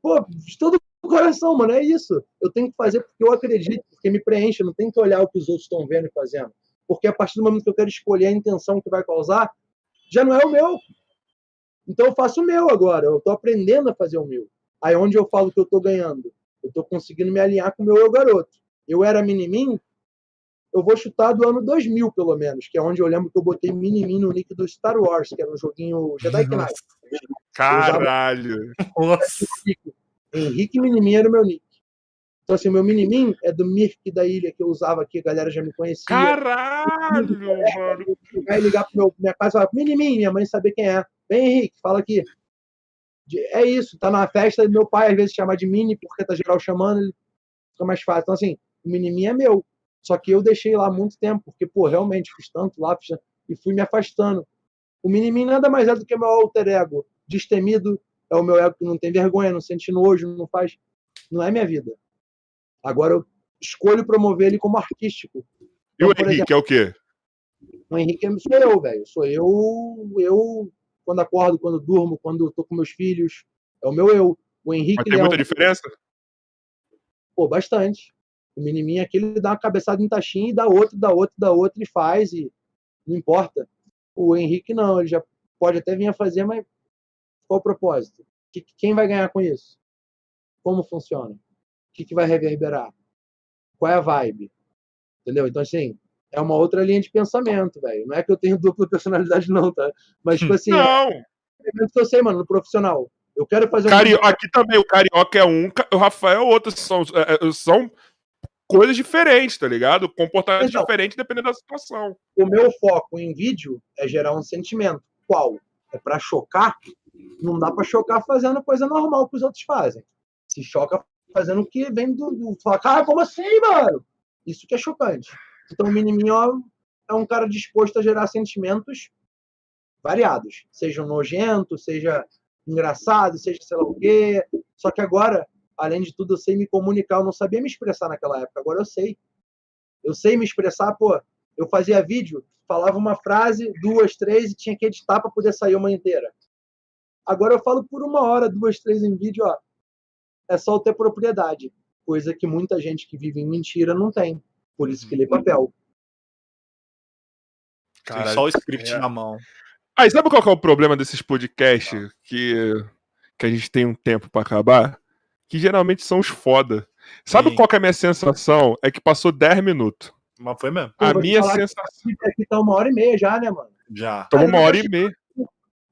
pô, todo coração, mano, é isso. Eu tenho que fazer porque eu acredito, porque me preenche, eu não tenho que olhar o que os outros estão vendo e fazendo porque a partir do momento que eu quero escolher a intenção que vai causar, já não é o meu. Então eu faço o meu agora, eu estou aprendendo a fazer o meu. Aí onde eu falo que eu estou ganhando, eu estou conseguindo me alinhar com o meu eu garoto. Eu era minimin, eu vou chutar do ano 2000 pelo menos, que é onde eu lembro que eu botei minimin no nick do Star Wars, que era um joguinho Jedi Knight. Caralho! Nossa. Henrique Minimin era o meu nick. Então, assim, o meu minimin é do Mirk da ilha que eu usava aqui, a galera já me conhecia. Caralho, mano! Vai ligar pro meu, minha casa e falar, minimin, minha mãe saber quem é. Vem, Henrique, fala aqui. É isso, tá na festa, meu pai às vezes chama de mini, porque tá geral chamando, ele fica mais fácil. Então, assim, o minimin é meu. Só que eu deixei lá muito tempo, porque, pô, realmente fiz tanto lá fiz... e fui me afastando. O Minimin nada mais é do que meu alter ego. Destemido é o meu ego que não tem vergonha, não sente nojo, não faz. Não é minha vida. Agora eu escolho promover ele como artístico. E o então, Henrique exemplo, é o quê? O Henrique sou eu, velho. Sou eu, eu quando acordo, quando durmo, quando tô com meus filhos. É o meu eu. O Henrique. Mas tem muita é um... diferença? Pô, bastante. O menininho aqui, ele dá uma cabeçada em taxinha e dá outro, dá outro, dá outro e faz, e não importa. O Henrique não, ele já pode até vir a fazer, mas qual o propósito? Quem vai ganhar com isso? Como funciona? O que vai reverberar? Qual é a vibe? Entendeu? Então, assim, é uma outra linha de pensamento, velho. Não é que eu tenho dupla personalidade, não, tá? Mas, tipo assim. Não! É que eu sei, mano, no profissional. Eu quero fazer um. Aqui também, o Carioca é um, o Rafael é outro. São, é, é, são coisas diferentes, tá ligado? Comportamento então, diferente dependendo da situação. O meu foco em vídeo é gerar um sentimento. Qual? É para chocar? Não dá para chocar fazendo coisa normal que os outros fazem. Se choca fazendo o que vem do. do fala, cara, como assim, mano? Isso que é chocante. Então o Miniminho é um cara disposto a gerar sentimentos variados. Seja nojento, seja engraçado, seja sei lá o quê. Só que agora além de tudo, eu sei me comunicar. Eu não sabia me expressar naquela época, agora eu sei. Eu sei me expressar, pô. Eu fazia vídeo, falava uma frase, duas, três, e tinha que editar para poder sair uma inteira. Agora eu falo por uma hora, duas, três em vídeo, ó. É só eu ter propriedade. Coisa que muita gente que vive em mentira não tem. Por isso que lê papel. Cara, só o script é... na mão. Aí, sabe qual é o problema desses podcasts que, que a gente tem um tempo para acabar? que geralmente são os foda. Sabe Sim. qual é a minha sensação? É que passou 10 minutos. Mas foi mesmo. A minha sensação. Aqui tá uma hora e meia já, né, mano? Já. Toma uma hora e meia.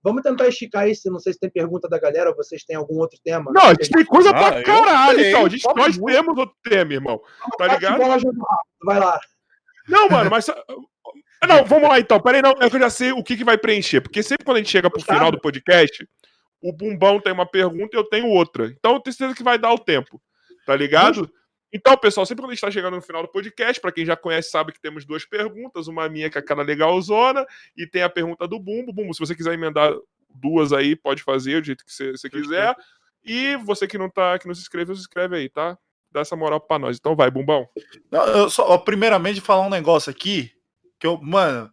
Vamos tentar esticar isso. Não sei se tem pergunta da galera ou vocês têm algum outro tema. Não, a gente tem coisa ah, pra caralho, então. A gente, nós muito. temos outro tema, irmão. Tá ligado? Vai lá. Não, mano, mas. Não, vamos lá então. Peraí, não. É que eu já sei o que, que vai preencher. Porque sempre quando a gente chega pro final do podcast, o Bumbão tem uma pergunta e eu tenho outra. Então eu tenho certeza que vai dar o tempo. Tá ligado? Então, pessoal, sempre quando a gente tá chegando no final do podcast, para quem já conhece, sabe que temos duas perguntas, uma minha que é aquela legalzona, e tem a pergunta do Bumbo. Bumbo, se você quiser emendar duas aí, pode fazer do jeito que você, você quiser. E você que não tá, que não se inscreveu, se inscreve aí, tá? Dá essa moral pra nós. Então vai, Bumbão. Não, eu só, primeiramente, falar um negócio aqui, que eu, mano,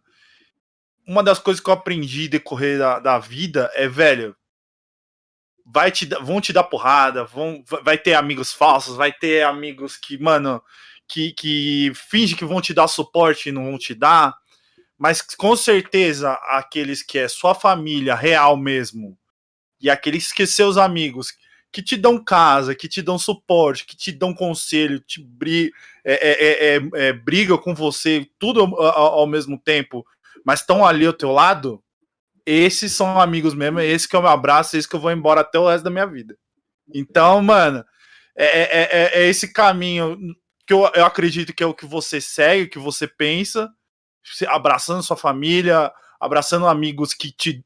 uma das coisas que eu aprendi decorrer da, da vida é, velho, vai te, vão te dar porrada, vão, vai ter amigos falsos, vai ter amigos que, mano, que, que finge que vão te dar suporte e não vão te dar, mas com certeza aqueles que é sua família real mesmo, e aqueles que seus amigos que te dão casa, que te dão suporte, que te dão conselho, te bri é, é, é, é brigam com você, tudo ao, ao mesmo tempo, mas estão ali ao teu lado, esses são amigos mesmo, é esse que eu me abraço, é esse que eu vou embora até o resto da minha vida. Então, mano, é, é, é, é esse caminho que eu, eu acredito que é o que você segue, que você pensa, abraçando sua família, abraçando amigos que te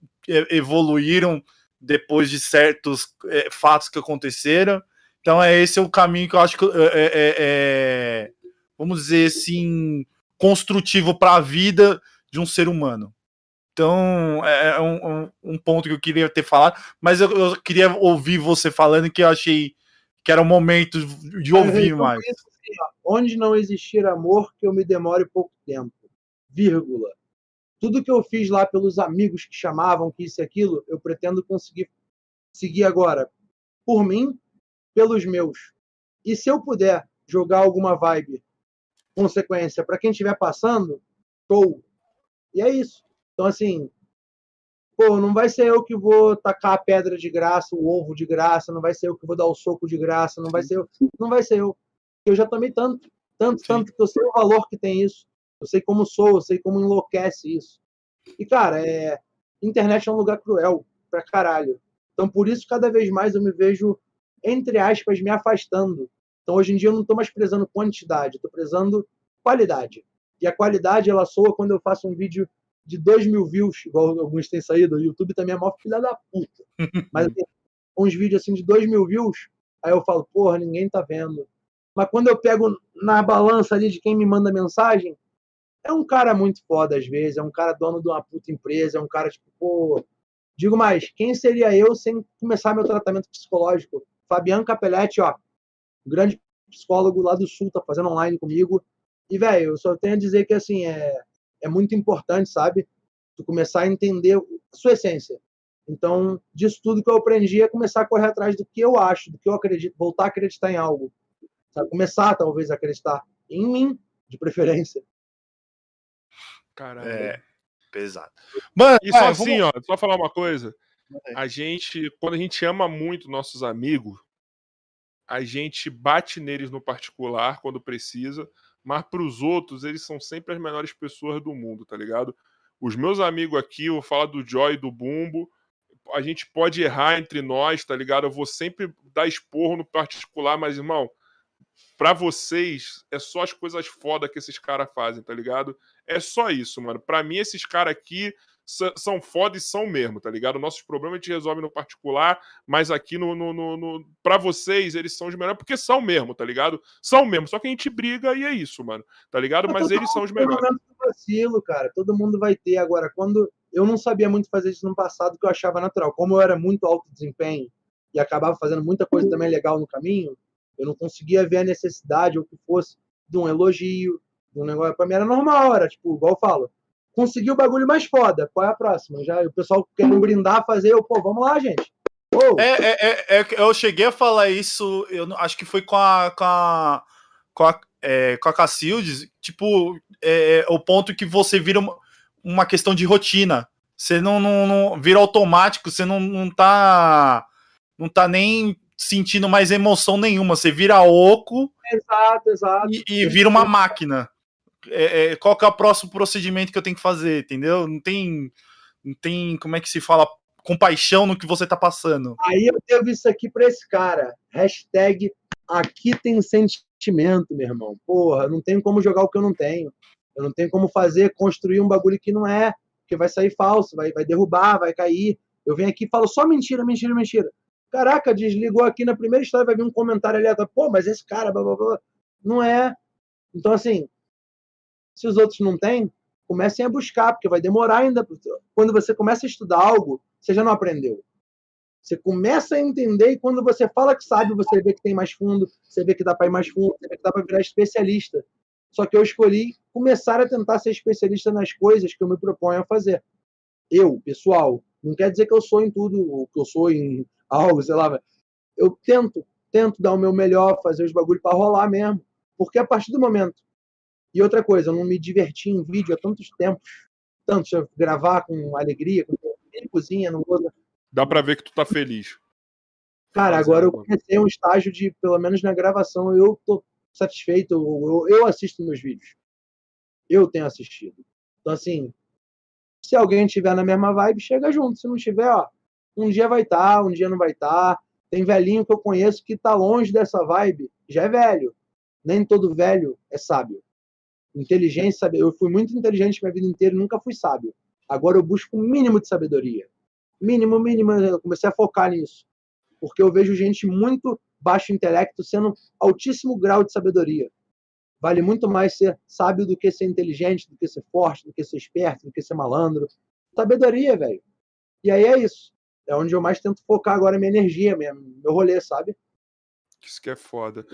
evoluíram depois de certos é, fatos que aconteceram. Então, é esse o caminho que eu acho que é vamos dizer assim, construtivo para a vida de um ser humano. Então, é, é um, um, ponto que eu queria ter falado, mas eu, eu, queria ouvir você falando que eu achei que era o momento de ouvir eu mais. Assim, ó, onde não existir amor, que eu me demore pouco tempo. Vírgula. Tudo que eu fiz lá pelos amigos que chamavam, que isso e aquilo, eu pretendo conseguir seguir agora. Por mim, pelos meus. E se eu puder jogar alguma vibe, consequência, para quem estiver passando, show. E é isso. Então, assim, pô, não vai ser eu que vou tacar a pedra de graça, o ovo de graça, não vai ser eu que vou dar o soco de graça, não vai ser eu, não vai ser eu. Eu já tomei tanto, tanto, Sim. tanto que eu sei o valor que tem isso. Eu sei como sou, eu sei como enlouquece isso. E, cara, é... internet é um lugar cruel pra caralho. Então, por isso, cada vez mais eu me vejo, entre aspas, me afastando. Então, hoje em dia, eu não estou mais prezando quantidade, estou prezando qualidade. E a qualidade, ela soa quando eu faço um vídeo de 2 mil views, igual alguns têm saído, o YouTube também é maior filha da puta. Mas assim, uns vídeos assim de 2 mil views, aí eu falo, porra, ninguém tá vendo. Mas quando eu pego na balança ali de quem me manda mensagem, é um cara muito foda às vezes, é um cara dono de uma puta empresa, é um cara tipo, pô. Digo mais, quem seria eu sem começar meu tratamento psicológico? Fabiano Capelletti, ó, grande psicólogo lá do Sul, tá fazendo online comigo. E, velho, eu só tenho a dizer que, assim, é, é muito importante, sabe? Tu começar a entender a sua essência. Então, disso tudo que eu aprendi é começar a correr atrás do que eu acho, do que eu acredito, voltar a acreditar em algo. Sabe? Começar, talvez, a acreditar em mim, de preferência. Caramba. É, pesado. Mano, e só assim, vamos... ó, só falar uma coisa. A gente, quando a gente ama muito nossos amigos, a gente bate neles no particular quando precisa, mas para os outros, eles são sempre as melhores pessoas do mundo, tá ligado? Os meus amigos aqui, eu vou falar do Joy do Bumbo, a gente pode errar entre nós, tá ligado? Eu vou sempre dar esporro no particular, mas, irmão, para vocês é só as coisas foda que esses caras fazem, tá ligado? É só isso, mano. Para mim, esses caras aqui são foda e são mesmo, tá ligado? Nossos problemas a gente resolve no particular, mas aqui no, no, no, no para vocês eles são os melhores porque são mesmo, tá ligado? São mesmo, só que a gente briga e é isso, mano, tá ligado? Mas eles são os melhores. vacilo, cara. Todo mundo vai ter agora. Quando eu não sabia muito fazer isso no passado, que eu achava natural. Como eu era muito alto desempenho e acabava fazendo muita coisa também legal no caminho, eu não conseguia ver a necessidade ou que fosse de um elogio, de um negócio. Pra mim era normal, era tipo, igual eu falo conseguir o bagulho mais foda. Qual é a próxima? Já o pessoal querendo brindar, fazer, eu, pô, vamos lá, gente. É, é, é, é, eu cheguei a falar isso, eu acho que foi com a com a com a, é, com a Cacildes, tipo, é, é, o ponto que você vira uma, uma questão de rotina. Você não, não, não, vira automático, você não, não tá não tá nem sentindo mais emoção nenhuma, você vira oco exato, exato. E, e vira uma máquina é, é, qual que é o próximo procedimento que eu tenho que fazer, entendeu? Não tem, não tem, como é que se fala, compaixão no que você tá passando. Aí eu devo isso aqui pra esse cara. Hashtag aqui tem sentimento, meu irmão. Porra, não tenho como jogar o que eu não tenho. Eu não tenho como fazer, construir um bagulho que não é, que vai sair falso, vai, vai derrubar, vai cair. Eu venho aqui e falo só mentira, mentira, mentira. Caraca, desligou aqui na primeira história, vai vir um comentário ali, pô, mas esse cara, blá, blá, blá. não é. Então, assim, se os outros não têm, comecem a buscar, porque vai demorar ainda. Quando você começa a estudar algo, você já não aprendeu. Você começa a entender e quando você fala que sabe, você vê que tem mais fundo, você vê que dá para ir mais fundo, você vê que dá para virar especialista. Só que eu escolhi começar a tentar ser especialista nas coisas que eu me proponho a fazer. Eu, pessoal, não quer dizer que eu sou em tudo, que eu sou em algo, sei lá. Eu tento, tento dar o meu melhor, fazer os bagulhos para rolar mesmo. Porque a partir do momento e outra coisa, eu não me diverti em vídeo há tantos tempos, tanto gravar com alegria, com cozinha, não vou... Dá para ver que tu tá feliz. Cara, agora eu comecei um estágio de, pelo menos na gravação, eu tô satisfeito, eu, eu assisto meus vídeos. Eu tenho assistido. Então, assim, se alguém tiver na mesma vibe, chega junto. Se não tiver, ó, um dia vai estar, tá, um dia não vai estar. Tá. Tem velhinho que eu conheço que tá longe dessa vibe, já é velho. Nem todo velho é sábio. Inteligência, eu fui muito inteligente minha vida inteira nunca fui sábio. Agora eu busco o um mínimo de sabedoria. Mínimo, mínimo, eu comecei a focar nisso. Porque eu vejo gente muito baixo intelecto sendo altíssimo grau de sabedoria. Vale muito mais ser sábio do que ser inteligente, do que ser forte, do que ser esperto, do que ser malandro. Sabedoria, velho. E aí é isso. É onde eu mais tento focar agora minha energia, meu rolê, sabe? Isso que é foda.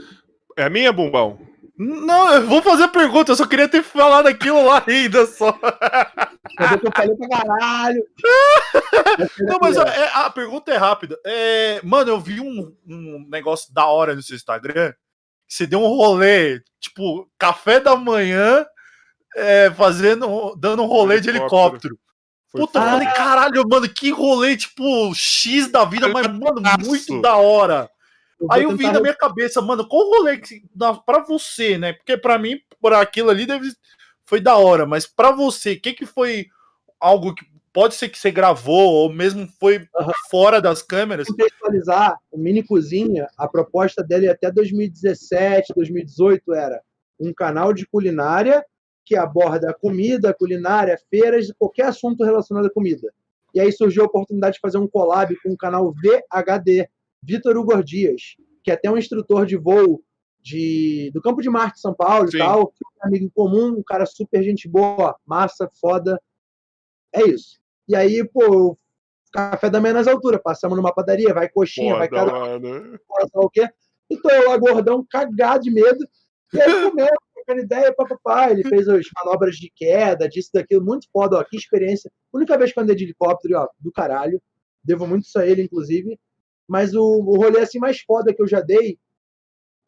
É a minha, Bumbão? Não, eu vou fazer a pergunta, eu só queria ter falado aquilo lá ainda só. Eu falei pra caralho. Não, mas a, é, a, pergunta é rápida. É, mano, eu vi um, um, negócio da hora no seu Instagram. Você deu um rolê, tipo, café da manhã, é, fazendo, dando um rolê de helicóptero. Puta, eu falei, caralho, mano, que rolê, tipo, X da vida, mas, mano, muito da hora. Aí eu vi na minha cabeça, mano, qual o rolê que, pra você, né? Porque pra mim, por aquilo ali, deve, foi da hora, mas pra você, o que, que foi algo que pode ser que você gravou, ou mesmo foi uhum. fora das câmeras? Contextualizar, o Mini Cozinha, a proposta dele até 2017, 2018 era um canal de culinária que aborda comida, culinária, feiras, qualquer assunto relacionado à comida. E aí surgiu a oportunidade de fazer um collab com o canal VHD, Vitor Hugo Dias, que é até um instrutor de voo de, do Campo de Marte, São Paulo Sim. e tal. Um amigo em comum, um cara super gente boa, massa, foda. É isso. E aí, pô, café da manhã nas alturas. Passamos numa padaria, vai coxinha, vai cada mano. sei lá o quê. E tô eu lá, gordão, cagado de medo. E aí comeu, trocando ideia, papapá. Ele fez as manobras de queda, disso, daquilo, muito foda, ó, que experiência. Única vez que eu andei de helicóptero, ó, do caralho. Devo muito isso a ele, inclusive. Mas o, o rolê assim mais foda que eu já dei,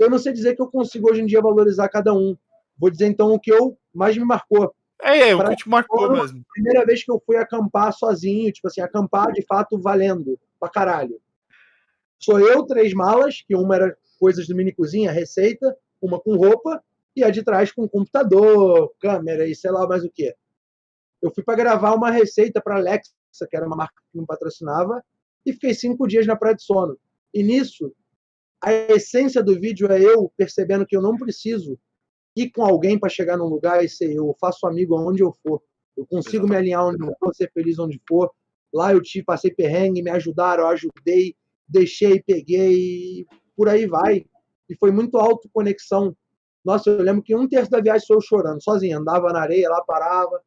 eu não sei dizer que eu consigo hoje em dia valorizar cada um. Vou dizer então o que eu mais me marcou. É, é, o que te marcou mesmo. Primeira vez que eu fui acampar sozinho, tipo assim, acampar de fato valendo pra caralho. Sou eu, três malas, que uma era coisas do mini cozinha, receita, uma com roupa, e a de trás com computador, câmera e sei lá mais o que. Eu fui para gravar uma receita para Alexa, que era uma marca que me patrocinava, e fiquei cinco dias na praia de sono. E nisso, a essência do vídeo é eu percebendo que eu não preciso ir com alguém para chegar num lugar e ser eu. Eu faço amigo aonde eu for. Eu consigo me alinhar onde eu for, ser feliz onde for. Lá eu tive, passei perrengue, me ajudaram, eu ajudei, deixei, peguei, por aí vai. E foi muito autoconexão. Nossa, eu lembro que um terço da viagem sou eu chorando, sozinho. Andava na areia, lá parava,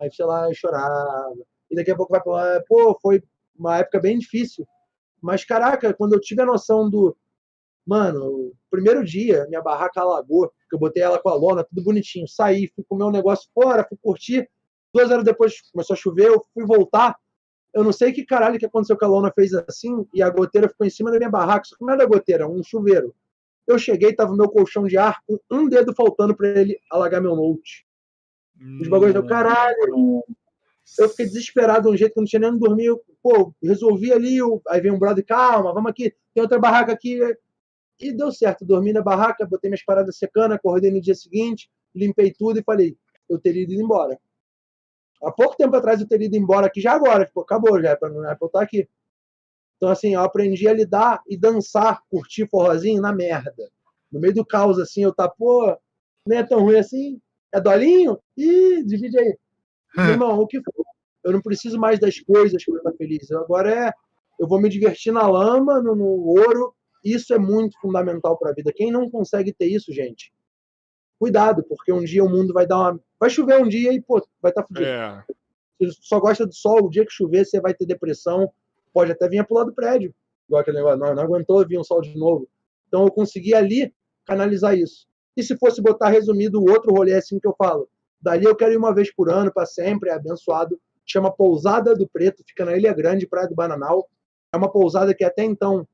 aí sei lá, chorava. E daqui a pouco vai falar, pô, foi uma época bem difícil. Mas, caraca, quando eu tive a noção do. Mano, o primeiro dia, minha barraca alagou, que eu botei ela com a lona, tudo bonitinho. Saí, fui comer um negócio fora, fui curtir. Duas horas depois começou a chover, eu fui voltar. Eu não sei que caralho que aconteceu que a lona fez assim e a goteira ficou em cima da minha barraca. Que não era goteira, um chuveiro. Eu cheguei, tava o meu colchão de ar com um dedo faltando para ele alagar meu note. Os bagulhos do caralho. Eu fiquei desesperado de um jeito que eu não tinha nem onde dormir. Eu, pô, resolvi ali. Aí vem um brother, calma, vamos aqui. Tem outra barraca aqui. E deu certo. Dormi na barraca, botei minhas paradas secando, acordei no dia seguinte, limpei tudo e falei, eu teria ido embora. Há pouco tempo atrás eu teria ido embora aqui, já agora. Tipo, acabou, já é pra, não é pra eu estar aqui. Então, assim, eu aprendi a lidar e dançar, curtir forrozinho na merda. No meio do caos, assim, eu tá, pô, nem é tão ruim assim. É dolinho? Ih, divide aí. Meu Irmão, o que for. Eu não preciso mais das coisas para estar feliz. Eu Agora é. Eu vou me divertir na lama, no, no ouro. Isso é muito fundamental para a vida. Quem não consegue ter isso, gente, cuidado, porque um dia o mundo vai dar uma. Vai chover um dia e, pô, vai estar fudido. É. Você só gosta do sol, o dia que chover, você vai ter depressão. Pode até vir pular do prédio. Igual aquele negócio, não, não aguentou vir um sol de novo. Então eu consegui ali canalizar isso. E se fosse botar resumido o outro rolê assim que eu falo, dali eu quero ir uma vez por ano, para sempre, é abençoado. Chama Pousada do Preto, fica na Ilha Grande, Praia do Bananal. É uma pousada que até então,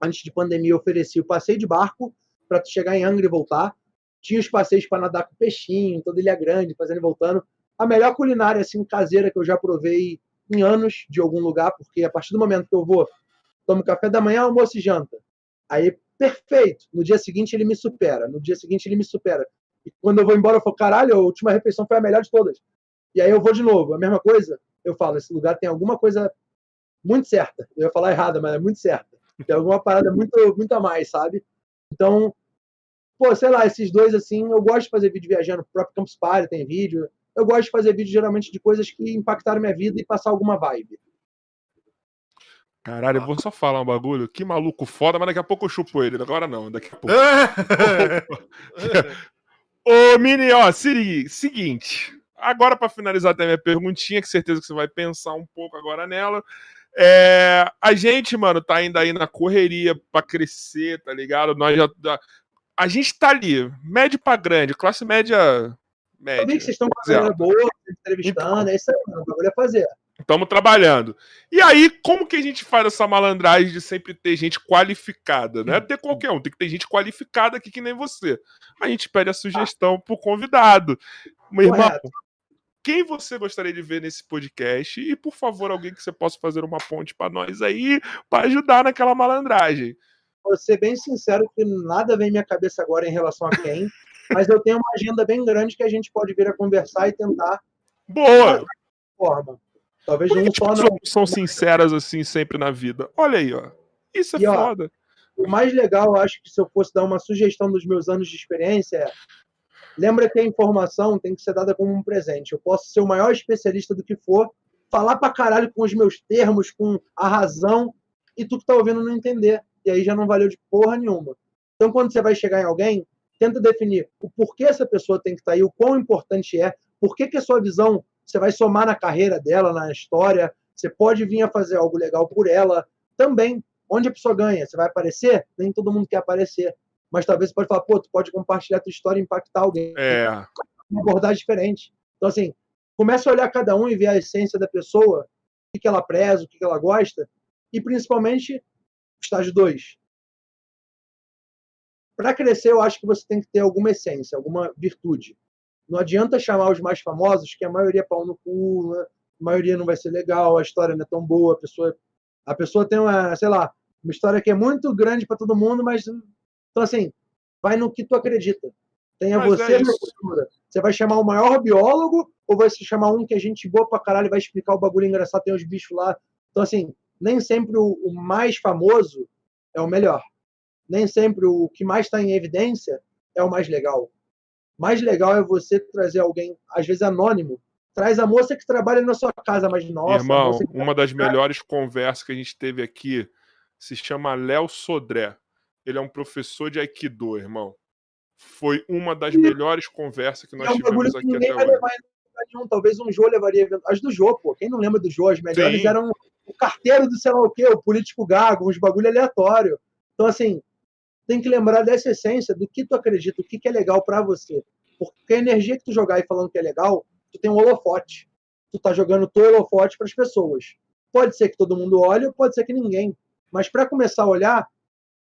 antes de pandemia, oferecia o passeio de barco para chegar em Angra e voltar. Tinha os passeios para nadar com peixinho, toda Ilha Grande, fazendo e voltando a melhor culinária assim caseira que eu já provei em anos de algum lugar, porque a partir do momento que eu vou, tomo café da manhã, almoço e janta. Aí, perfeito. No dia seguinte ele me supera. No dia seguinte ele me supera. E quando eu vou embora, eu falo, caralho, a última refeição foi a melhor de todas. E aí eu vou de novo, a mesma coisa. Eu falo, esse lugar tem alguma coisa muito certa. Eu ia falar errada, mas é muito certa. Tem alguma parada muito, muito a mais, sabe? Então, pô, sei lá, esses dois assim, eu gosto de fazer vídeo viajando. O próprio Campus Party tem vídeo eu gosto de fazer vídeo geralmente de coisas que impactaram minha vida e passar alguma vibe. Caralho, eu vou só falar um bagulho. Que maluco foda, mas daqui a pouco eu chupo ele. Agora não, daqui a pouco. Ô, Mini, ó, Siri, seguinte. Agora, pra finalizar até minha perguntinha, que certeza que você vai pensar um pouco agora nela. É, a gente, mano, tá ainda aí na correria pra crescer, tá ligado? Nós já. já- A gente tá ali, médio pra grande, classe média. Eu média. vi que vocês estão Zero. galera boa, entrevistando, é isso aí, mano. O bagulho é fazer. Estamos trabalhando. E aí, como que a gente faz essa malandragem de sempre ter gente qualificada? Não é ter qualquer um, tem que ter gente qualificada aqui que nem você. A gente pede a sugestão pro convidado. Meu irmão, Correto. Quem você gostaria de ver nesse podcast? E, por favor, alguém que você possa fazer uma ponte pra nós aí, pra ajudar naquela malandragem. Vou ser bem sincero que nada vem à minha cabeça agora em relação a quem, mas eu tenho uma agenda bem grande que a gente pode vir a conversar e tentar Boa! forma. Talvez Por que as só não. são sinceras assim sempre na vida? Olha aí, ó. Isso é E, ó, foda. O mais legal, eu acho que se eu fosse dar uma sugestão dos meus anos de experiência é lembra que a informação tem que ser dada como um presente. Eu posso ser o maior especialista do que for, falar pra caralho com os meus termos, com a razão, e tu que tá ouvindo não entender. E aí já não valeu de porra nenhuma. Então, quando você vai chegar em alguém, tenta definir o porquê essa pessoa tem que estar aí, o quão importante é, por que, que a sua visão você vai somar na carreira dela, na história, você pode vir a fazer algo legal por ela também. Onde a pessoa ganha? Você vai aparecer? Nem todo mundo quer aparecer. Mas talvez você pode falar, pô, tu pode compartilhar tua história e impactar alguém. É. Uma abordagem diferente. Então, assim, começa a olhar cada um e ver a essência da pessoa, o que ela preza, o que ela gosta, e principalmente, estágio 2. Para crescer, eu acho que você tem que ter alguma essência, alguma virtude. Não adianta chamar os mais famosos, que a maioria é pau no cu, né? a maioria não vai ser legal, a história não é tão boa, a pessoa, a pessoa tem uma, sei lá, uma história que é muito grande para todo mundo, mas então assim, vai no que tu acredita. Tenha Mas você é na cultura. Você vai chamar o maior biólogo ou vai se chamar um que é gente boa pra caralho e vai explicar o bagulho engraçado, tem os bichos lá. Então assim, nem sempre o, o mais famoso é o melhor. Nem sempre o que mais está em evidência é o mais legal. Mais legal é você trazer alguém, às vezes anônimo. Traz a moça que trabalha na sua casa, mas nossa, a Irmão, uma das melhores conversas que a gente teve aqui se chama Léo Sodré. Ele é um professor de Aikido, irmão. Foi uma das melhores conversas que nós é um tivemos aqui ninguém até vai hoje. nenhum. Talvez um Jô levaria. As do Jô, pô. Quem não lembra do Jô? As melhores Sim. eram o carteiro do sei lá o quê, o político gago, uns bagulho aleatório. Então, assim, tem que lembrar dessa essência, do que tu acredita, o que, que é legal pra você. Porque a energia que tu jogar e falando que é legal, tu tem um holofote. Tu tá jogando teu holofote pras pessoas. Pode ser que todo mundo olhe, ou pode ser que ninguém. Mas pra começar a olhar,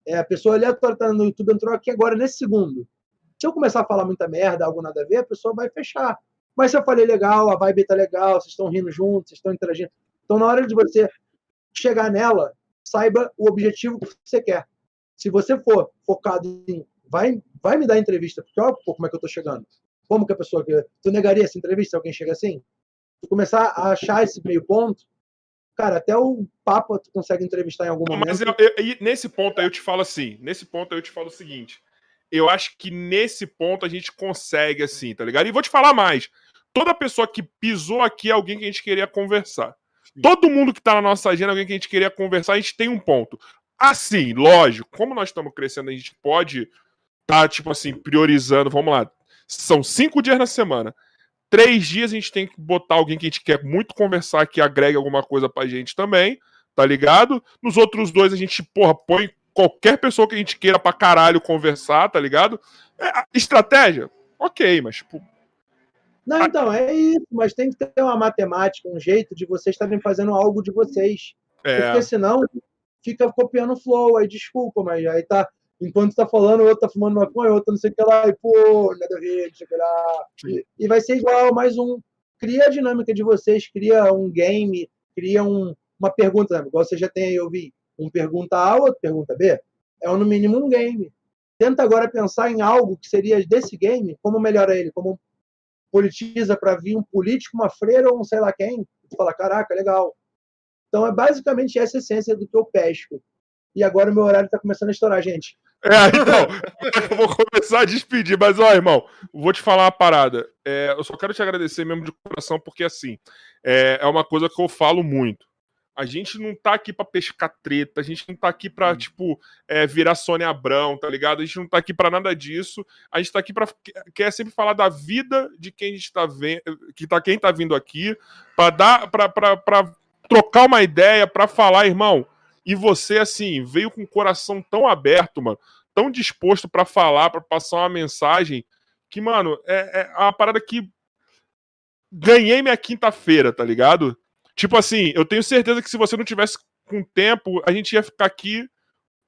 é, a pessoa aleatória tá no YouTube, entrou aqui agora nesse segundo. Se eu começar a falar muita merda, algo nada a ver, a pessoa vai fechar. Mas se eu falei legal, a vibe tá legal, vocês estão rindo juntos, vocês estão interagindo. Então, na hora de você chegar nela, saiba o objetivo que você quer. Se você for focado em vai, vai me dar entrevista, porque olha como é que eu tô chegando. Como que a pessoa. Tu negaria essa entrevista se alguém chega assim? Tu começar a achar esse meio ponto, cara, até o Papa tu consegue entrevistar em algum momento. Mas eu- eu- e nesse ponto aí eu te falo assim, nesse ponto aí eu te falo o seguinte, eu acho que nesse ponto a gente consegue assim, tá ligado? E vou te falar mais, toda pessoa que pisou aqui é alguém que a gente queria conversar. Todo mundo que tá na nossa agenda é alguém que a gente queria conversar, a gente tem um ponto. Assim, lógico, como nós estamos crescendo, a gente pode tá, tipo assim, priorizando, vamos lá, são cinco dias na semana, três dias a gente tem que botar alguém que a gente quer muito conversar, que agregue alguma coisa pra gente também, tá ligado? Nos outros dois a gente, porra, põe qualquer pessoa que a gente queira pra caralho conversar, tá ligado? É, estratégia? Ok, mas, tipo, Não, então, é isso, mas tem que ter uma matemática, um jeito de vocês estarem fazendo algo de vocês. é. Porque senão fica copiando o flow, aí desculpa, mas aí tá. Enquanto tá falando, o outro tá fumando maconha, o outro não sei o que lá, e pô, nada a ver, não sei o que lá. E, e vai ser igual, mais um. Cria a dinâmica de vocês, cria um game, cria um, uma pergunta, né? igual você já tem aí, eu vi, um pergunta A, outro pergunta B. É no mínimo um game. Tenta agora pensar em algo que seria desse game, como melhora ele, como politiza para vir um político, uma freira ou um sei lá quem. Tu fala, caraca, legal. Então é basicamente essa essência do que eu pesco. E agora o meu horário está começando a estourar, gente. É, então, eu vou começar a despedir, mas ó, irmão, vou te falar uma parada. É, eu só quero te agradecer mesmo de coração, porque assim, é, é uma coisa que eu falo muito. A gente não tá aqui pra pescar treta, a gente não tá aqui pra, tipo, é, virar Sônia Abrão, tá ligado? A gente não tá aqui pra nada disso. A gente tá aqui pra. quer sempre falar da vida de quem a gente tá vendo, que tá, quem tá vindo aqui, pra dar, pra, pra, pra trocar uma ideia, pra falar, irmão. E você, assim, veio com o coração tão aberto, mano, tão disposto pra falar, pra passar uma mensagem, que, mano, é, é uma parada que ganhei minha quinta-feira, tá ligado? Tipo assim, eu tenho certeza que se você não tivesse com tempo, a gente ia ficar aqui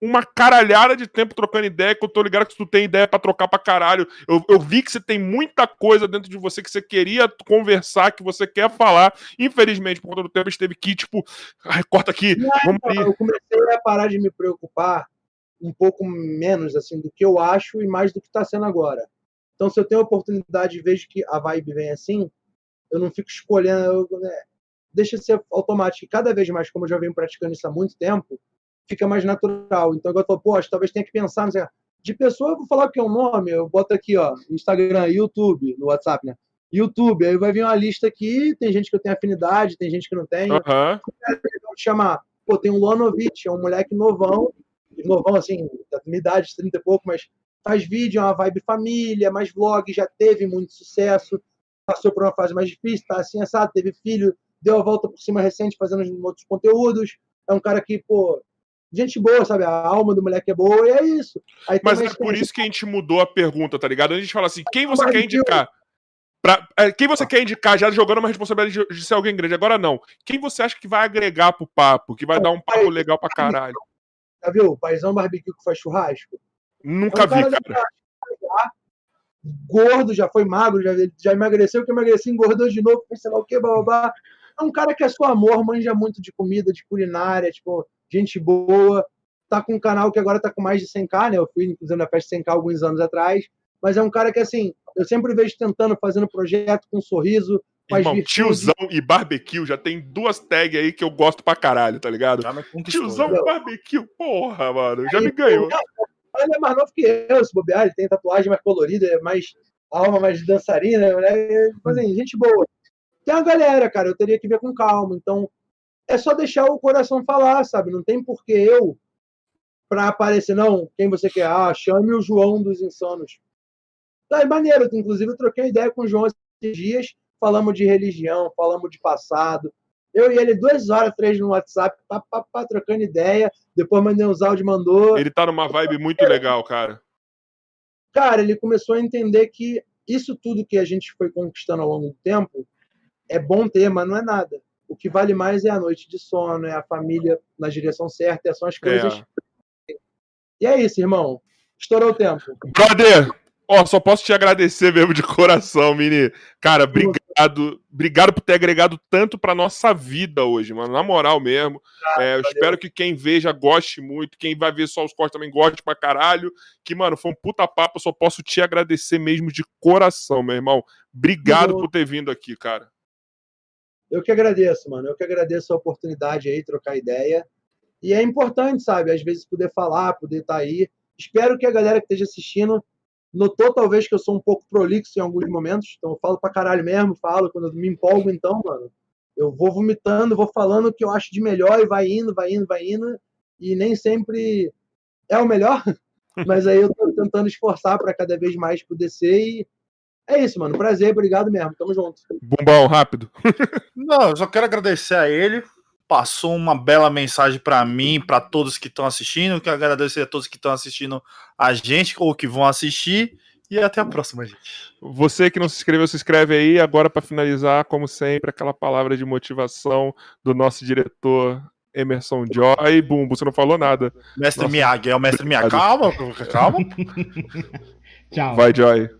uma caralhada de tempo trocando ideia, que eu tô ligado que tu tem ideia pra trocar pra caralho. Eu, eu vi que você tem muita coisa dentro de você que você queria conversar, que você quer falar. Infelizmente, por conta do tempo, a gente teve que, tipo, ai, corta aqui, vamos Então, eu comecei a parar de me preocupar um pouco menos assim do que eu acho e mais do que está sendo agora. Então, se eu tenho a oportunidade e vejo que a vibe vem assim, eu não fico escolhendo, eu, né, deixa ser automático. E cada vez mais, como eu já venho praticando isso há muito tempo, fica mais natural. Então, agora eu falo, poxa, talvez tenha que pensar, não sei, de pessoa, eu vou falar que é um nome, eu boto aqui, ó, Instagram, YouTube, no WhatsApp, né? YouTube, aí vai vir uma lista aqui, tem gente que eu tenho afinidade, tem gente que não tem de chamar. Pô, tem um Lonovic, é um moleque novão, novão, assim, da minha idade, 30 e pouco, mas faz vídeo, é uma vibe família, mais vlog, já teve muito sucesso, passou por uma fase mais difícil, tá assim, assado, teve filho, deu a volta por cima recente fazendo outros conteúdos. É um cara que, pô, gente boa, sabe? A alma do moleque é boa e é isso. Mas é por isso que a gente mudou a pergunta, tá ligado? A gente fala assim, quem você quer indicar? Pra, é, quem você quer indicar já jogando uma responsabilidade de, ser alguém grande? Agora não. Quem você acha que vai agregar pro papo, que vai dar um papo legal pra caralho? Já viu? O paizão barbecue que faz churrasco? Nunca é um vi, cara. cara. Já, gordo, já foi magro, já, já emagreceu, que emagreceu, engordou de novo, sei lá o que, babá. É um cara que é só amor, manja muito de comida, de culinária, tipo, gente boa. Tá com um canal que agora tá com mais de 100k, né? Eu fui, inclusive, na festa 100k alguns anos atrás. Mas é um cara que, assim, eu sempre vejo tentando, fazendo projeto com um sorriso. Irmão, tiozão e barbecue já tem duas tags aí que eu gosto pra caralho, tá ligado? Tiozão e barbecue, porra, mano, já me ganhou. Ele é mais novo que eu, se bobear, ele tem tatuagem mais colorida, é mais alma mais dançarina, né? Tipo assim, gente boa. Tem uma galera, cara, eu teria que ver com calma. Então, é só deixar o coração falar, sabe? Não tem porquê eu, pra aparecer, não, quem você quer? Ah, chame o João dos Insanos. Tá, é maneiro. Inclusive, eu troquei ideia com o João esses dias. Falamos de religião, falamos de passado. Eu e ele, duas horas, três no WhatsApp, pá, pá, pá, trocando ideia. Depois mandei uns áudios, mandou. Ele tá numa vibe muito legal, cara. Cara, ele começou a entender que isso tudo que a gente foi conquistando ao longo do tempo é bom ter, mas não é nada. O que vale mais é a noite de sono, é a família na direção certa, são as coisas. É. E é isso, irmão. Estourou o tempo. Brother, Ó, só posso te agradecer mesmo de coração, Mini. Cara, obrigado. Obrigado por ter agregado tanto pra nossa vida hoje, mano. Na moral mesmo. Ah, é, eu espero que quem veja goste muito. Quem vai ver só os cortes também goste pra caralho. Que, mano, foi um puta papo. Eu só posso te agradecer mesmo de coração, meu irmão. Obrigado por ter vindo aqui, cara. Eu que agradeço, mano. Eu que agradeço a oportunidade aí, trocar ideia. E é importante, sabe? Às vezes poder falar, poder estar tá aí. Espero que a galera que esteja assistindo Notou talvez que eu sou um pouco prolixo em alguns momentos, então eu falo pra caralho mesmo, falo, quando eu me empolgo, então, mano, eu vou vomitando, vou falando o que eu acho de melhor e vai indo, vai indo, vai indo, e nem sempre é o melhor, mas aí eu tô tentando esforçar para cada vez mais poder ser e é isso, mano. Prazer, obrigado mesmo. Tamo junto. Bombão, rápido. Não, eu só quero agradecer a ele passou uma bela mensagem para mim, para todos que estão assistindo. Quero agradecer a todos que estão assistindo a gente ou que vão assistir. E até a próxima, gente. Você que não se inscreveu, se inscreve aí. Agora, para finalizar, como sempre, aquela palavra de motivação do nosso diretor Emerson Joy. Bumbo, você não falou nada. Mestre Nossa. Miyagi, é o mestre Miyagi. Calma, calma. Tchau. Vai, Joy.